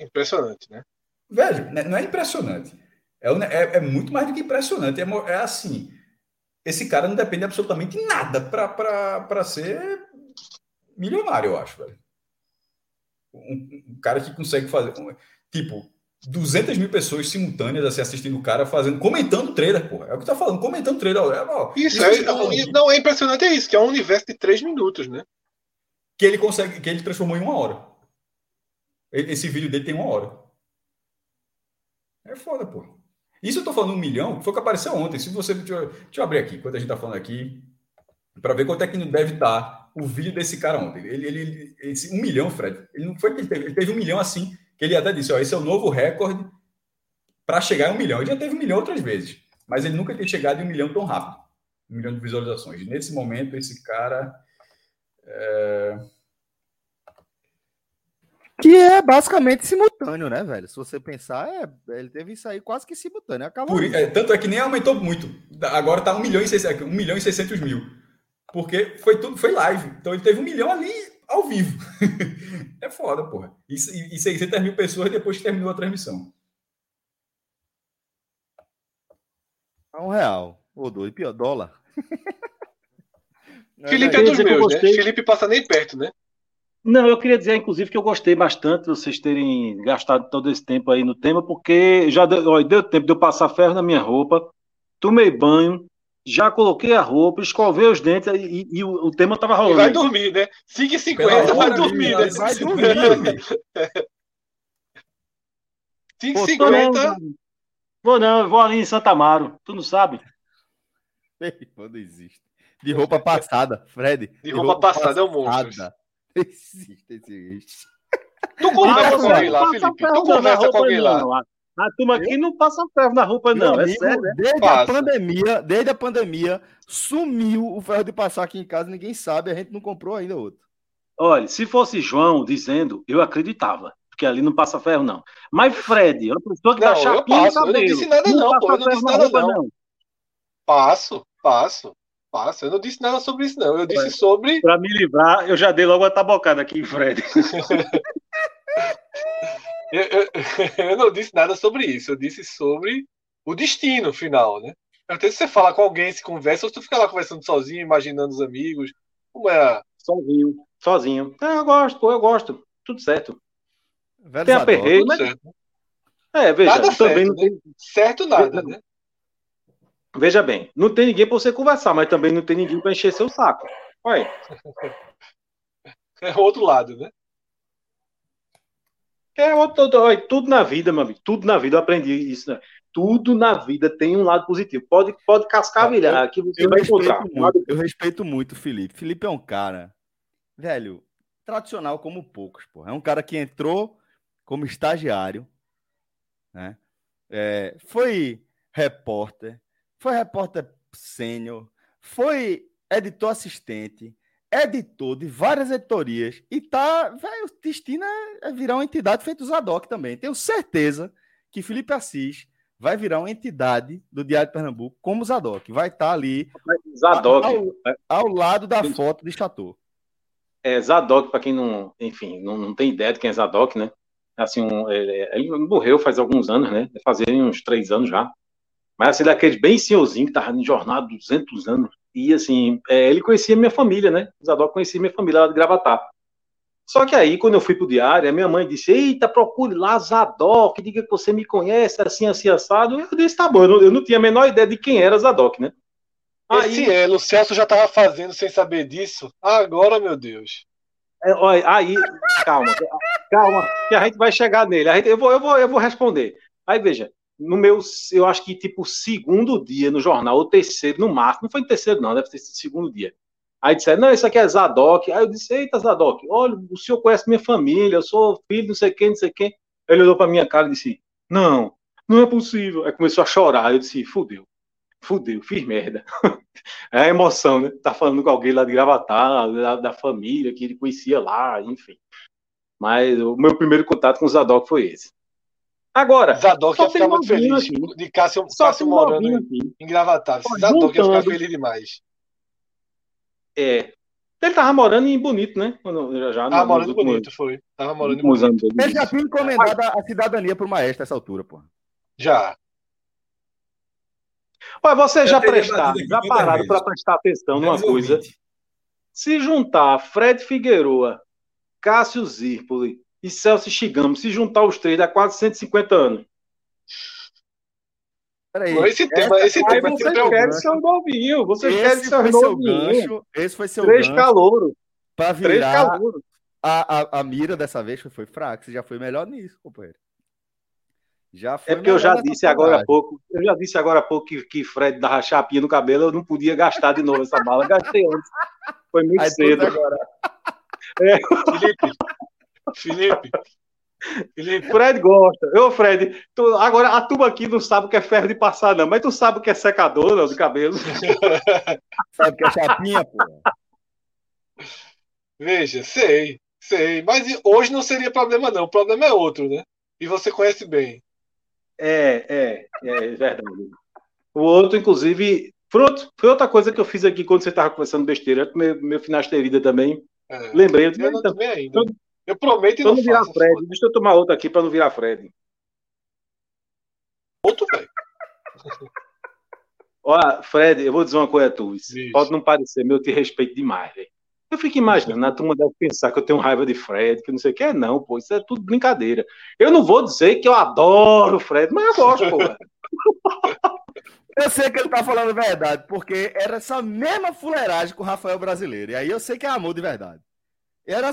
Impressionante, né? Velho, né, não é impressionante. É, é, é muito mais do que impressionante. É, é, assim: esse cara não depende absolutamente nada para ser milionário, eu acho, velho. Um, um, cara que consegue fazer. Tipo, 200 mil pessoas simultâneas assim, assistindo o cara fazendo, comentando o trailer, porra. É o que tá falando, comentando o trailer. É, ó, isso, isso é, tá não, é impressionante, é isso, que é um universo de 3 minutos, né? Que ele consegue, que ele transformou em uma hora. Esse vídeo dele tem uma hora. É foda, pô. Isso eu tô falando um milhão, foi o que apareceu ontem. Se você. Deixa eu, deixa eu abrir aqui, enquanto a gente tá falando aqui, para ver quanto é que deve estar o vídeo desse cara ontem. Ele, ele, esse, um milhão, Fred. Ele não foi que ele teve, ele teve um milhão assim, que ele até disse: ó, esse é o novo recorde para chegar a um milhão. Ele já teve um milhão outras vezes, mas ele nunca tinha chegado em um milhão tão rápido um milhão de visualizações. Nesse momento, esse cara. É que é basicamente simultâneo, né, velho? Se você pensar, é, ele teve isso aí quase que simultâneo. Por, é, tanto é que nem aumentou muito. Agora tá 1 milhão e 600, 1 milhão e 600 mil. Porque foi tudo, foi live. Então ele teve um milhão ali ao vivo. é foda, porra. E, e 600 mil pessoas depois que terminou a transmissão. Um real. Ou dois, pior, dólar. Felipe é dos meus, né? Felipe passa nem perto, né? Não, eu queria dizer, inclusive, que eu gostei bastante de vocês terem gastado todo esse tempo aí no tema, porque já deu, ó, deu tempo de eu passar ferro na minha roupa, tomei banho, já coloquei a roupa, escovei os dentes e, e o, o, tema tava rolando. E vai dormir, né? 5h50 vai dormir, né? Vai dormir. 5h50. Vou não, eu vou ali em Santa Amaro. Tu não sabe? Quando existe. De roupa passada, Fred. De, roupa, passada, é um monstro. Existe, existe. Tu conversa com Ah, alguém lá, não Felipe. Tu conversa com roupa, alguém lá. não. A a turma aqui não passa ferro na roupa, não. É amigo, sério, né? Desde a Passa. pandemia, desde a pandemia, sumiu o ferro de passar aqui em casa, ninguém sabe, a gente não comprou ainda outro. Olha, se fosse João dizendo, eu acreditava. Porque ali não passa ferro, não. Mas Fred, uma pessoa que Não, dá eu chapinha no passo, eu não disse nada não, pô, passa eu não disse na nada roupa, não. Passo, passo, passo. Eu não disse nada sobre isso, não. Eu disse sobre. Pra me livrar, eu já dei logo a tabocada aqui em Fred. Eu, eu- eu não disse nada sobre isso. Eu disse sobre o destino final, né? Eu tenho que você fala com alguém, se conversa, ou se tu fica lá conversando sozinho, imaginando os amigos. Como é. Sozinho. Sozinho. É, eu gosto, pô, eu gosto. Tudo certo. Velho Tem aperreio, mas. certo. É, veja, Nada também certo, não né? tem. Certo nada, né? Veja bem, não tem ninguém pra você conversar, mas também não tem ninguém pra encher seu saco. Olha, É o outro lado, né? É outro, outro- olha, tudo na vida, meu amigo, tudo na vida, eu aprendi isso, né? Tudo na vida tem um lado positivo. Pode, pode cascavilhar, que você Eu vai respeito, encontrar. muito, eu respeito muito o Felipe. Felipe é um cara, velho, tradicional como poucos, pô. É um cara que entrou como estagiário, né? É, foi repórter, foi repórter sênior, foi editor assistente, editor de várias editorias e tá, velho, o destino é virar uma entidade feito o Zadok também. Tenho certeza que Felipe Assis vai virar uma entidade do Diário de Pernambuco como Zadok. Vai estar ali Zadok. ao, ao lado da foto de Chateau. É, Zadok, para quem não, enfim, não, não tem ideia de quem é Zadok, né? Assim, um, ele, ele morreu faz alguns anos, né? Fazia uns três anos já. Mas assim, daquele bem senhorzinho que tava no jornal há 200 anos. E assim, é, ele conhecia minha família, né? Zadok conhecia minha família lá de Gravatar. Só que aí, quando eu fui pro diário, a minha mãe disse: Eita, procure lá Zadok, diga que você me conhece, assim, assim, assado. Eu disse: Tá bom, eu não, eu não tinha a menor ideia de quem era Zadok, né? Esse elo, o Celso já tava fazendo sem saber disso. Agora, meu Deus. É, olha, aí, calma, calma, que a gente vai chegar nele. A gente, eu, vou, eu, vou, eu vou responder. Aí, veja, no meu, eu acho que tipo, segundo dia no jornal, ou terceiro, no máximo, não foi no terceiro, não, deve ter sido segundo dia. Aí disseram, não, isso aqui é Zadok. Aí eu disse, eita, Zadok, olha, o senhor conhece minha família, eu sou filho, não sei quem, não sei quem. Ele olhou pra minha cara e disse, não, não é possível. Aí começou a chorar. Eu disse, fudeu, fudeu, fiz merda. É a emoção, né? Tá falando com alguém lá de Gravatar, da, da família, que ele conhecia lá, enfim. Mas o meu primeiro contato com o Zadok foi esse. Agora, Zadok só ia ficar muito feliz aqui. de Cássio, só Cássio morando em, aqui. em Gravatar. Zadok ia ficar feliz demais. É. Ele tava morando em Bonito, né? Já, já Tava morando últimos- bonito, foi. Tava morando últimos bonito. Ele já tinha encomendado a, a cidadania pro maestro nessa altura, pô. Já. Olha, vocês já prestaram, já pararam para prestar atenção numa coisa. Se juntar Fred Figueroa, Cássio Zirpoli e Celso Chigamo, se juntar os três, dá quase 150 anos. Peraí. Esse tema, esse tema é o querem gancho. ser um novinho, vocês querem Esse ser um foi seu novinho. gancho. Esse foi seu Três gancho calouros, pra três virar calouros. a, a, a mira dessa vez foi, fraca. Você já foi melhor nisso, companheiro. Já foi É porque eu já disse agora há pouco, eu já disse agora há pouco que, que Fred dava chapinha no cabelo, eu não podia gastar de novo essa bala, gastei antes. Foi muito Aí cedo. tudo agora. Felipe. Felipe. Felipe. Fred gosta. Eu, Fred, tu- agora a turma aqui não sabe o que é ferro de passar, não, mas tu sabe o que é secador não, de cabelo. Sabe que é chapinha, pô. Veja, sei, sei. Mas hoje não seria problema, não. O problema é outro, né? E você conhece bem. É, é, é verdade. O outro, inclusive, foi, outro- foi outra coisa que eu fiz aqui quando você estava conversando besteira, meu, meu finasterida também. É. Lembrei, eu Eu não "Eita, tomei ainda. Eu prometo e pra não não virar faço. Fred, deixa eu tomar outra aqui para não virar Fred. Outro, velho. Olha, Fred, eu vou dizer uma coisa a tu. Pode não parecer, mas eu te respeito demais, velho. Eu fico imaginando, a turma deve pensar que eu tenho raiva de Fred, que não sei o que. É, não, pô, isso é tudo brincadeira. Eu não vou dizer que eu adoro o Fred, mas eu gosto, pô. Eu sei que ele tá falando a verdade, porque era essa mesma fuleiragem com o Rafael Brasileiro. E aí eu sei que é amor de verdade. Era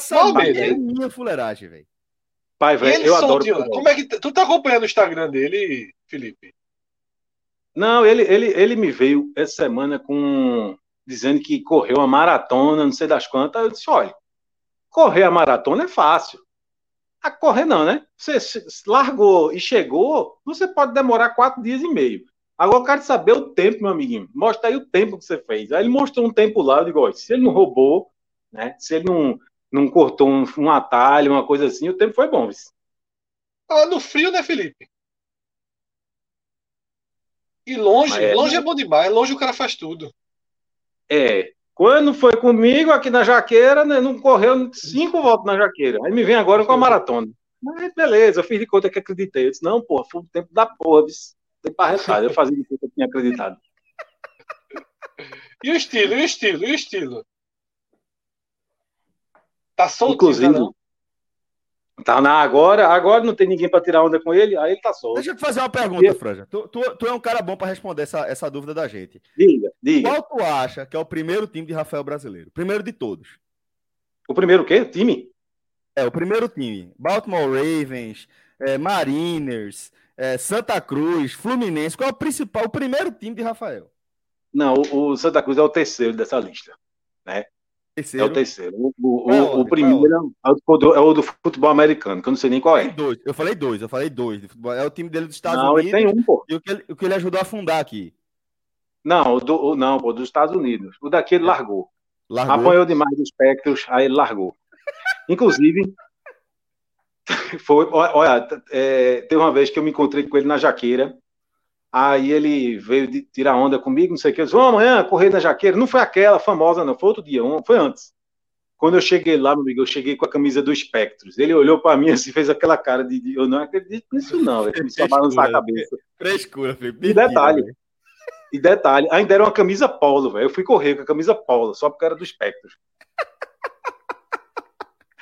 dele, mesma fuleiragem, velho. Pai, velho, eu adoro. Como é que. Tu tá acompanhando o Instagram dele, Felipe? Não, ele, ele, ele me veio essa semana com dizendo que correu uma maratona, não sei das quantas. Eu disse: olha, correr a maratona é fácil. A correr não, né? Você largou e chegou, você pode demorar quatro dias e meio. Agora eu quero saber o tempo, meu amiguinho. Mostra aí o tempo que você fez. Aí ele mostrou um tempo lá, eu digo, se ele não roubou, né? Se ele não, não cortou um, um atalho, uma coisa assim, o tempo foi bom. Ah, no frio, né, Felipe? E longe, é, longe é bom demais. Longe o cara faz tudo. É. Quando foi comigo aqui na Jaqueira, né, não correu cinco voltas na Jaqueira. Aí me vem agora com a maratona. Mas beleza, eu fiz de conta que acreditei. Eu disse, não, pô, foi o tempo da porra, tem para arretar. Eu fazia de conta que eu tinha acreditado. E o estilo, e o estilo, e o estilo? Tá solto, Inclusive, não? Tá na agora, agora não tem ninguém para tirar onda com ele, aí ele tá solto. Deixa eu te fazer uma pergunta, e... Franja. Tu, tu, tu, é um cara bom para responder essa, essa dúvida da gente. Diga, diga. Qual tu acha que é o primeiro time de Rafael brasileiro? Primeiro de todos. O primeiro o quê? Time? É, o primeiro time. Baltimore Ravens, é, Mariners, é, Santa Cruz, Fluminense. Qual é o principal, o primeiro time de Rafael? Não, o, o Santa Cruz é o terceiro dessa lista, né? Terceiro. É o terceiro. O, o, é o, o primeiro é o, é o, do futebol americano, que eu não sei nem qual é. Dois. Eu falei dois, eu falei dois. É o time dele dos Estados não, Unidos. Não, ele tem um, pô. E o que ele, o que ele ajudou a fundar aqui. Não, o do, não, pô, dos Estados Unidos. O daqui ele é. largou. largou. Apanhou demais dos Spectros, aí ele largou. Inclusive, foi, olha, é, teve uma vez que eu me encontrei com ele na jaqueira. Aí ele veio tirar onda comigo, não sei o que. Eu disse, vamos amanhã correr na jaqueira. Não foi aquela famosa, não. Foi outro dia, um, foi antes. Quando eu cheguei lá, meu amigo, eu cheguei com a camisa do Spectros. Ele olhou para mim assim, fez aquela cara de, de eu não acredito nisso, não. Ele começou a balançar a cabeça. Frescura, Felipe. E detalhe, e detalhe, ainda era uma camisa polo, velho. Eu fui correr com a camisa polo, só porque era do Spectros.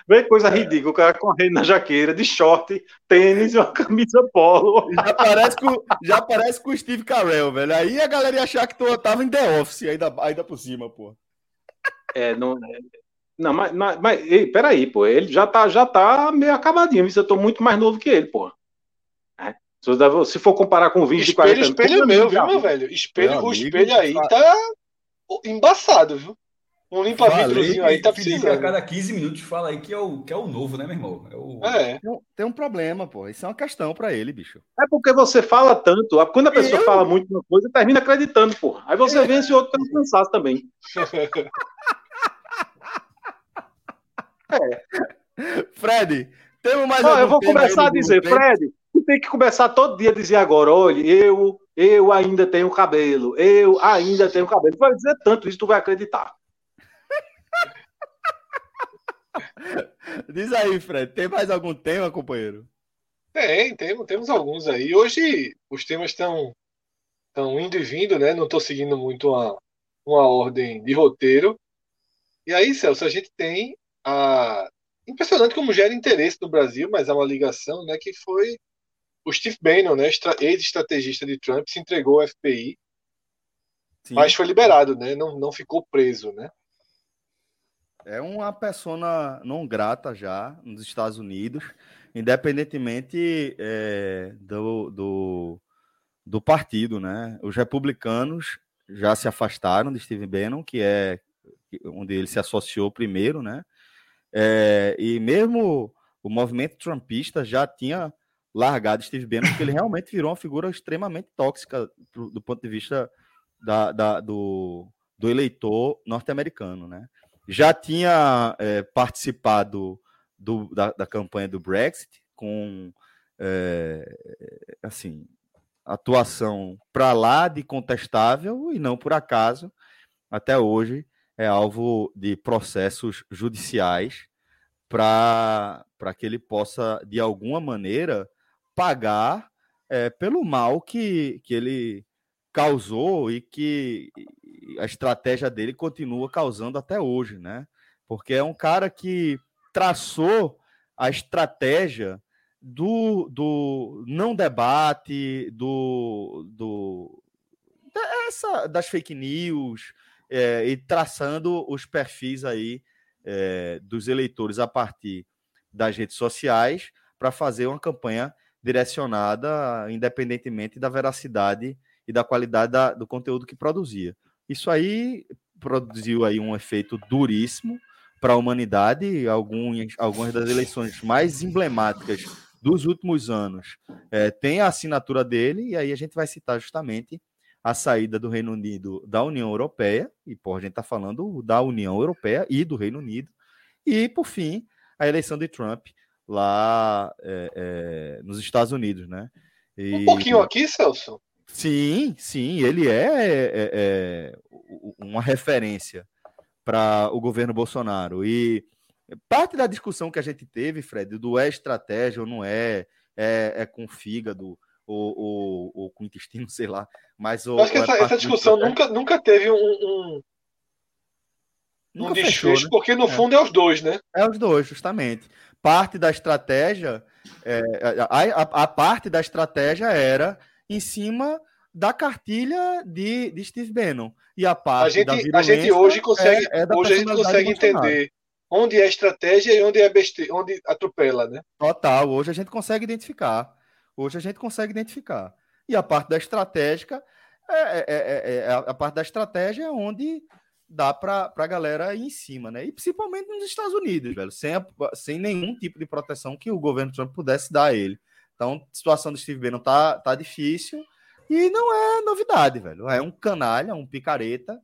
Vê coisa ridícula, o cara correndo na jaqueira, de short, tênis e uma camisa polo. Já parece com, já parece com o Steve Carell, velho. Aí a galera ia achar que tu tava em The Office, ainda, ainda por cima, pô. É, não. Não, mas, mas, mas ei, peraí, pô. Ele já tá, já tá meio acabadinho. Eu tô muito mais novo que ele, pô. É. Se for comparar com o vídeo espelho, de 40 Espelho meu, viu, meu velho? Espelho, o espelho aí tá embaçado, viu? Um limpa-vidrozinho aí tá precisando. A cada 15 minutos fala aí que é o, que é o novo, né, meu irmão? É, o... é. Tem, um, tem, um, problema, pô. Isso é uma questão para ele, bicho. É porque você fala tanto. Quando a pessoa Eu... fala muito uma coisa, termina acreditando, pô. Aí você é. vence o outro pelo cansaço também. é. Fred, temos mais Eu vou começar a dizer, Fred, tu tem que começar todo dia a dizer agora, olha, eu, eu ainda tenho cabelo, eu ainda tenho cabelo. Tu vai dizer tanto isso, tu vai acreditar. Diz aí, Fred, tem mais algum tema, companheiro? Tem, temos, temos alguns aí. Hoje os temas estão estão indo e vindo, né? Não estou seguindo muito uma, uma ordem de roteiro. E aí, Celso, a gente tem a impressionante como gera interesse no Brasil, mas há uma ligação, né? Que foi o Steve Bannon, né? Ex-estrategista de Trump, se entregou ao FBI, Sim. mas foi liberado, né? Não, não ficou preso, né? É uma persona não grata já nos Estados Unidos, independentemente é, do, do, do, partido, né? Os republicanos já se afastaram de Steve Bannon, que é onde ele se associou primeiro, né? É, e mesmo o movimento trumpista já tinha largado Steve Bannon, porque ele realmente virou uma figura extremamente tóxica do, ponto de vista da, da, do, do eleitor norte-americano, né? Já tinha é, participado do, da, da, campanha do Brexit com é, assim atuação para lá de contestável e não por acaso. Até hoje é alvo de processos judiciais para que ele possa de alguma maneira pagar é, pelo mal que, que ele causou e que a estratégia dele continua causando até hoje, né? Porque é um cara que traçou a estratégia do, do não debate, do, do dessa, das fake news é, e traçando os perfis aí é, dos eleitores a partir das redes sociais para fazer uma campanha direcionada, independentemente da veracidade e da qualidade da, do conteúdo que produzia. Isso aí produziu aí um efeito duríssimo para a humanidade. Algumas, algumas das eleições mais emblemáticas dos últimos anos é, tem a assinatura dele, e aí a gente vai citar justamente a saída do Reino Unido da União Europeia, e por a gente está falando da União Europeia e do Reino Unido, e por fim, a eleição de Trump lá é, é, nos Estados Unidos, né? E... Um pouquinho aqui, Celso. Sim, sim, ele é, é, é uma referência para o governo Bolsonaro. E parte da discussão que a gente teve, Fred, do é estratégia ou não é, é, é com fígado ou, ou, ou, com intestino, sei lá. Mas o, acho que essa, é essa discussão nunca, nunca teve um, um, um desfecho, né? porque no é. fundo é os dois, né? É os dois, justamente. Parte da estratégia, é, a, a, a, parte da estratégia era em cima da cartilha de, de Steve Bannon. E a parte a gente, a gente hoje consegue, é, é hoje a gente consegue entender onde é estratégia e onde é besteira, onde atropela, né? Total, hoje a gente consegue identificar. Hoje a gente consegue identificar. E a parte da estratégica é, é, é, a parte da estratégia é onde dá para a galera ir em cima, né? E principalmente nos Estados Unidos, velho, sem, a, sem nenhum tipo de proteção que o governo Trump pudesse dar a ele. Então, a situação do Steve Bannon tá, tá difícil e não é novidade, velho. É um canalha, um picareta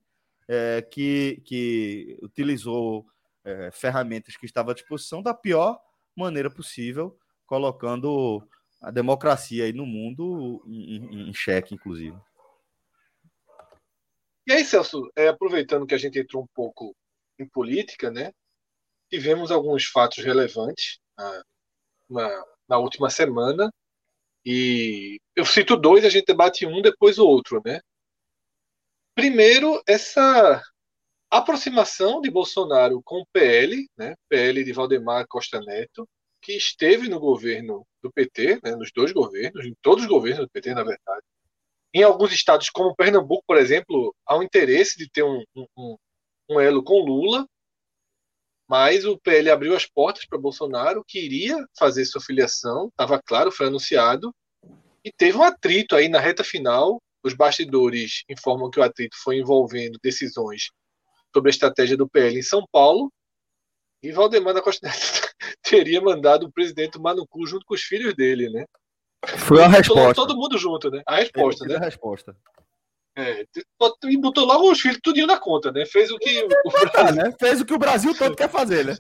é, que, que utilizou é, ferramentas que estavam à disposição da pior maneira possível, colocando a democracia aí no mundo em, em, em xeque, inclusive. E aí, Celso, é, aproveitando que a gente entrou um pouco em política, né? Tivemos alguns fatos relevantes na, na, na última semana. E eu cito dois, a gente debate um, depois o outro, né? Primeiro, essa aproximação de Bolsonaro com o PL, né? PL de Valdemar Costa Neto, que esteve no governo do PT, né? nos dois governos, em todos os governos do PT, na verdade, em alguns estados, como Pernambuco, por exemplo, há um interesse de ter um, um, um elo com Lula, mas o PL abriu as portas para Bolsonaro, que iria fazer sua filiação, estava claro, foi anunciado, e teve um atrito aí na reta final. Os bastidores informam que o atrito foi envolvendo decisões sobre a estratégia do PL em São Paulo, e Valdemar da Costa teria mandado o presidente Manucu junto com os filhos dele, né? Foi a resposta. Todo mundo junto, né? A resposta, né? A resposta. É, e botou logo os filhos tudinho na conta, né? Fez o que o, Brasil... né? Fez o que o Brasil todo quer fazer, né?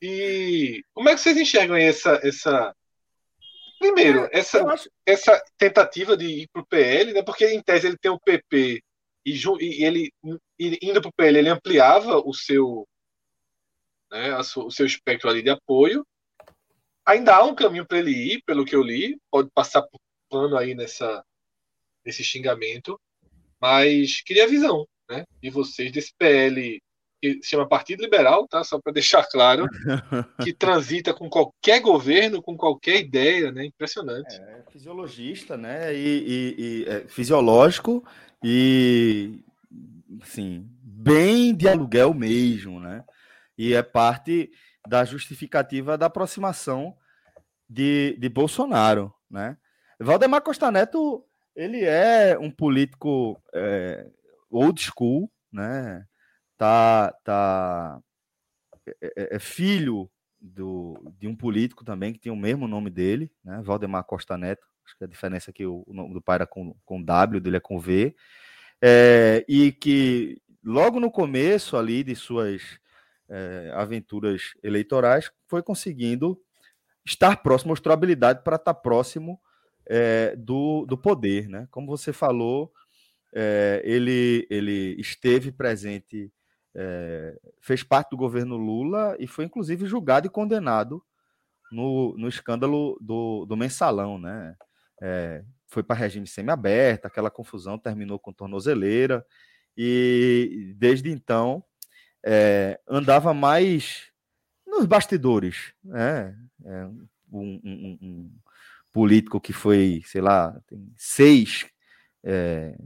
e como é que vocês enxergam essa essa primeiro essa acho... essa tentativa de ir para o PL, né? Porque em tese ele tem o PP e, e ele indo para o PL ele ampliava o seu né, o seu espectro ali de apoio ainda há um caminho para ele ir, pelo que eu li, pode passar por pano aí nessa, nesse xingamento, mas queria a visão né, de vocês desse PL que se chama Partido Liberal, tá? Só para deixar claro, que transita com qualquer governo, com qualquer ideia, né? Impressionante. É, fisiologista, né? E, e, e é, fisiológico e, assim, bem de aluguel mesmo, né? E é parte da justificativa da aproximação de, de Bolsonaro, né? Valdemar Costa Neto, ele é um político é, old school, né? Tá, tá é, é, é, filho do, de um político também que tem o mesmo nome dele, né? Valdemar Costa Neto. Acho que a diferença é que o, o nome do pai era com, com W, dele é com V. É, e que logo no começo ali de suas é, aventuras eleitorais, foi conseguindo estar próximo, mostrou habilidade para estar próximo é, do, do poder. Né? Como você falou, é, ele, ele esteve presente, é, fez parte do governo Lula e foi inclusive julgado e condenado no, no escândalo do, do mensalão. Né? É, foi para regime semiaberto, aquela confusão terminou com tornozeleira, e desde então é, andava mais nos bastidores, né? É, um, um, um, político que foi, sei lá, tem seis é,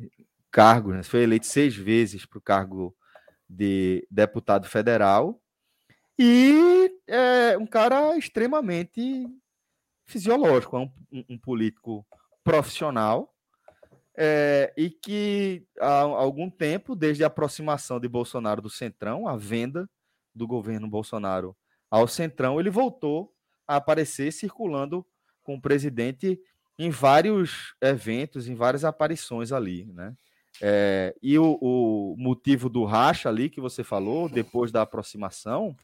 cargos, né? foi eleito seis vezes para o cargo de deputado federal e é um cara extremamente fisiológico, é um, um político profissional, é, e que há algum tempo, desde a aproximação de Bolsonaro do Centrão, a venda do governo Bolsonaro ao Centrão, ele voltou a aparecer circulando com o presidente em vários eventos, em várias aparições ali, né? É, e o, o, motivo do racha ali que você falou, depois da aproximação,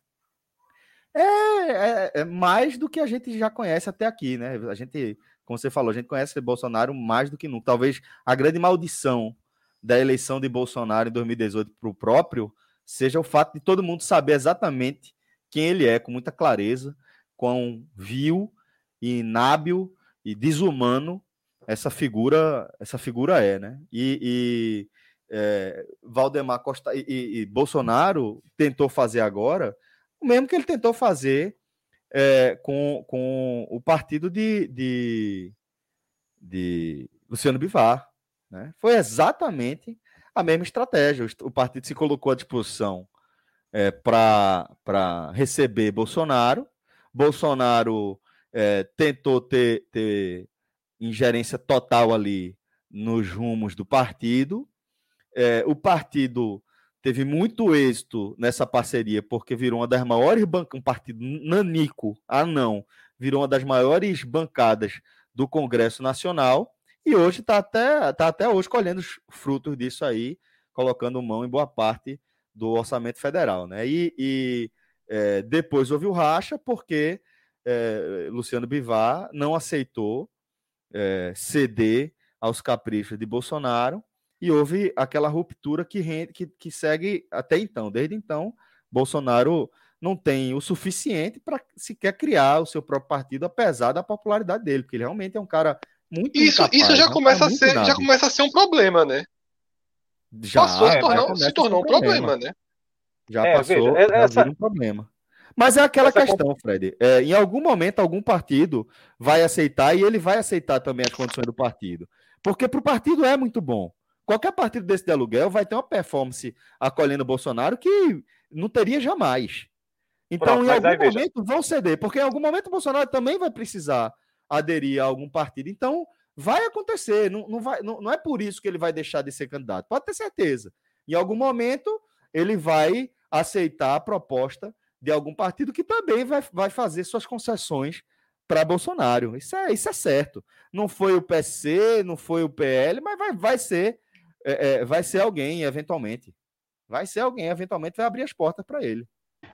é, é, é, mais do que a gente já conhece até aqui, né? A gente, como você falou, a gente conhece Bolsonaro mais do que nunca. Talvez a grande maldição da eleição de Bolsonaro em 2018 para o próprio seja o fato de todo mundo saber exatamente quem ele é, com muita clareza, quão vil e inábil e desumano essa figura essa figura é, né? E, e é, Valdemar Costa e, e, Bolsonaro tentou fazer agora o mesmo que ele tentou fazer é, com, com o partido de, de, de Luciano Bivar. Né? Foi exatamente a mesma estratégia. O partido se colocou à disposição é, para receber Bolsonaro. Bolsonaro é, tentou ter, ter ingerência total ali nos rumos do partido. É, o partido teve muito êxito nessa parceria, porque virou uma das maiores bancas, um partido nanico, ah não, virou uma das maiores bancadas do Congresso Nacional, e hoje está até, tá até hoje colhendo os frutos disso aí, colocando mão em boa parte do orçamento federal. Né? E, e é, depois houve o racha, porque é, Luciano Bivar não aceitou é, ceder aos caprichos de Bolsonaro e houve aquela ruptura que, rende, que, que segue até então. Desde então, Bolsonaro não tem o suficiente para sequer criar o seu próprio partido, apesar da popularidade dele, porque ele realmente é um cara muito isso incapaz, isso já começa a ser já começa a ser um problema, né? Já passou, é, tornou, se tornou um problema. problema, né? Já é, passou veja, é, essa... um problema. Mas é aquela Essa questão, Fred. É, em algum momento, algum partido vai aceitar e ele vai aceitar também as condições do partido. Porque para o partido é muito bom. Qualquer partido desse de aluguel vai ter uma performance acolhendo o Bolsonaro que não teria jamais. Então, Pronto, em algum momento, veja. vão ceder, porque em algum momento o Bolsonaro também vai precisar aderir a algum partido. Então, vai acontecer. Não, não, vai, não, não é por isso que ele vai deixar de ser candidato. Pode ter certeza. Em algum momento, ele vai aceitar a proposta de algum partido que também vai, vai fazer suas concessões para Bolsonaro. Isso é, isso é certo. Não foi o PC, não foi o PL, mas vai, vai ser é, é, vai ser alguém, eventualmente. Vai ser alguém, eventualmente vai abrir as portas para ele.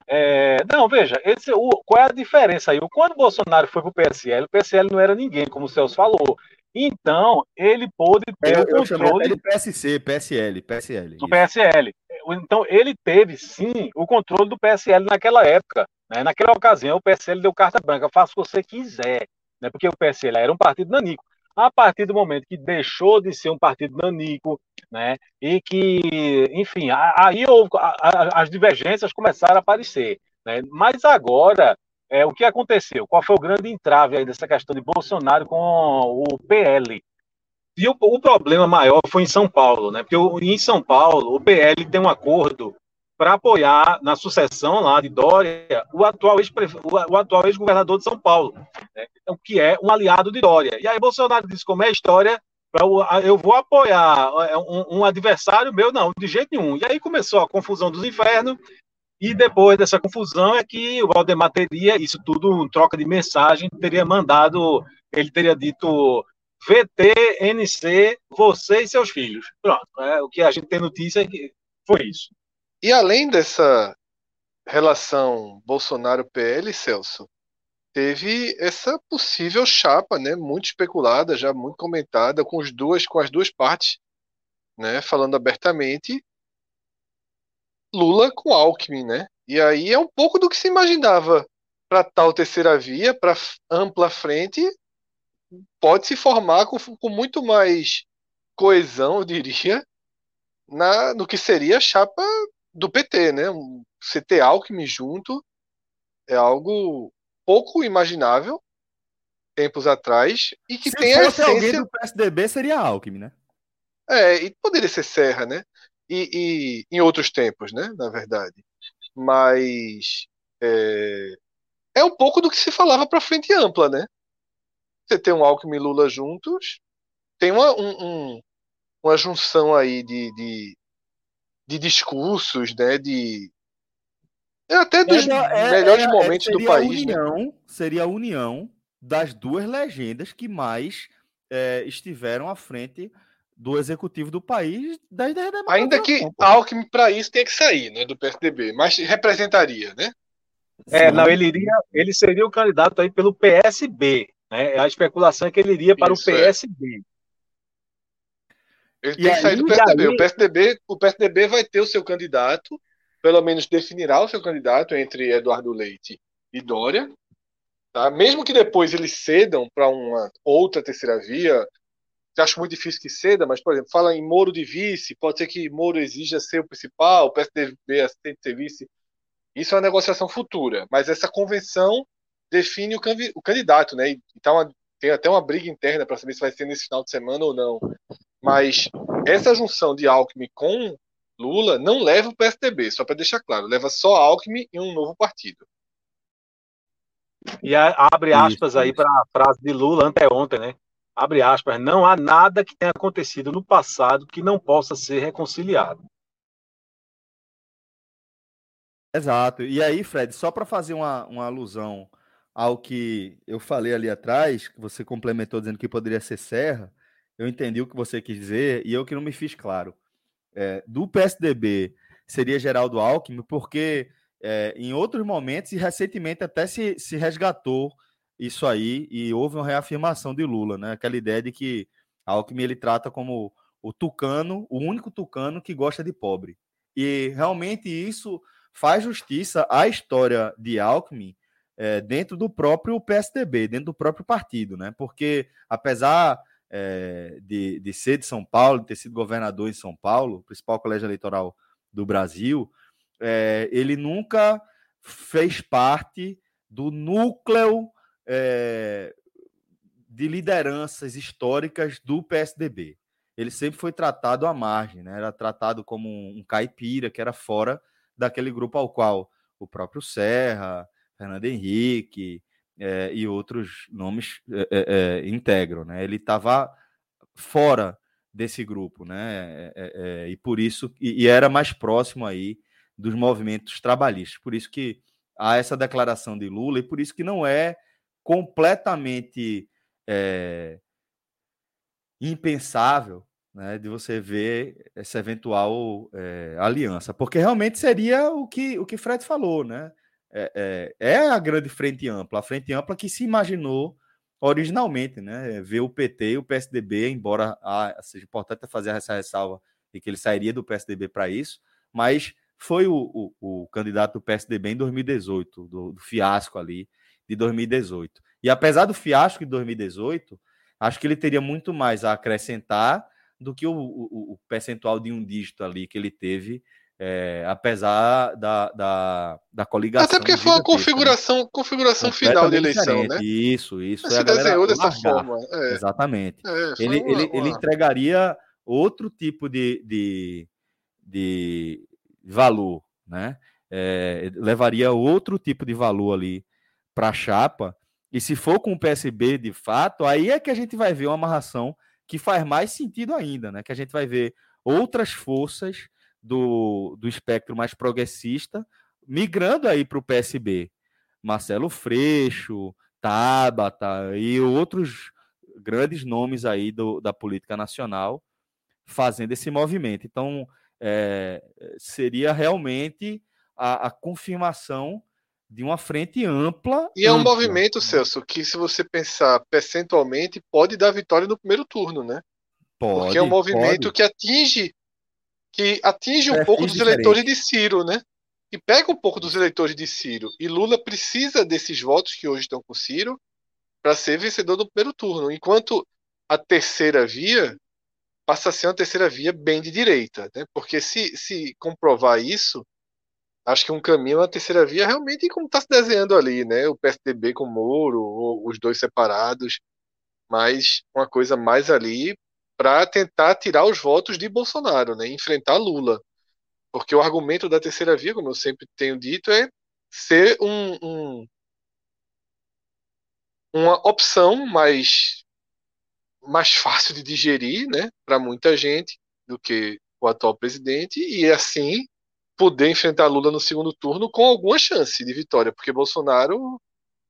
É, não, veja, esse, o, qual é a diferença aí? Quando o Bolsonaro foi para o PSL, o PSL não era ninguém, como o Celso falou. Então, ele pôde ter eu, o controle. Eu PSC, PSL, PSL. Do PSL. Então, ele teve, sim, o controle do PSL naquela época. Né? Naquela ocasião, o PSL deu carta branca, faça o que você quiser. Né? Porque o PSL era um partido nanico. A partir do momento que deixou de ser um partido nanico, né? E que, enfim, aí as divergências começaram a aparecer. Né? Mas agora é, o que aconteceu? Qual foi o grande entrave aí dessa questão de Bolsonaro com o PL? E o, o problema maior foi em São Paulo, né? Porque o, em São Paulo, o PL tem um acordo para apoiar na sucessão lá de Dória o atual ex-governador ex de São Paulo, né? então, que é um aliado de Dória. E aí Bolsonaro disse como é a história, eu vou apoiar é, um, um, adversário meu, não, de jeito nenhum. E aí começou a confusão dos infernos, e depois dessa confusão é que o Valdemar teria, isso tudo, troca de mensagem, teria mandado, ele teria dito VTNC, você e seus filhos. Pronto, é, o que a gente tem notícia é que foi isso. E além dessa relação Bolsonaro-PL, Celso, teve essa possível chapa, né, muito especulada, já muito comentada, com, as duas, com as duas partes, né, falando abertamente, Lula com Alckmin, né? E aí é um pouco do que se imaginava para tal terceira via, para ampla frente, pode se formar com, com muito mais coesão, eu diria, na, no que seria a chapa do PT, né? Você ter Alckmin junto é algo pouco imaginável tempos atrás e que Se tem a essência... alguém do PSDB seria Alckmin, né? É, e poderia ser Serra, né? E, e em outros tempos, né? Na verdade. Mas é, é um pouco do que se falava para frente ampla, né? Você tem um Alckmin e Lula juntos, tem uma, um, um, uma junção aí de, de, de discursos, né? De é até dos é, melhores é, momentos do país. Né? União, né? Seria a união das duas legendas que mais é, estiveram à frente do executivo do país da ideia da Ainda que Alckmin para isso tem que sair, né, do PSDB, mas representaria, né? É, não, ele iria, ele seria o candidato aí pelo PSB, né? A especulação é que ele iria para isso, o PSB. É. Ele e tem que sair do PSDB. O PSDB, o PSDB vai ter o seu candidato, pelo menos definirá o seu candidato entre Eduardo Leite e Dória, tá? Mesmo que depois eles cedam para uma outra terceira via, acho muito difícil que ceda, mas, por exemplo, fala em Moro de vice, pode ser que Moro exija ser o principal, o PSDB aceite ser vice. Isso é uma negociação futura, mas essa convenção define o, o candidato, né? Então tem até uma briga interna para saber se vai ser nesse final de semana ou não. Mas essa junção de Alckmin com Lula não leva o PSDB, só para deixar claro, leva só Alckmin e um novo partido. E abre aspas isso, aí para a frase de Lula anteontem, né? abre aspas, não há nada que tenha acontecido no passado que não possa ser reconciliado. Exato. E aí, Fred, só para fazer uma, uma alusão ao que eu falei ali atrás, que você complementou dizendo que poderia ser Serra, eu entendi o que você quis dizer e eu que não me fiz claro. É, do PSDB seria Geraldo Alckmin, porque é, em outros momentos e recentemente até se, se resgatou isso aí e houve uma reafirmação de Lula, né? Aquela ideia de que Alckmin ele trata como o tucano, o único tucano que gosta de pobre. E realmente isso faz justiça à história de Alckmin é, dentro do próprio PSDB, dentro do próprio partido, né? Porque apesar é, de, de ser de São Paulo, de ter sido governador em São Paulo, principal colégio eleitoral do Brasil, é, ele nunca fez parte do núcleo é, de lideranças históricas do PSDB. Ele sempre foi tratado à margem, né? era tratado como um caipira que era fora daquele grupo ao qual o próprio Serra, Fernando Henrique é, e outros nomes é, integram. Né? Ele estava fora desse grupo, né? e por isso e, e era mais próximo aí dos movimentos trabalhistas. Por isso que há essa declaração de Lula e por isso que não é completamente é, impensável né, de você ver essa eventual é, aliança, porque realmente seria o que o que Fred falou, né? É, é, é, a grande frente ampla, a frente ampla que se imaginou originalmente, né? Ver o PT e o PSDB, embora ah, seja importante fazer essa ressalva de que ele sairia do PSDB para isso, mas foi o, o, o, candidato do PSDB em 2018, do, do fiasco ali de 2018. E apesar do fiasco de 2018, acho que ele teria muito mais a acrescentar do que o, o, o percentual de um dígito ali que ele teve, é, apesar da, da, da coligação. Até porque foi uma configuração, né? configuração final de eleição, né? Isso, isso. Mas é se desenhou dessa largar. forma. É. Exatamente. É, ele, uma, ele, uma... ele entregaria outro tipo de, de, de valor, né? É, levaria outro tipo de valor ali para a chapa, e se for com o PSB de fato, aí é que a gente vai ver uma amarração que faz mais sentido ainda, né? Que a gente vai ver outras forças do, do espectro mais progressista migrando aí para o PSB. Marcelo Freixo, Tabata e outros grandes nomes aí do, da política nacional fazendo esse movimento. Então, é, seria realmente a, a confirmação de uma frente ampla. E é um ampla. movimento, Celso, que se você pensar percentualmente, pode dar vitória no primeiro turno, né? Pode, Porque é um movimento pode. que atinge que atinge um é, pouco dos diferente. eleitores de Ciro, né? E pega um pouco dos eleitores de Ciro. E Lula precisa desses votos que hoje estão com Ciro para ser vencedor do primeiro turno. Enquanto a terceira via passa a ser uma terceira via bem de direita, né? Porque se, se comprovar isso, acho que um caminho na terceira via realmente como está se desenhando ali, né? O PSDB com o Moro, os dois separados, mas uma coisa mais ali para tentar tirar os votos de Bolsonaro, né? Enfrentar Lula. Porque o argumento da terceira via, como eu sempre tenho dito, é ser um, um uma opção mais mais fácil de digerir, né, para muita gente do que o atual presidente e assim poder enfrentar Lula no segundo turno com alguma chance de vitória, porque Bolsonaro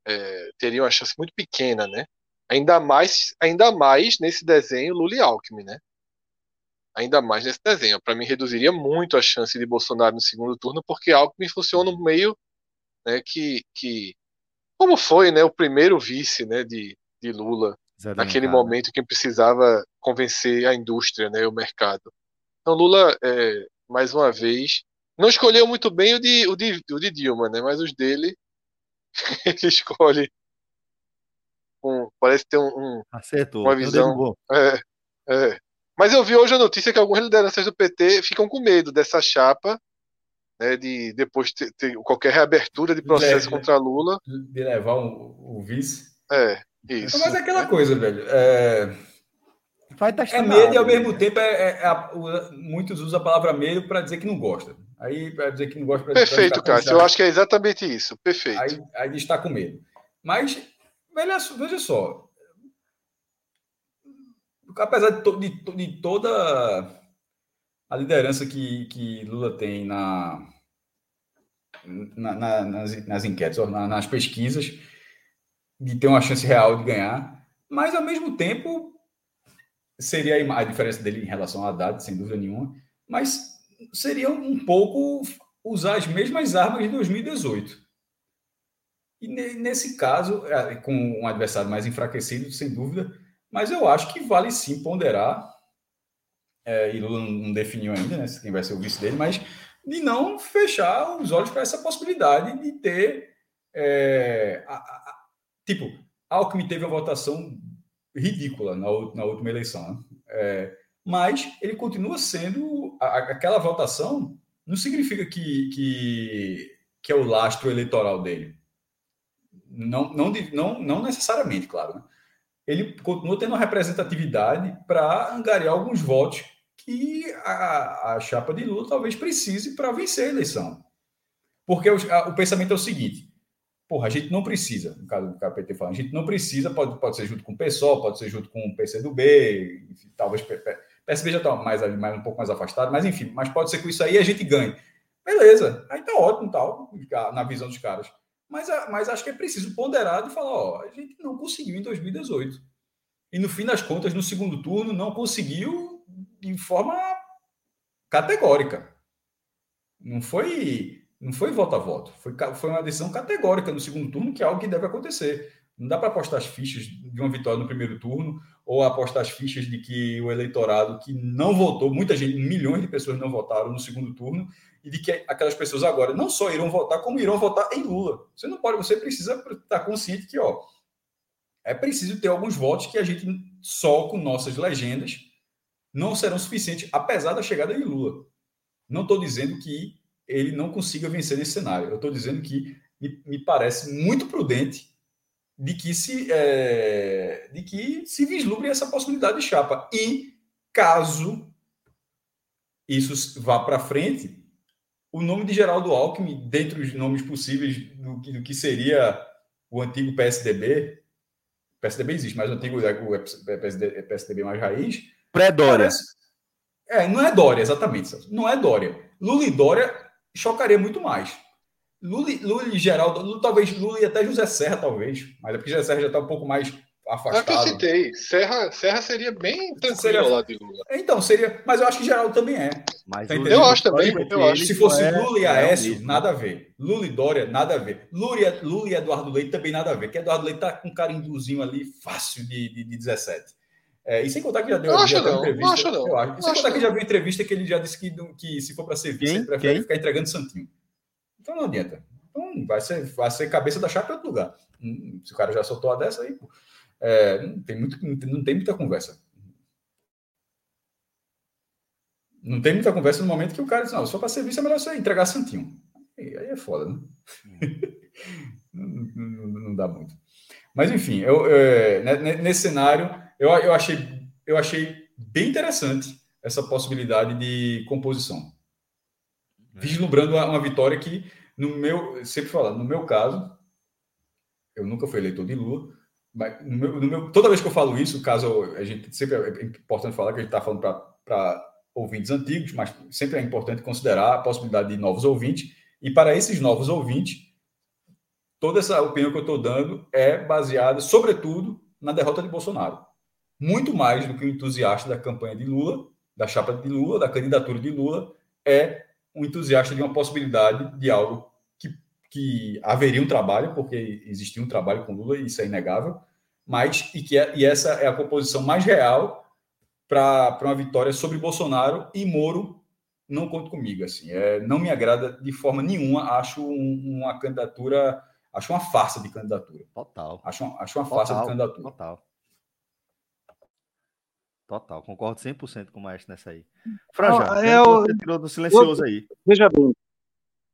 é, teria uma chance muito pequena, né? Ainda mais, ainda mais nesse desenho Lula e Alckmin, né? Ainda mais nesse desenho. Para mim, reduziria muito a chance de Bolsonaro no segundo turno, porque Alckmin funciona no meio né, que, que. Como foi né, o primeiro vice né, de, de Lula, naquele momento que precisava convencer a indústria, né, o mercado. Então, Lula, é, mais uma vez, não escolheu muito bem o de, o de, o de Dilma, né, mas os dele, ele escolhe. Um, parece ter um, um Acertou, uma visão. É, é. Mas eu vi hoje a notícia que algumas lideranças do PT ficam com medo dessa chapa, né, de depois ter, ter qualquer reabertura de processo de, contra Lula. De levar o, o vice. É, isso. Mas é aquela coisa, velho. É, Vai é medo e ao mesmo tempo é, é, é, muitos usam a palavra medo para dizer que não gosta. Aí para dizer que não gosta. Perfeito, Cássio. Eu acho que é exatamente isso. Perfeito. Aí, aí está com medo. Mas veja, só, apesar de, to, de, de, toda a liderança que, que Lula tem na, na, na nas, nas, enquetes, na, nas pesquisas, de ter uma chance real de ganhar, mas ao mesmo tempo seria a diferença dele em relação a Haddad, sem dúvida nenhuma, mas seria um pouco usar as mesmas armas de 2018. E nesse caso, é, com um adversário mais enfraquecido, sem dúvida, mas eu acho que vale sim ponderar, é, e Lula não definiu ainda né, quem vai ser o vice dele, mas de não fechar os olhos para essa possibilidade de ter. É, a, a, tipo, Alckmin teve uma votação ridícula na, na última eleição, né? é, mas ele continua sendo. A, aquela votação não significa que, que, que é o lastro eleitoral dele. Não, não, não, não necessariamente, claro. Né? ele continua tendo representatividade para angariar alguns votos que a, a, chapa de Lula talvez precise para vencer a eleição. Porque o, a, o, pensamento é o seguinte: porra, a gente não precisa, no caso do KPT falando, a gente não precisa, pode, pode ser junto com o PSOL, pode ser junto com o PCdoB, enfim, talvez PSB já está mais, mais, um pouco mais afastado, mas enfim, mas pode ser com isso aí a gente ganhe. Beleza, aí tá ótimo, tal, na visão dos caras. Mas, mas acho que é preciso ponderar e falar: ó, a gente não conseguiu em 2018. E no fim das contas, no segundo turno, não conseguiu de forma categórica. Não foi, não foi voto a voto. Foi, foi uma decisão categórica no segundo turno, que é algo que deve acontecer. Não dá para apostar as fichas de uma vitória no primeiro turno ou apostar as fichas de que o eleitorado que não votou, muita gente, milhões de pessoas não votaram no segundo turno, e de que aquelas pessoas agora não só irão votar, como irão votar em Lula. Você não pode, você precisa estar consciente que, ó, é preciso ter alguns votos que a gente só com nossas legendas não serão suficientes, apesar da chegada de Lula. Não estou dizendo que ele não consiga vencer nesse cenário. Eu estou dizendo que me, me, parece muito prudente de que se é, de que se vislumbre essa possibilidade de chapa. E caso isso vá para frente, o nome de Geraldo Alckmin, dentre os nomes possíveis do que, do que seria o antigo PSDB, PSDB existe, mas o antigo o PSDB, PSDB mais raiz. Pré-Dória. É, não é Dória, exatamente. Não é Dória. Lula e Dória chocaria muito mais. Lula, Lula e Geraldo, Lula, talvez Lula e até José Serra, talvez. Mas é porque José Serra já está um pouco mais afastado. É que eu citei. Serra, Serra seria bem tranquilo seria... lá de Lula. Então, seria. Mas eu acho que Geraldo também é. Mas tá eu acho também. Eu acho. Se fosse é, Lula e é Aécio, é nada a ver. Lula e Dória, nada a ver. Lula e, Lula e Eduardo Leite também nada a ver. Porque Eduardo Leite tá com um carimbozinho ali fácil de, de, de 17. É, e sem contar que já deu, não já não, entrevista. Não acho não. Eu acho. sem contar que já viu entrevista que ele já disse que, que se for para ser vice, ele prefere Quem? ficar entregando Santinho. Então não adianta. Então vai ser, vai ser cabeça da chapa em outro lugar. Hum, se o cara já soltou a dessa aí, pô. É, não, tem muito, não tem muita conversa. Não tem muita conversa no momento que o cara diz, não, só para serviço é melhor você entregar santinho. Aí, aí é foda, né? não, não, não, dá muito. Mas, enfim, eu, eu, né, nesse cenário, eu, eu, achei, eu achei bem interessante essa possibilidade de composição. É. Vislumbrando uma, uma vitória que, no meu, sempre falando, no meu caso, eu nunca fui eleitor de Lula, no meu, no meu, toda vez que eu falo isso, caso a gente sempre é importante falar que a gente está falando para ouvintes antigos, mas sempre é importante considerar a possibilidade de novos ouvintes. E para esses novos ouvintes, toda essa opinião que eu estou dando é baseada, sobretudo, na derrota de Bolsonaro. Muito mais do que o entusiasta da campanha de Lula, da chapa de Lula, da candidatura de Lula, é um entusiasta de uma possibilidade de algo que, haveria um trabalho, porque existia um trabalho com Lula, e isso é inegável, mas e que é, e essa é a composição mais real para uma vitória sobre Bolsonaro e Moro não conta comigo assim é, não me agrada de forma nenhuma acho um, uma candidatura acho uma farsa de candidatura. Total. Acho uma, acho uma total, farsa de candidatura. total. Total concordo 100% com o Maestro nessa aí. Franja é, eu, você tirou do silencioso eu, aí? Veja bem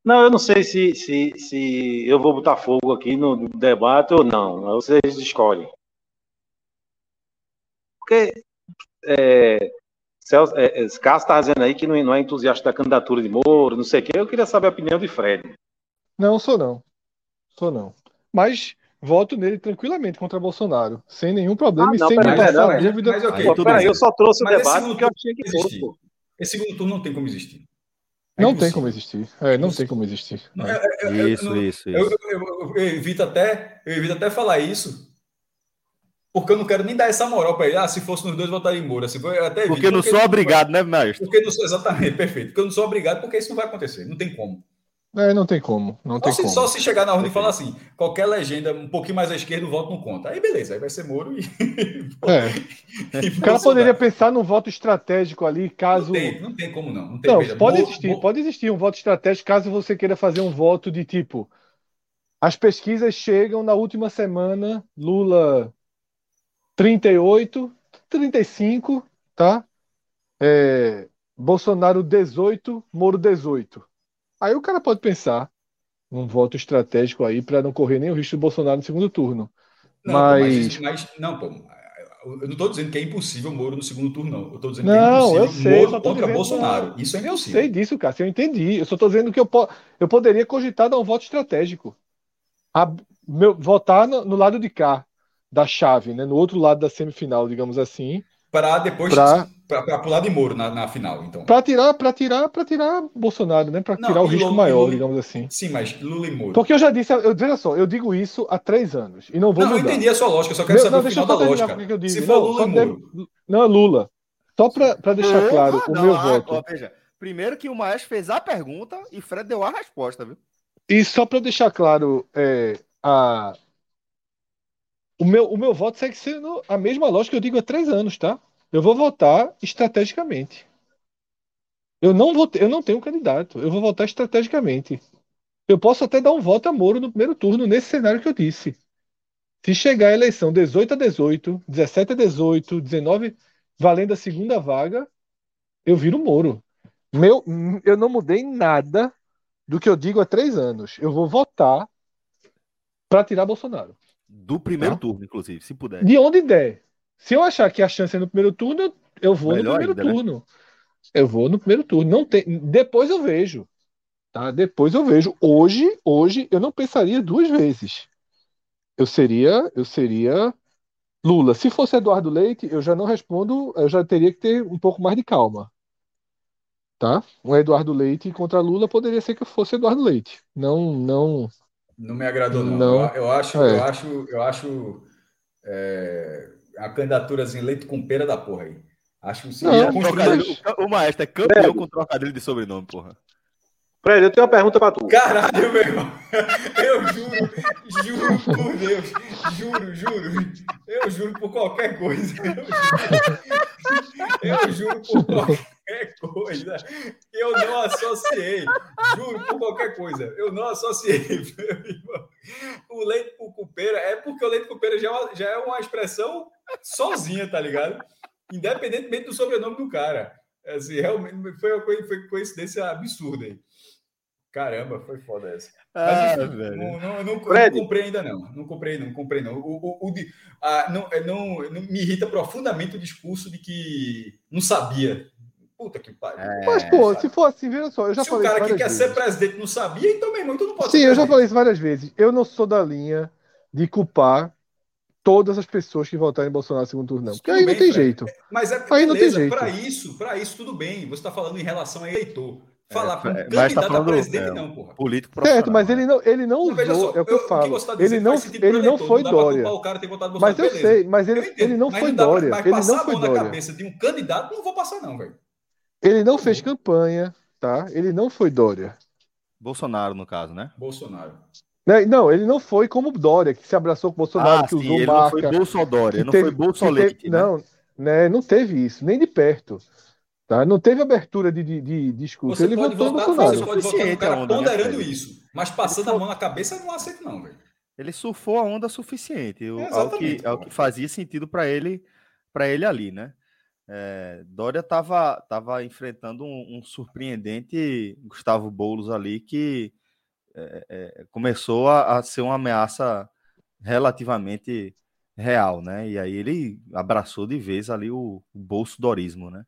não, eu não sei se, se, se eu vou botar fogo aqui no debate ou não. Vocês escolhem. Porque é, Celso, é, é Cássio está dizendo aí que não, não, é entusiasta da candidatura de Moro, não sei o quê. Eu queria saber a opinião de Fred. Não, sou não. Sou não. Mas voto nele tranquilamente contra Bolsonaro, sem nenhum problema ah, não, e sem passar dúvida. Mas, okay, pô, peraí, eu só trouxe o debate porque eu achei que fosse. Esse segundo turno não tem como existir. É não tem como existir. É, não tem como existir. Não, é. eu, eu, isso, isso, isso. Eu, evito até, eu evito até falar isso, porque eu não quero nem dar essa moral para ele. Ah, se fosse nos dois, votaria em Moura. Se for, até evito, porque não porque sou obrigado, vai... né, Maestro? Porque não sou, exatamente, perfeito. Porque eu não sou obrigado, porque isso não vai acontecer. Não tem como. É, não tem como. Não tem só, como. Se, só se chegar na urna e falar assim: qualquer legenda um pouquinho mais à esquerda, o voto não conta. Aí beleza, aí vai ser Moro e. É. e o cara poderia pensar num voto estratégico ali, caso. Não tem, não tem como não. Não, tem, não veja, pode Moro, existir, Moro... pode existir um voto estratégico caso você queira fazer um voto de tipo. As pesquisas chegam na última semana, Lula 38, 35, tá? É, Bolsonaro 18, Moro 18. Aí o cara pode pensar num voto estratégico aí para não correr nem o risco do Bolsonaro no segundo turno. Não, mas... Pô, mas, mas, não, pô, eu não estou dizendo que é impossível Moro no segundo turno, não. Eu estou dizendo não, que é impossível sei, Moro contra dizendo, Bolsonaro. Não. Isso é impossível. Eu sei disso, cara. Eu entendi. Eu só estou dizendo que eu, po eu poderia cogitar dar um voto estratégico. A, meu, votar no, no lado de cá da chave, né? No outro lado da semifinal, digamos assim. Para depois pra... para pular de Moro na, na final, então. Para tirar, para tirar, para tirar Bolsonaro, né? Para tirar o risco Lula, maior, Lula, digamos assim. Sim, mas Lula e Moro. Porque eu já disse, eu veja só, eu digo isso há três anos e não vou não, mudar. Não, eu entendi a sua lógica, eu só quero Meu, saber não, o final da lógica. Que eu digo. Se for não, Lula e Moro. Deve... Não, é Lula. Só para deixar claro o meu voto. Ó, veja, primeiro que o Maestro fez a pergunta e Fred deu a resposta, viu? E só para deixar claro é, a, o meu, o meu voto segue sendo a mesma lógica que eu digo há três anos, tá? Eu vou votar estrategicamente. Eu não, vou, eu não tenho candidato. Eu vou votar estrategicamente. Eu posso até dar um voto a Moro no primeiro turno, nesse cenário que eu disse. Se chegar a eleição 18 a 18, 17 a 18, 19, valendo a segunda vaga, eu viro Moro. Meu, eu não mudei nada do que eu digo há três anos. Eu vou votar para tirar Bolsonaro. Do primeiro tá? turno, inclusive, se puder. De onde der. Se eu achar que a chance é no primeiro turno, eu vou Melhor no primeiro ainda, né? turno. Né? Eu vou no primeiro turno. Não tem, depois eu vejo. Tá? Depois eu vejo. Hoje, hoje eu não pensaria duas vezes. Eu seria, eu seria Lula. Se fosse Eduardo Leite, eu já não respondo, eu já teria que ter um pouco mais de calma. Tá? Um Eduardo Leite contra Lula poderia ser que eu fosse Eduardo Leite. Não, não não me agradou, não. não. Eu, eu, acho, é. eu acho, eu acho é, a candidaturazinha leite com pera da porra aí. Acho que não, o, o maestro é campeão com trocadilho de sobrenome, porra. Fred, eu tenho uma pergunta pra tu. Caralho, meu irmão. Eu juro, juro por Deus. Juro, juro. Eu juro por qualquer coisa. Eu juro, eu juro por qualquer coisa. Eu não associei. Juro por qualquer coisa. Eu não associei. O leite por cupeira é porque o leite cupeira já, é já é uma expressão sozinha, tá ligado? Independentemente do sobrenome do cara. Assim, realmente foi uma coincidência absurda aí. Caramba, foi foda essa. Ah, Mas, enfim, não, não, não, não, comprei ainda não. Não comprei, não comprei não. O, o, o ah, não, é, não, não, me irrita profundamente o discurso de que não sabia. Puta que pariu. É, Mas, pô, sabe? se for assim, veja só, eu já se falei. Se o cara que quer vezes. ser presidente não sabia, então, meu irmão, então não pode Sim, eu já falei isso várias vezes. Eu não sou da linha de culpar todas as pessoas que votarem em Bolsonaro no segundo turno, não. Porque aí bem, não tem Fred. jeito. Mas é Aí não tem beleza, jeito. para isso, para isso tudo bem. Você está falando em relação a eleitor. Falar com é, um mas tá candidato falando, a presidente, é, não, porra. Político Certo, mas né? ele não, ele não Não, usou, só, é o que eu o falo. você tá ele dizendo não, ele não foi pra Dória. culpar o cara ter votado no Mas eu beleza. sei, mas ele, Eu ele não mas foi Dória. Mas Ele passar não a foi mão na Dória. cabeça de um candidato, não vou passar, não, velho. Ele não fez campanha, tá? Ele não foi Dória. Bolsonaro, no caso, né? Bolsonaro. Né? Não, ele não foi como Dória, que se abraçou com o Bolsonaro, ah, que sim, usou ele não foi Bolsodória, que não teve- foi Bolsolete, né? Não, né? Não teve isso, nem de perto. Tá? Não teve abertura de, de, de discurso. Você ele pode votou no votar, você Bolsonaro. pode votar no Suficiente cara onda, né, ponderando isso. Mas passando a mão na cabeça, eu não aceito, não, velho. Ele surfou a onda suficiente, o- ao que, ao que fazia sentido para ele, para ele ali, né? É, Dória estava tava enfrentando um, um surpreendente Gustavo Boulos ali que é, é, começou a, a ser uma ameaça relativamente real, né? E aí ele abraçou de vez ali o, o bolsodorismo, né?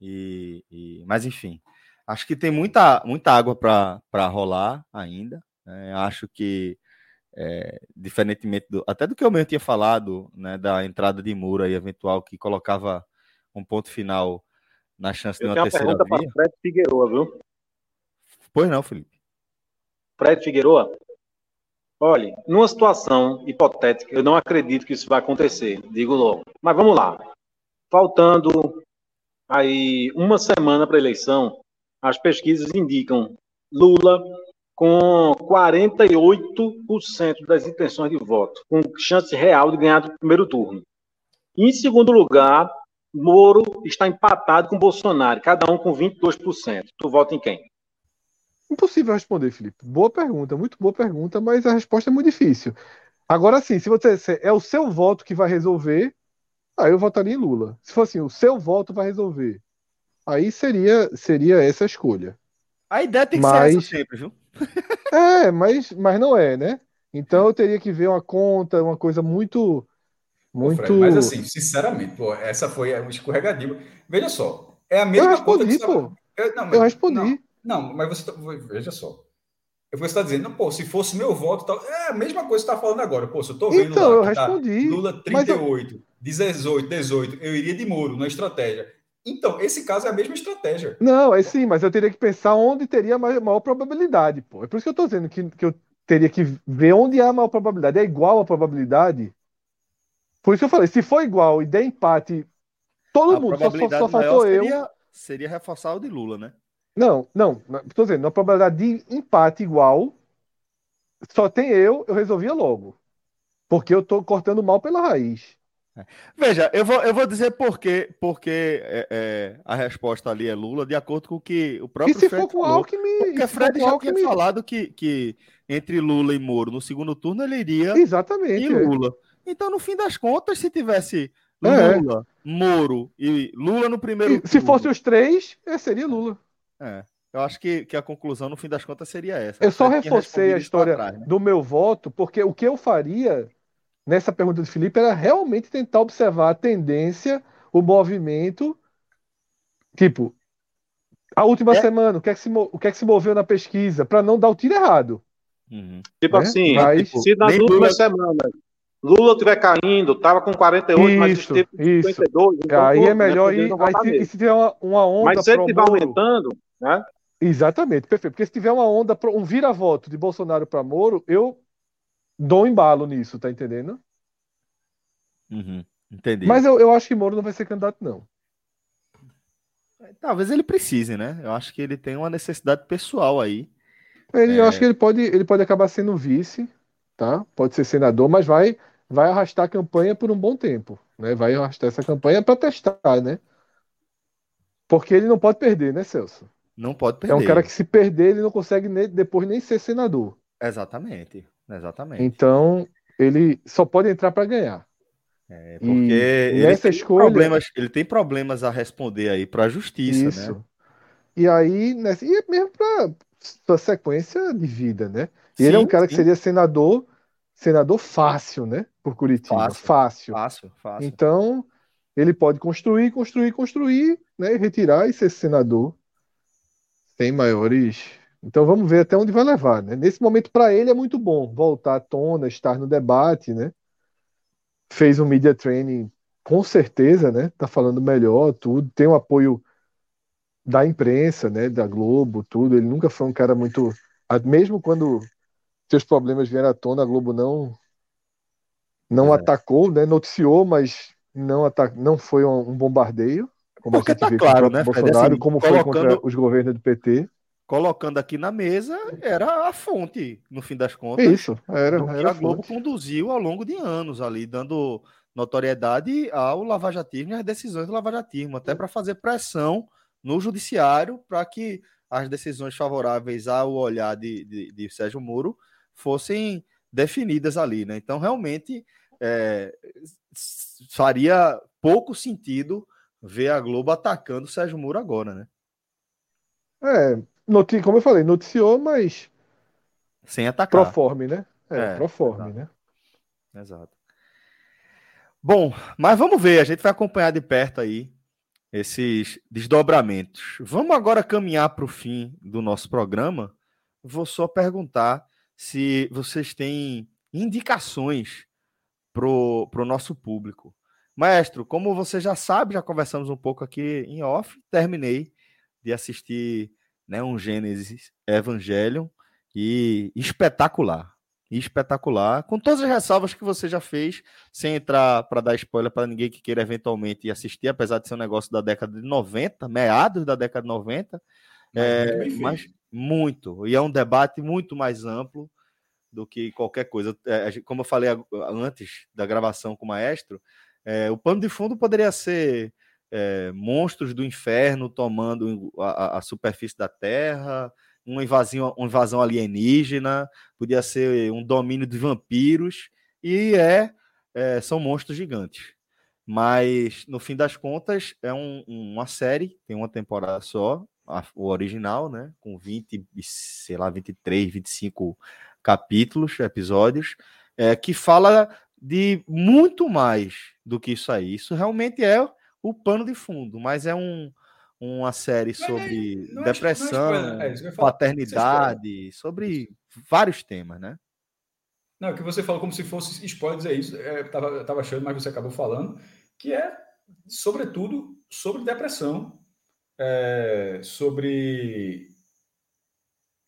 E, e- mas enfim, acho que tem muita, muita água para rolar ainda. né? Acho que é, diferentemente do, até do que eu mesmo tinha falado, né, da entrada de Moura e eventual que colocava um ponto final na chance de Eu uma tenho uma terceira pergunta para via. Fred Figueroa, viu? Pois não, Felipe. Fred Figueroa, olhe, numa situação hipotética, eu não acredito que isso vai acontecer, digo logo. Mas vamos lá. Faltando aí uma semana para a eleição, as pesquisas indicam Lula com 48% das intenções de voto, com chance real de ganhar do primeiro turno. Em segundo lugar, Moro está empatado com Bolsonaro, cada um com 22%. Tu vota em quem? Impossível responder, Felipe. Boa pergunta, muito boa pergunta, mas a resposta é muito difícil. Agora sim, se você disser, é o seu voto que vai resolver, aí eu votaria em Lula. Se for assim, o seu voto vai resolver, aí seria seria essa a escolha. A ideia tem que ser Mas- essa sempre, viu? É, mas, mas não é, né? Então eu teria que ver uma conta, uma coisa muito muito Fred, mas assim, sinceramente, pô, essa foi um escorregadio. Veja só, é a mesma Eu respondi, você tava- pô. Eu, não, mas- Eu respondi. Não, não, mas você tá- veja só. Você está dizendo, pô, se fosse meu voto, tal, é a mesma coisa que você está falando agora. Pô, se eu estou vendo Então, eu lá que tá respondi. Lula mas eu- 38, 18, 18, eu iria de Moro na estratégia. Então, esse caso é a mesma estratégia. Não, é sim, mas eu teria que pensar onde teria a mai- maior probabilidade, pô. É por isso que eu tô dizendo que, que eu teria que ver onde há a maior probabilidade. É igual a probabilidade? Por isso que eu falei, se for igual e der empate, todo a mundo, só, só, faltou eu. seria, seria reforçar o de Lula, né? Não, não, tô dizendo, na probabilidade de empate igual, só tem eu, eu resolvia logo. Porque eu tô cortando mal pela raiz. Veja, eu vou, eu vou dizer por quê, porque é, é, a resposta ali é Lula, de acordo com o que o E próprio se Fred for com falou. Alckmin, e Porque Fred já Alckmin, tinha falado que, que entre Lula e Moro no segundo turno ele iria exatamente. e é. Então, no fim das contas, se tivesse É. Lula, Moro e Lula no primeiro E se fosse os três, é, seria Lula. é, eu acho que, que a conclusão, no fim das contas, seria essa. Eu só reforcei a história atrás, né? do meu voto, porque o que eu faria nessa pergunta do Felipe era realmente tentar observar a tendência, o movimento. Tipo, a última É. semana, o que é que se, o que é que se moveu na pesquisa, para não dar o tiro errado. Uhum. Tipo né? assim, Mas- se nas nem últimas semanas Lula estiver caindo, tava com 48, mas Isso, esteve com isso. 52, então aí é né, melhor poderiam ir. Aí, se, e se tiver uma, uma onda Mas se ele estiver aumentando, né? Exatamente, perfeito. Porque se tiver uma onda, um vira-voto de Bolsonaro para Moro, eu dou um embalo nisso, tá entendendo? Uhum. Entendi. Mas eu, eu acho que Moro não vai ser candidato, não. Talvez ele precise, né? Eu acho que ele tem uma necessidade pessoal aí. Ele, Eu É. acho que ele pode, ele pode acabar sendo vice, tá? Pode ser senador, mas vai, vai arrastar a campanha por um bom tempo, né? Vai arrastar essa campanha para testar, né? Porque ele não pode perder, né, Celso? Não pode É perder. um cara que se perder, ele não consegue nem- depois nem ser senador. Exatamente. Exatamente. Então, ele só pode entrar para ganhar. É, E porque ele nessa tem escolha- problemas, ele tem problemas a responder aí para a justiça, Isso. né? E aí, nessa, e é mesmo para sua sequência de vida, né? E ele é um Sim, cara que sim. seria senador, senador fácil, né? Por Curitiba, Fácil. fácil. Fácil, fácil. Então, ele pode construir, construir, construir, né? E retirar e ser senador sem maiores. Então, vamos ver até onde vai levar, né? Nesse momento, para ele é muito bom voltar à tona, estar no debate, né? fez um media training com certeza, né? Tá falando melhor, tudo. Tem o apoio da imprensa, né? Da Globo, tudo. Ele nunca foi um cara muito. Mesmo quando seus problemas vieram à tona, a Globo não não é. atacou, né? Noticiou, mas não, atac... não foi um bombardeio, como Porque a gente tá vê claro, né, Bolsonaro, assim, como colocando... foi contra os governos do PT. Colocando aqui na mesa, era a fonte, no fim das contas. Isso, era, era a Globo fonte. conduziu ao longo de anos ali, dando notoriedade ao lavajatismo e às decisões do lavajatismo, até para fazer pressão no judiciário para que as decisões favoráveis ao olhar de, de, de Sérgio Moro fossem definidas ali, né? Então, realmente, é, faria pouco sentido ver a Globo atacando o Sérgio Moro agora, né? É, noti... como eu falei, noticiou, mas Sem atacar. proforme, né? É, É, proforme, exato. né? Exato. Bom, mas vamos ver, a gente vai acompanhar de perto aí esses desdobramentos. Vamos agora caminhar para o fim do nosso programa. Vou só perguntar se vocês têm indicações para o nosso público. Maestro, como você já sabe, já conversamos um pouco aqui em off, terminei de assistir né, um Gênesis Evangelion e espetacular. Espetacular, com todas as ressalvas que você já fez, sem entrar para dar spoiler para ninguém que queira eventualmente assistir, apesar de ser um negócio da década de 90, meados da década de 90, é, mas muito. E é um debate muito mais amplo do que qualquer coisa. É, como eu falei antes da gravação com o maestro, é, o pano de fundo poderia ser é, monstros do inferno tomando a, a- superfície da Terra, uma invasão, uma invasão alienígena, podia ser um domínio de vampiros, e é, é, são monstros gigantes. Mas, no fim das contas, é um- uma série, tem uma temporada só, a- o original, né? Com 20, e, sei lá, 23, 25 capítulos, episódios, é, que fala de muito mais do que isso aí. Isso realmente é o pano de fundo, mas é um, uma série Mas sobre é- é depressão, spoiler, é falar. paternidade, sobre vários temas, né? Não, o que você falou como se fosse spoilers, é isso. É, eu tava, eu tava achando, mas você acabou falando, que é, sobretudo, sobre depressão, é, sobre.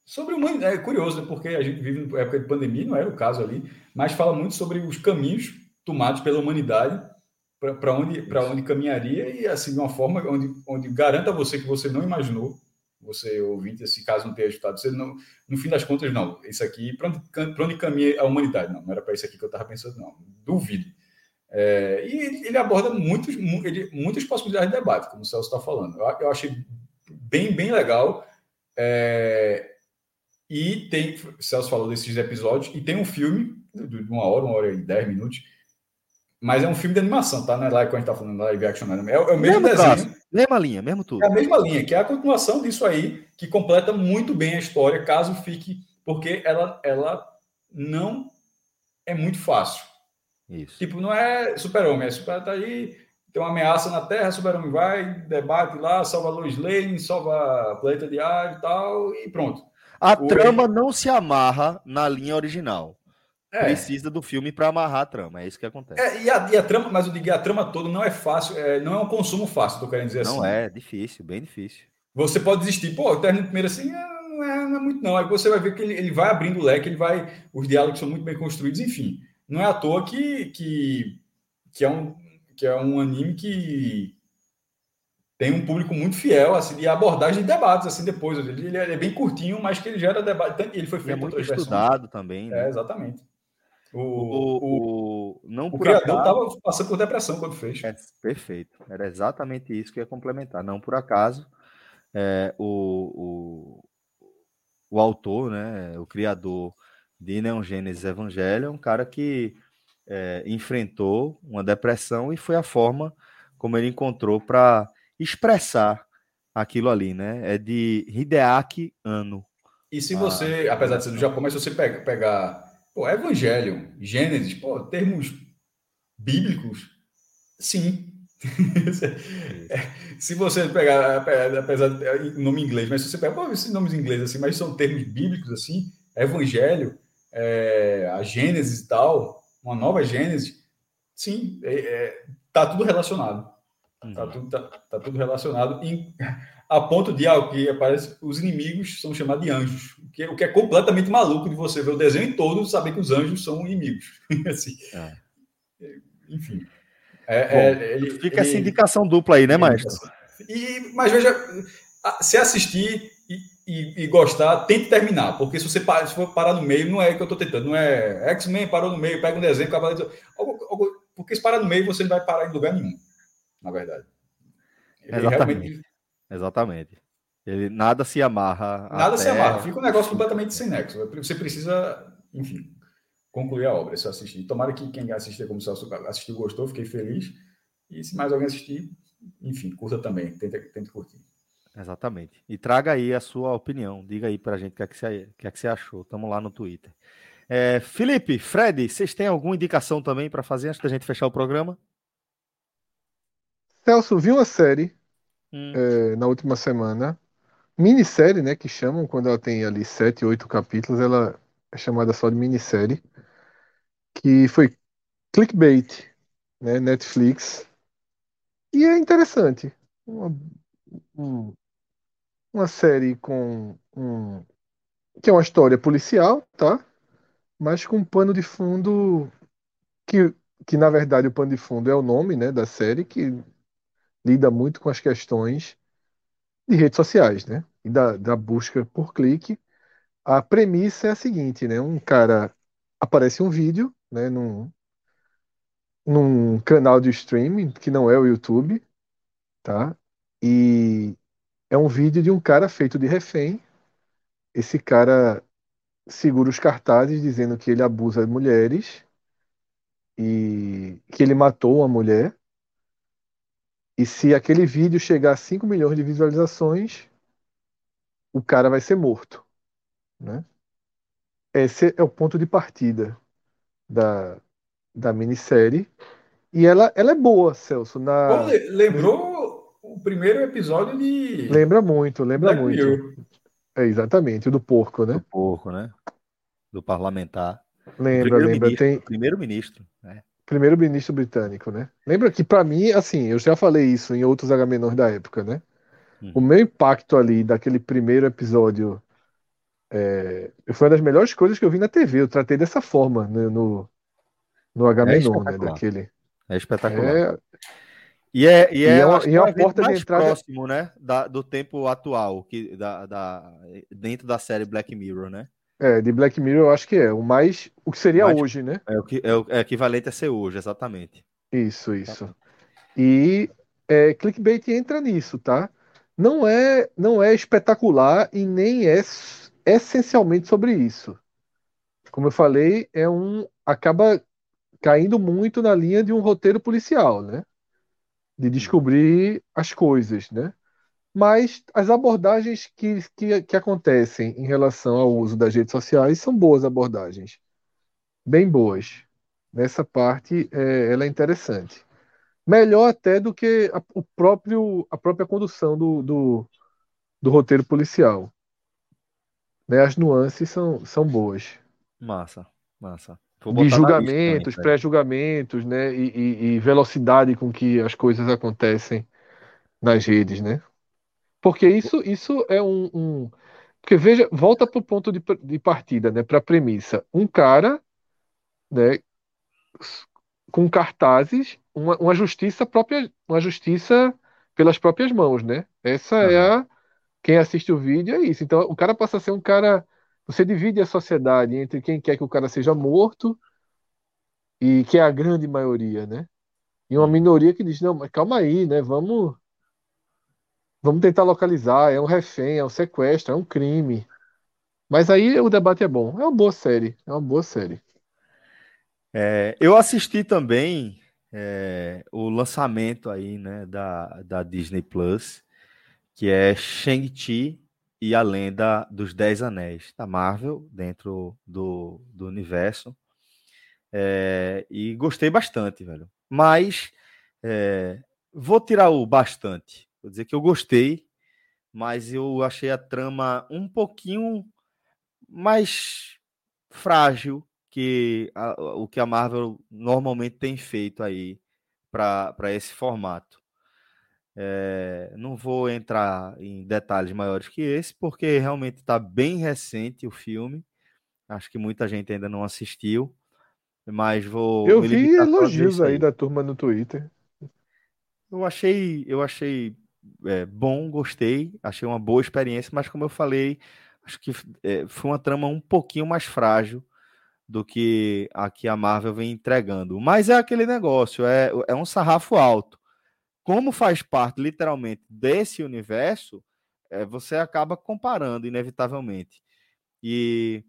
Sobre humanidade. É curioso, né? porque a gente vive em época de pandemia, não era o caso ali, mas fala muito sobre os caminhos tomados pela humanidade para onde, pra onde caminharia e, assim, de uma forma onde, onde garanta a você que você não imaginou, você ouvinte, esse caso não tenha escutado, você não, no fim das contas, não. Isso aqui, para onde, onde caminha a humanidade? Não, não era para isso aqui que eu estava pensando, não. Duvido. É, e ele, aborda muitos, mu- ele- muitas possibilidades de debate, como o Celso está falando. Eu, eu achei bem, bem legal. É, e tem, o Celso falou desses episódios, e tem um filme de uma hora, uma hora e dez minutos, mas é um filme de animação, tá? Não é lá que a gente está falando live action, não. é, é o mesmo, desenho. traço, mesma linha, mesmo tudo. É a mesma linha, que é a continuação disso aí, que completa muito bem a história, caso fique, porque ela, ela não é muito fácil. Isso. Tipo, não é super-homem, é super tá aí, tem uma ameaça na Terra, super-homem vai, debate lá, salva a Lois Lane, salva a planeta de ar e tal, e pronto. A o- trama não se amarra na linha original. É, Precisa do filme para amarrar a trama, é isso que acontece. é, e, a, e a trama, mas eu digo, a trama toda não é fácil, é, não é um consumo fácil, tô querendo dizer assim. não é, difícil, bem difícil. Você pode desistir, pô, eu termino primeiro assim, ah, não é, não é muito não. Aí você vai ver que ele, ele vai abrindo o leque, ele vai. Os diálogos são muito bem construídos, enfim. Não é à toa que, que, que, é, um, que é um anime que tem um público muito fiel, assim, de abordagem de debates, assim, depois. Ele, ele é bem curtinho, mas que ele gera debate. Ele foi é feito em muito outras versões. estudado também. É, né? exatamente. O, O, o, não o criador estava passando por depressão quando fez. É, perfeito. Era exatamente isso que ia complementar. Não por acaso, é, o, o, o autor, né, o criador de Neon Genesis Evangelho, é um cara que é, enfrentou uma depressão e foi a forma como ele encontrou para expressar aquilo ali, né? É de Hideaki Anno. E se Ah, você, apesar de ser do Japão, mas se você pega, pegar pô, Evangelho, Gênesis, pô, termos bíblicos, sim. se você pegar, apesar de nome inglês, mas se você pegar pô, esses nomes em inglês assim, mas são termos bíblicos assim, Evangelho, é, a Gênesis e tal, uma nova Gênesis, Sim, é, é, tá tudo relacionado. Uhum. Tá tudo, tá, tá tudo relacionado. Em, a ponto de algo que aparece, os inimigos são chamados de anjos. O que, é- o que é completamente maluco de você ver o desenho todo e saber que os anjos são inimigos. assim, É. Enfim. É, Bom, é, ele- Fica essa ele- indicação dupla aí, né, maestro? E, mas veja, se assistir e, e- e gostar, tente terminar, porque se você parar, se for parar no meio, não é o que eu estou tentando, não é X-Men parou no meio, pega um desenho, algo- porque se parar no meio, você não vai parar em lugar nenhum, na verdade. Ele Exatamente. realmente- Exatamente. Ele nada se amarra. nada se amarra, fica um negócio completamente sem nexo. Você precisa, enfim, concluir a obra, se assistir. Tomara que quem assistir, como Celso assistiu, gostou, fiquei feliz. E se mais alguém assistir, enfim, curta também, tente, tente curtir. Exatamente. E traga aí a sua opinião. Diga aí pra gente o que é que você, o que é que você achou. Estamos lá no Twitter. É, Felipe, Fred, vocês têm alguma indicação também para fazer antes da gente fechar o programa? Celso, vi uma série Hum, é, na última semana. Minissérie, né? Que chamam quando ela tem ali sete, oito capítulos, ela é chamada só de minissérie. Que foi Clickbait, né? Netflix. E é interessante. Uma, um- uma série com um, que é uma história policial, tá? Mas com um pano de fundo que, que na verdade o pano de fundo é o nome, né, da série que lida muito com as questões de redes sociais, né? E da, da busca por clique. A premissa é a seguinte, né? Um cara aparece um vídeo, né, num, num canal de streaming que não é o YouTube, tá? E é um vídeo de um cara feito de refém. Esse cara segura os cartazes dizendo que ele abusa de mulheres e que ele matou uma mulher. E se aquele vídeo chegar a 5 milhões de visualizações, o cara vai ser morto, né? Esse é o ponto de partida da, da minissérie. E ela, ela é boa, Celso. Na... Lembrou o primeiro episódio de Lembra muito, lembra Black muito. Mirror. É exatamente, o do porco, né? do porco, né? Do parlamentar. Lembra, lembra. Tem Primeiro-ministro. né? Primeiro-ministro britânico, né? Lembra que pra mim, assim, eu já falei isso em outros Agamenons da época, né? Uhum. O meu impacto ali daquele primeiro episódio é, foi uma das melhores coisas que eu vi na TV. Eu tratei dessa forma né, no, no Agamenon, né? espetacular. Daquele. É espetacular. É, E é, e E é, é uma- e é é uma um porta de mais entrada- próximo, né? Da, do tempo atual, que, da, da, dentro da série Black Mirror, né? É, de Black Mirror eu acho que é. O mais. O que seria Mais- hoje, né? É o, que, é o é equivalente a ser hoje, exatamente. Isso, isso. E é, clickbait entra nisso, tá? Não é, não é espetacular e nem é essencialmente sobre isso. Como eu falei, é um acaba caindo muito na linha de um roteiro policial, né? De descobrir as coisas, né? Mas as abordagens que, que, que acontecem em relação ao uso das redes sociais são boas abordagens, bem boas. Nessa parte, é, ela é interessante. Melhor até do que a, o próprio, a própria condução do, do, do roteiro policial. Né? As nuances são, são boas. Massa, massa. De julgamentos, pré-julgamentos, né? E, e- e velocidade com que as coisas acontecem nas redes, né? Porque isso, isso é um, um- Porque veja, volta para o ponto de, de partida, né? Para a premissa. Um cara, né? Com cartazes, uma, uma justiça própria, uma justiça pelas próprias mãos, né? Essa é a. Quem assiste o vídeo é isso. Então, o cara passa a ser um cara. Você divide a sociedade entre quem quer que o cara seja morto e que é a grande maioria, né? E uma minoria que diz, não, mas calma aí, né? Vamos, vamos tentar localizar, é um refém, é um sequestro, é um crime. Mas aí o debate é bom. É uma boa série, é uma boa série. É, eu assisti também é, o lançamento aí, né, da, da Disney Plus, que é Shang-Chi e a Lenda dos Dez Anéis, da Marvel, dentro do, do universo. É, e gostei bastante, velho. Mas é, vou tirar o bastante. Vou dizer que eu gostei, mas eu achei a trama um pouquinho mais frágil que a, o que a Marvel normalmente tem feito aí para esse formato. É, não vou entrar em detalhes maiores que esse, porque realmente está bem recente o filme. Acho que muita gente ainda não assistiu, mas vou. Eu vi elogios aí da turma no Twitter. Eu achei, eu achei é, bom, gostei, achei uma boa experiência, mas como eu falei, acho que é, foi uma trama um pouquinho mais frágil do que a que a Marvel vem entregando. Mas é aquele negócio, é, é um sarrafo alto como faz parte literalmente desse universo, é, você acaba comparando inevitavelmente. E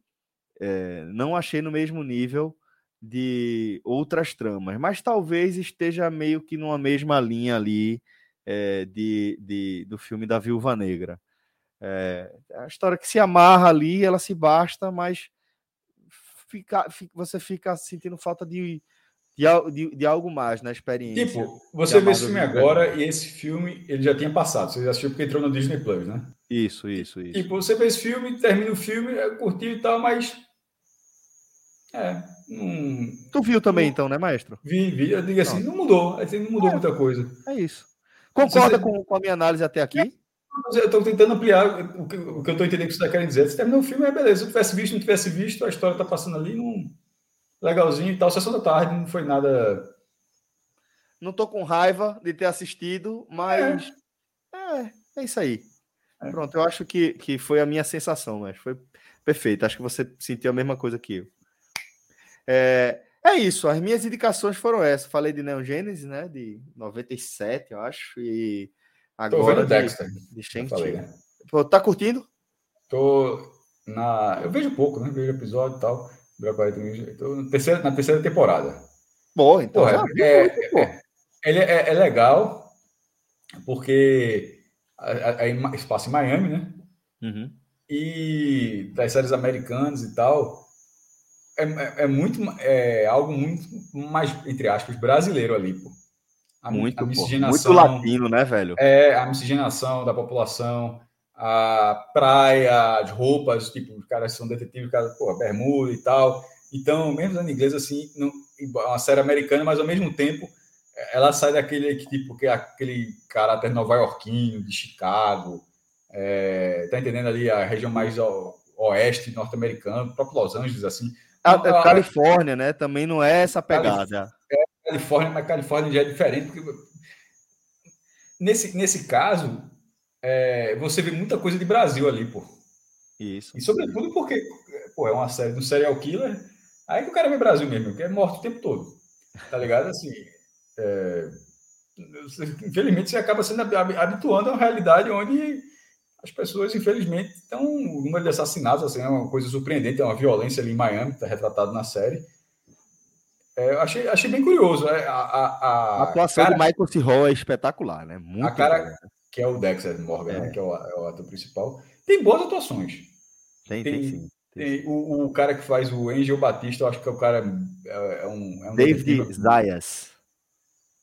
é, não achei no mesmo nível de outras tramas, mas talvez esteja meio que numa mesma linha ali é, de, de, do filme da Viúva Negra. É, a história que se amarra ali, ela se basta, mas fica, fica, você fica sentindo falta de de, de, algo mais na experiência. Tipo, você vê esse filme agora e esse filme ele já tinha passado. Você assistiu porque entrou no Disney Plus, né? Isso, isso, isso. Tipo, você vê esse filme, termina o filme, é curtiu e tal, mas. É. Não... Tu viu também, não... então, né, maestro? Vi, vi. Eu digo assim, não, não mudou. Assim, não mudou é, muita coisa. É isso. Concorda você... com, com a minha análise até aqui? Eu estou tentando ampliar o que, o que eu estou entendendo que você está querendo dizer. Se terminou o filme, é beleza. Se eu tivesse visto, não tivesse visto, a história está passando ali, não legalzinho e tal. Sessão da tarde, não foi nada. Não tô com raiva de ter assistido, mas é, é, é isso aí. É. Pronto, eu acho que, que foi a minha sensação, mas foi perfeito. Acho que você sentiu a mesma coisa que eu. É, é isso, as minhas indicações foram essas. Falei de Neon Genesis, né? De 97, eu acho. E agora de, Dexter, de Shang-Chi. Né? Tá curtindo? Tô na. Eu vejo pouco, né? Vejo episódio e tal. Dura 40 minutos. Estou na terceira, na terceira temporada. Bom, então. Pô, é, é, é, ele é, é, legal porque é espaço em Miami, né? Uhum. E das séries americanas e tal. É, é, é, muito é algo muito mais entre aspas brasileiro ali pô. A, muito, a miscigenação, muito latino né velho é a miscigenação da população a praia, as roupas, tipo, os caras são detetives, cara, pô, bermuda e tal. Então, mesmo em inglês, assim, não, uma série americana, mas ao mesmo tempo ela sai daquele tipo que é aquele caráter nova-iorquino, de Chicago, é, tá entendendo ali a região mais oeste norte-americano, próprio Los Angeles, assim. A, a, Califórnia, né? Também não é essa pegada. É, Califórnia, mas Califórnia já é diferente, porque nesse, nesse caso, é, você vê muita coisa de Brasil ali, pô. Isso. E sobretudo porque, pô, é uma série um serial killer, aí que o cara vê Brasil mesmo, que é morto o tempo todo. Tá ligado? Assim, é, infelizmente você acaba sendo habituando a uma realidade onde as pessoas, infelizmente, estão. O número de assassinatos assim, é uma coisa surpreendente, é uma violência ali em Miami, está retratado na série. É, eu achei, achei bem curioso. É, a, a, a, a atuação cara, de Michael C. Hall é espetacular, né? Muito a cara, que é o Dexter Morgan, é. Né, que é o, é o, ator principal. Tem boas atuações. Tem, tem, tem sim. Tem, o, o, cara que faz o Angel Batista, eu acho que é o cara. É, é um, é um David Zayas.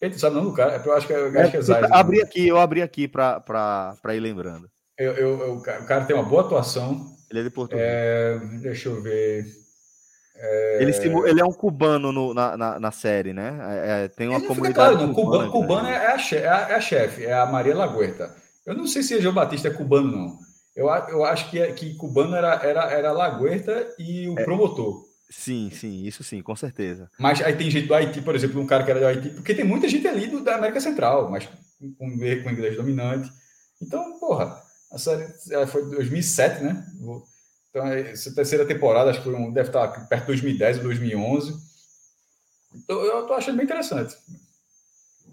Ele sabe não do cara? Eu acho que, eu acho que é, é Zayas. Abri aqui, eu abri aqui para ir lembrando. Eu, eu, eu, o cara tem uma boa atuação. Ele é de Portugal. É, deixa eu ver. É... Ele, ele, é um cubano no, na, na, na, série, né? É, é tem uma comunidade. Claro, não. Cubano, cubano é, a chefe, é, a, chefe, é a Maria Laguerta. Eu não sei se João Batista é cubano, não. Eu, eu acho que, que cubano era, era, era Laguerta e o promotor. Sim, sim, isso sim, com certeza. Mas aí tem gente do Haiti, por exemplo, um cara que era do Haiti, porque tem muita gente ali do, da América Central, mas com, com inglês dominante. Então, porra, a série foi 2007, né? Então, essa terceira temporada, acho que um, deve estar perto de 2010 ou 2011. Então, eu estou achando bem interessante.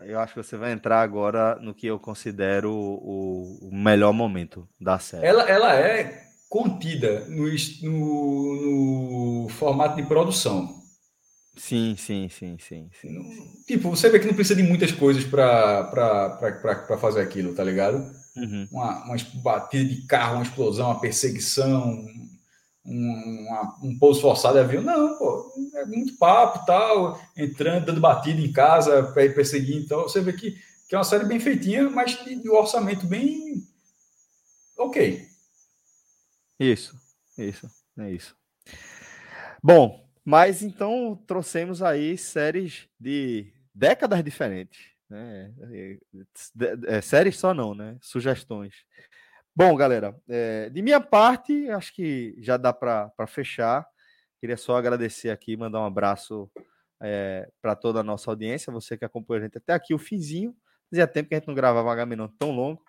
Eu acho que você vai entrar agora no que eu considero o, o melhor momento da série. Ela, ela é contida no, no, no formato de produção. Sim, sim, sim, sim, sim. Tipo, você vê que não precisa de muitas coisas para fazer aquilo, tá ligado? Uhum. Uma, uma batida de carro, uma explosão, uma perseguição, um, uma, um pouso forçado de avião. Não, pô, é muito papo tal, entrando, dando batida em casa para ir perseguir. Então, você vê que, que é uma série bem feitinha, mas de, de orçamento bem ok. Isso, isso, é isso. Bom, Mas então trouxemos aí séries de décadas diferentes. Né? É, séries só não, né? Sugestões. Bom, galera, é, de minha parte, acho que já dá para fechar. Queria só agradecer aqui, mandar um abraço é, para toda a nossa audiência, você que acompanhou a gente até aqui, o finzinho. Fazia tempo que a gente não gravava um Agamenon tão longo.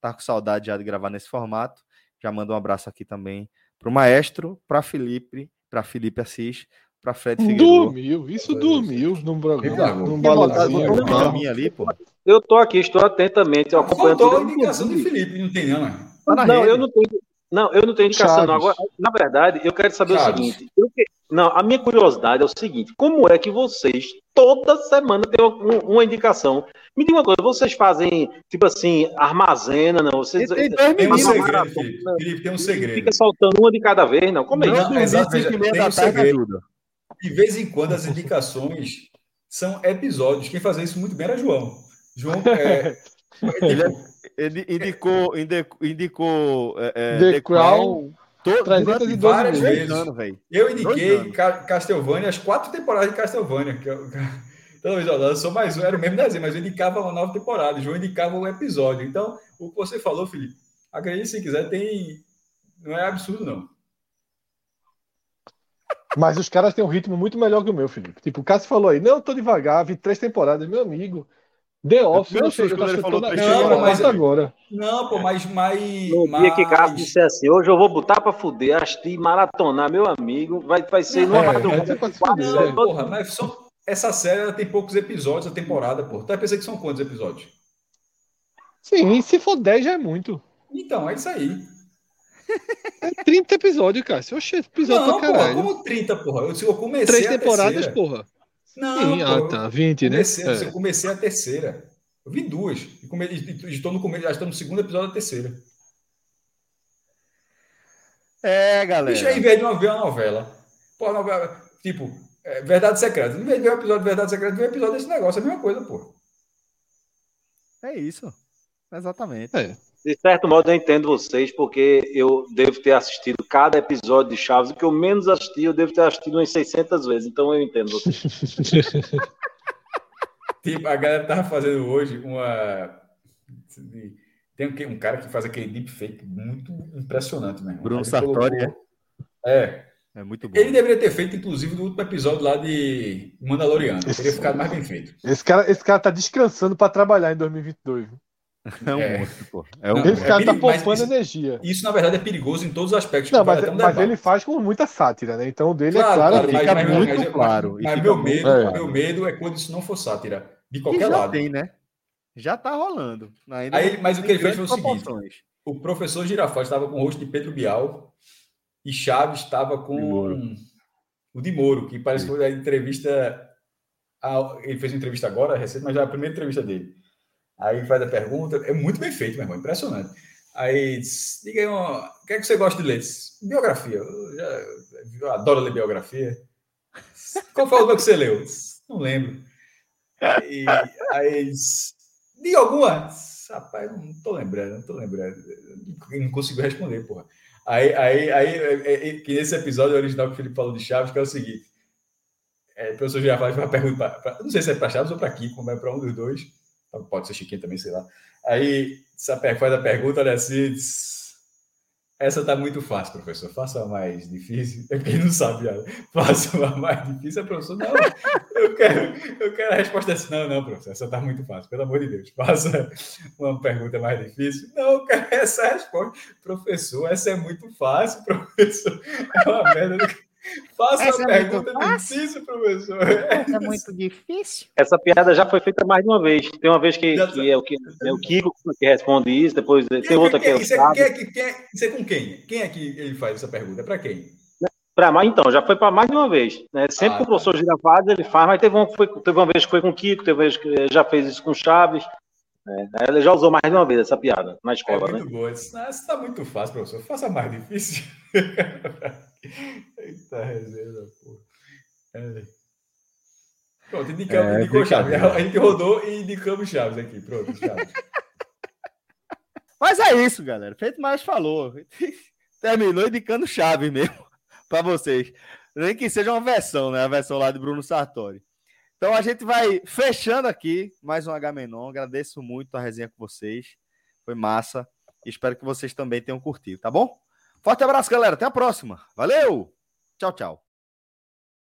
Tá com saudade já de gravar nesse formato. Já mando um abraço aqui também para o maestro, para Felipe, para Felipe Assis, para Fred Figueiredo. Dormiu, isso dormiu num programa, num balãozinho. ali, pô. Eu tô aqui, estou atentamente acompanhando. Faltou a indicação de Felipe, não tem não, né? Tá não, eu não tenho, não, eu não tenho indicação. Não. Agora, na verdade, eu quero saber Chaves. o seguinte. Eu, não, a minha curiosidade é o seguinte: como é que vocês toda semana têm uma, uma indicação? Me diga uma coisa, vocês fazem tipo assim, armazena, não? Vocês tem, tem, tem um segredo, Felipe, tem um segredo. Fica soltando uma de cada vez, não? Como é isso? Não, exato, tem um segredo. De vez em quando as indicações são episódios. Quem fazia isso muito bem era João. João é, ele, ele indicou, indicou, indicou é, é The, The Crown. Todo, várias vezes. Anos, eu indiquei Castlevania, as quatro temporadas de Castlevania. Que eu, vez eu sou mais um, era o mesmo desenho, mas eu indicava uma nova temporada, João indicava um episódio. Então, o que você falou, Felipe, acredite se quiser, tem. Não é absurdo, não. Mas os caras têm um ritmo muito melhor que o meu, Felipe. Tipo, o Cássio falou aí, não, eu tô devagar, vi três temporadas, meu amigo. The Office, eu, sei, quando ele falou três não, mas agora. Não, pô, mas mais. No mais... dia que Cássio disse assim, hoje eu vou botar pra fuder, assistir maratonar, meu amigo, vai, vai ser numa é, madrugada. Não, porra, mas só, essa série tem poucos episódios a temporada, pô. Tu vai pensar que são quantos episódios? Sim, se for 10 já é muito. Então, é isso aí. É 30 episódios, cara. Se eu achei episódio não, pra caralho. Porra, como 30, porra? Eu, eu comecei Três temporadas, porra. Não, Sim, ah, tá. 20, comecei, né? Eu comecei a terceira. Eu vi duas. E, come, estou no começo, já estou no segundo episódio da terceira. É, galera. Deixa aí, em vez de uma ver uma novela. Pô, novela, tipo, é, Verdade Secreta. Em vez de ver um episódio de Verdade Secreta, ver um episódio desse negócio. É a mesma coisa, pô. É isso. Exatamente. É. De certo modo, eu entendo vocês, porque eu devo ter assistido cada episódio de Chaves. O que eu menos assisti, eu devo ter assistido umas 600 vezes. Então, eu entendo vocês. tipo, a galera tava fazendo hoje uma. Tem um cara que faz aquele deepfake muito impressionante, né? Bruno Sartori, colocou... é? É. É muito bom. Ele deveria ter feito, inclusive, no último episódio lá de Mandaloriano. Esse... Teria ficado mais bem feito. Esse cara, esse cara tá descansando para trabalhar em 2022. É um é. monstro, pô. É um Esse cara é tá poupando isso, energia. Isso, na verdade, é perigoso em todos os aspectos. Não, mas, mas ele faz com muita sátira, né? Então, o dele claro, é claro. claro fica mas, muito mas, claro. Mas, mas meu, medo, é. meu medo é quando isso não for sátira. De qualquer já lado. tem, né? Já tá rolando. Ainda Aí, mas o que ele fez foi o seguinte: o professor Girafales estava com o rosto de Pedro Bial e Chaves estava com o de Moro, que parece que foi a entrevista. Ele fez uma entrevista agora, recente, mas já é a primeira entrevista dele. Aí faz a pergunta, é muito bem feito, meu irmão, impressionante. Aí diz, diga aí, o que é que você gosta de ler? Biografia. Eu, já, eu adoro ler biografia. Qual foi última que você leu? Não lembro. Aí, aí diz, diga alguma. Rapaz, não tô lembrando, não tô lembrando. Não consigo responder, porra. Aí, aí, aí, é, é, que nesse episódio original que o Felipe falou de Chaves, que é o seguinte. É, o professor já faz uma pergunta, pra, pra, não sei se é para Chaves ou para Kiko, mas para um dos dois. Pode ser Chiquinho também, sei lá. Aí faz a pergunta, olha assim, essa tá muito fácil, professor. Faça uma mais difícil. É porque não sabe, faça uma mais difícil. A professor, não, eu quero, eu quero a resposta assim. Não, não, professor, essa tá muito fácil, pelo amor de Deus. Faça uma pergunta mais difícil. Não, eu quero essa resposta. Professor, essa é muito fácil, professor. É uma merda. Do... Faça Essa uma é pergunta difícil, professor. Essa é muito difícil. Essa piada já foi feita mais de uma vez. Tem uma vez que, que é, o, que é o Kiko que responde isso, depois quem, tem outra quem, que é o isso, é, quem é, quem é, isso é com quem? Quem é que ele faz essa pergunta? É para quem? Para mais, então, já foi para mais de uma vez. Né? Sempre ah, com o professor tá. Ele faz, mas teve, um, foi, teve uma vez que foi com o Kiko, teve uma vez que já fez isso com o Chaves. Né? Ele já usou mais de uma vez essa piada na escola. É muito né? boa. Isso está muito fácil, professor. Faça mais difícil. Eita reserva, pô. É. Pronto, indicamos, é, indicou Chaves. A gente rodou e indicamos Chaves aqui. Pronto, Chaves. Mas é isso, galera. Feito mais falou. Terminou indicando Chaves mesmo para vocês. Nem que seja uma versão, né? A versão lá de Bruno Sartori. Então a gente vai fechando aqui mais um H-Menon. Agradeço muito a resenha com vocês. Foi massa. Espero que vocês também tenham curtido, tá bom? Forte abraço, galera. Até a próxima. Valeu! Tchau, tchau.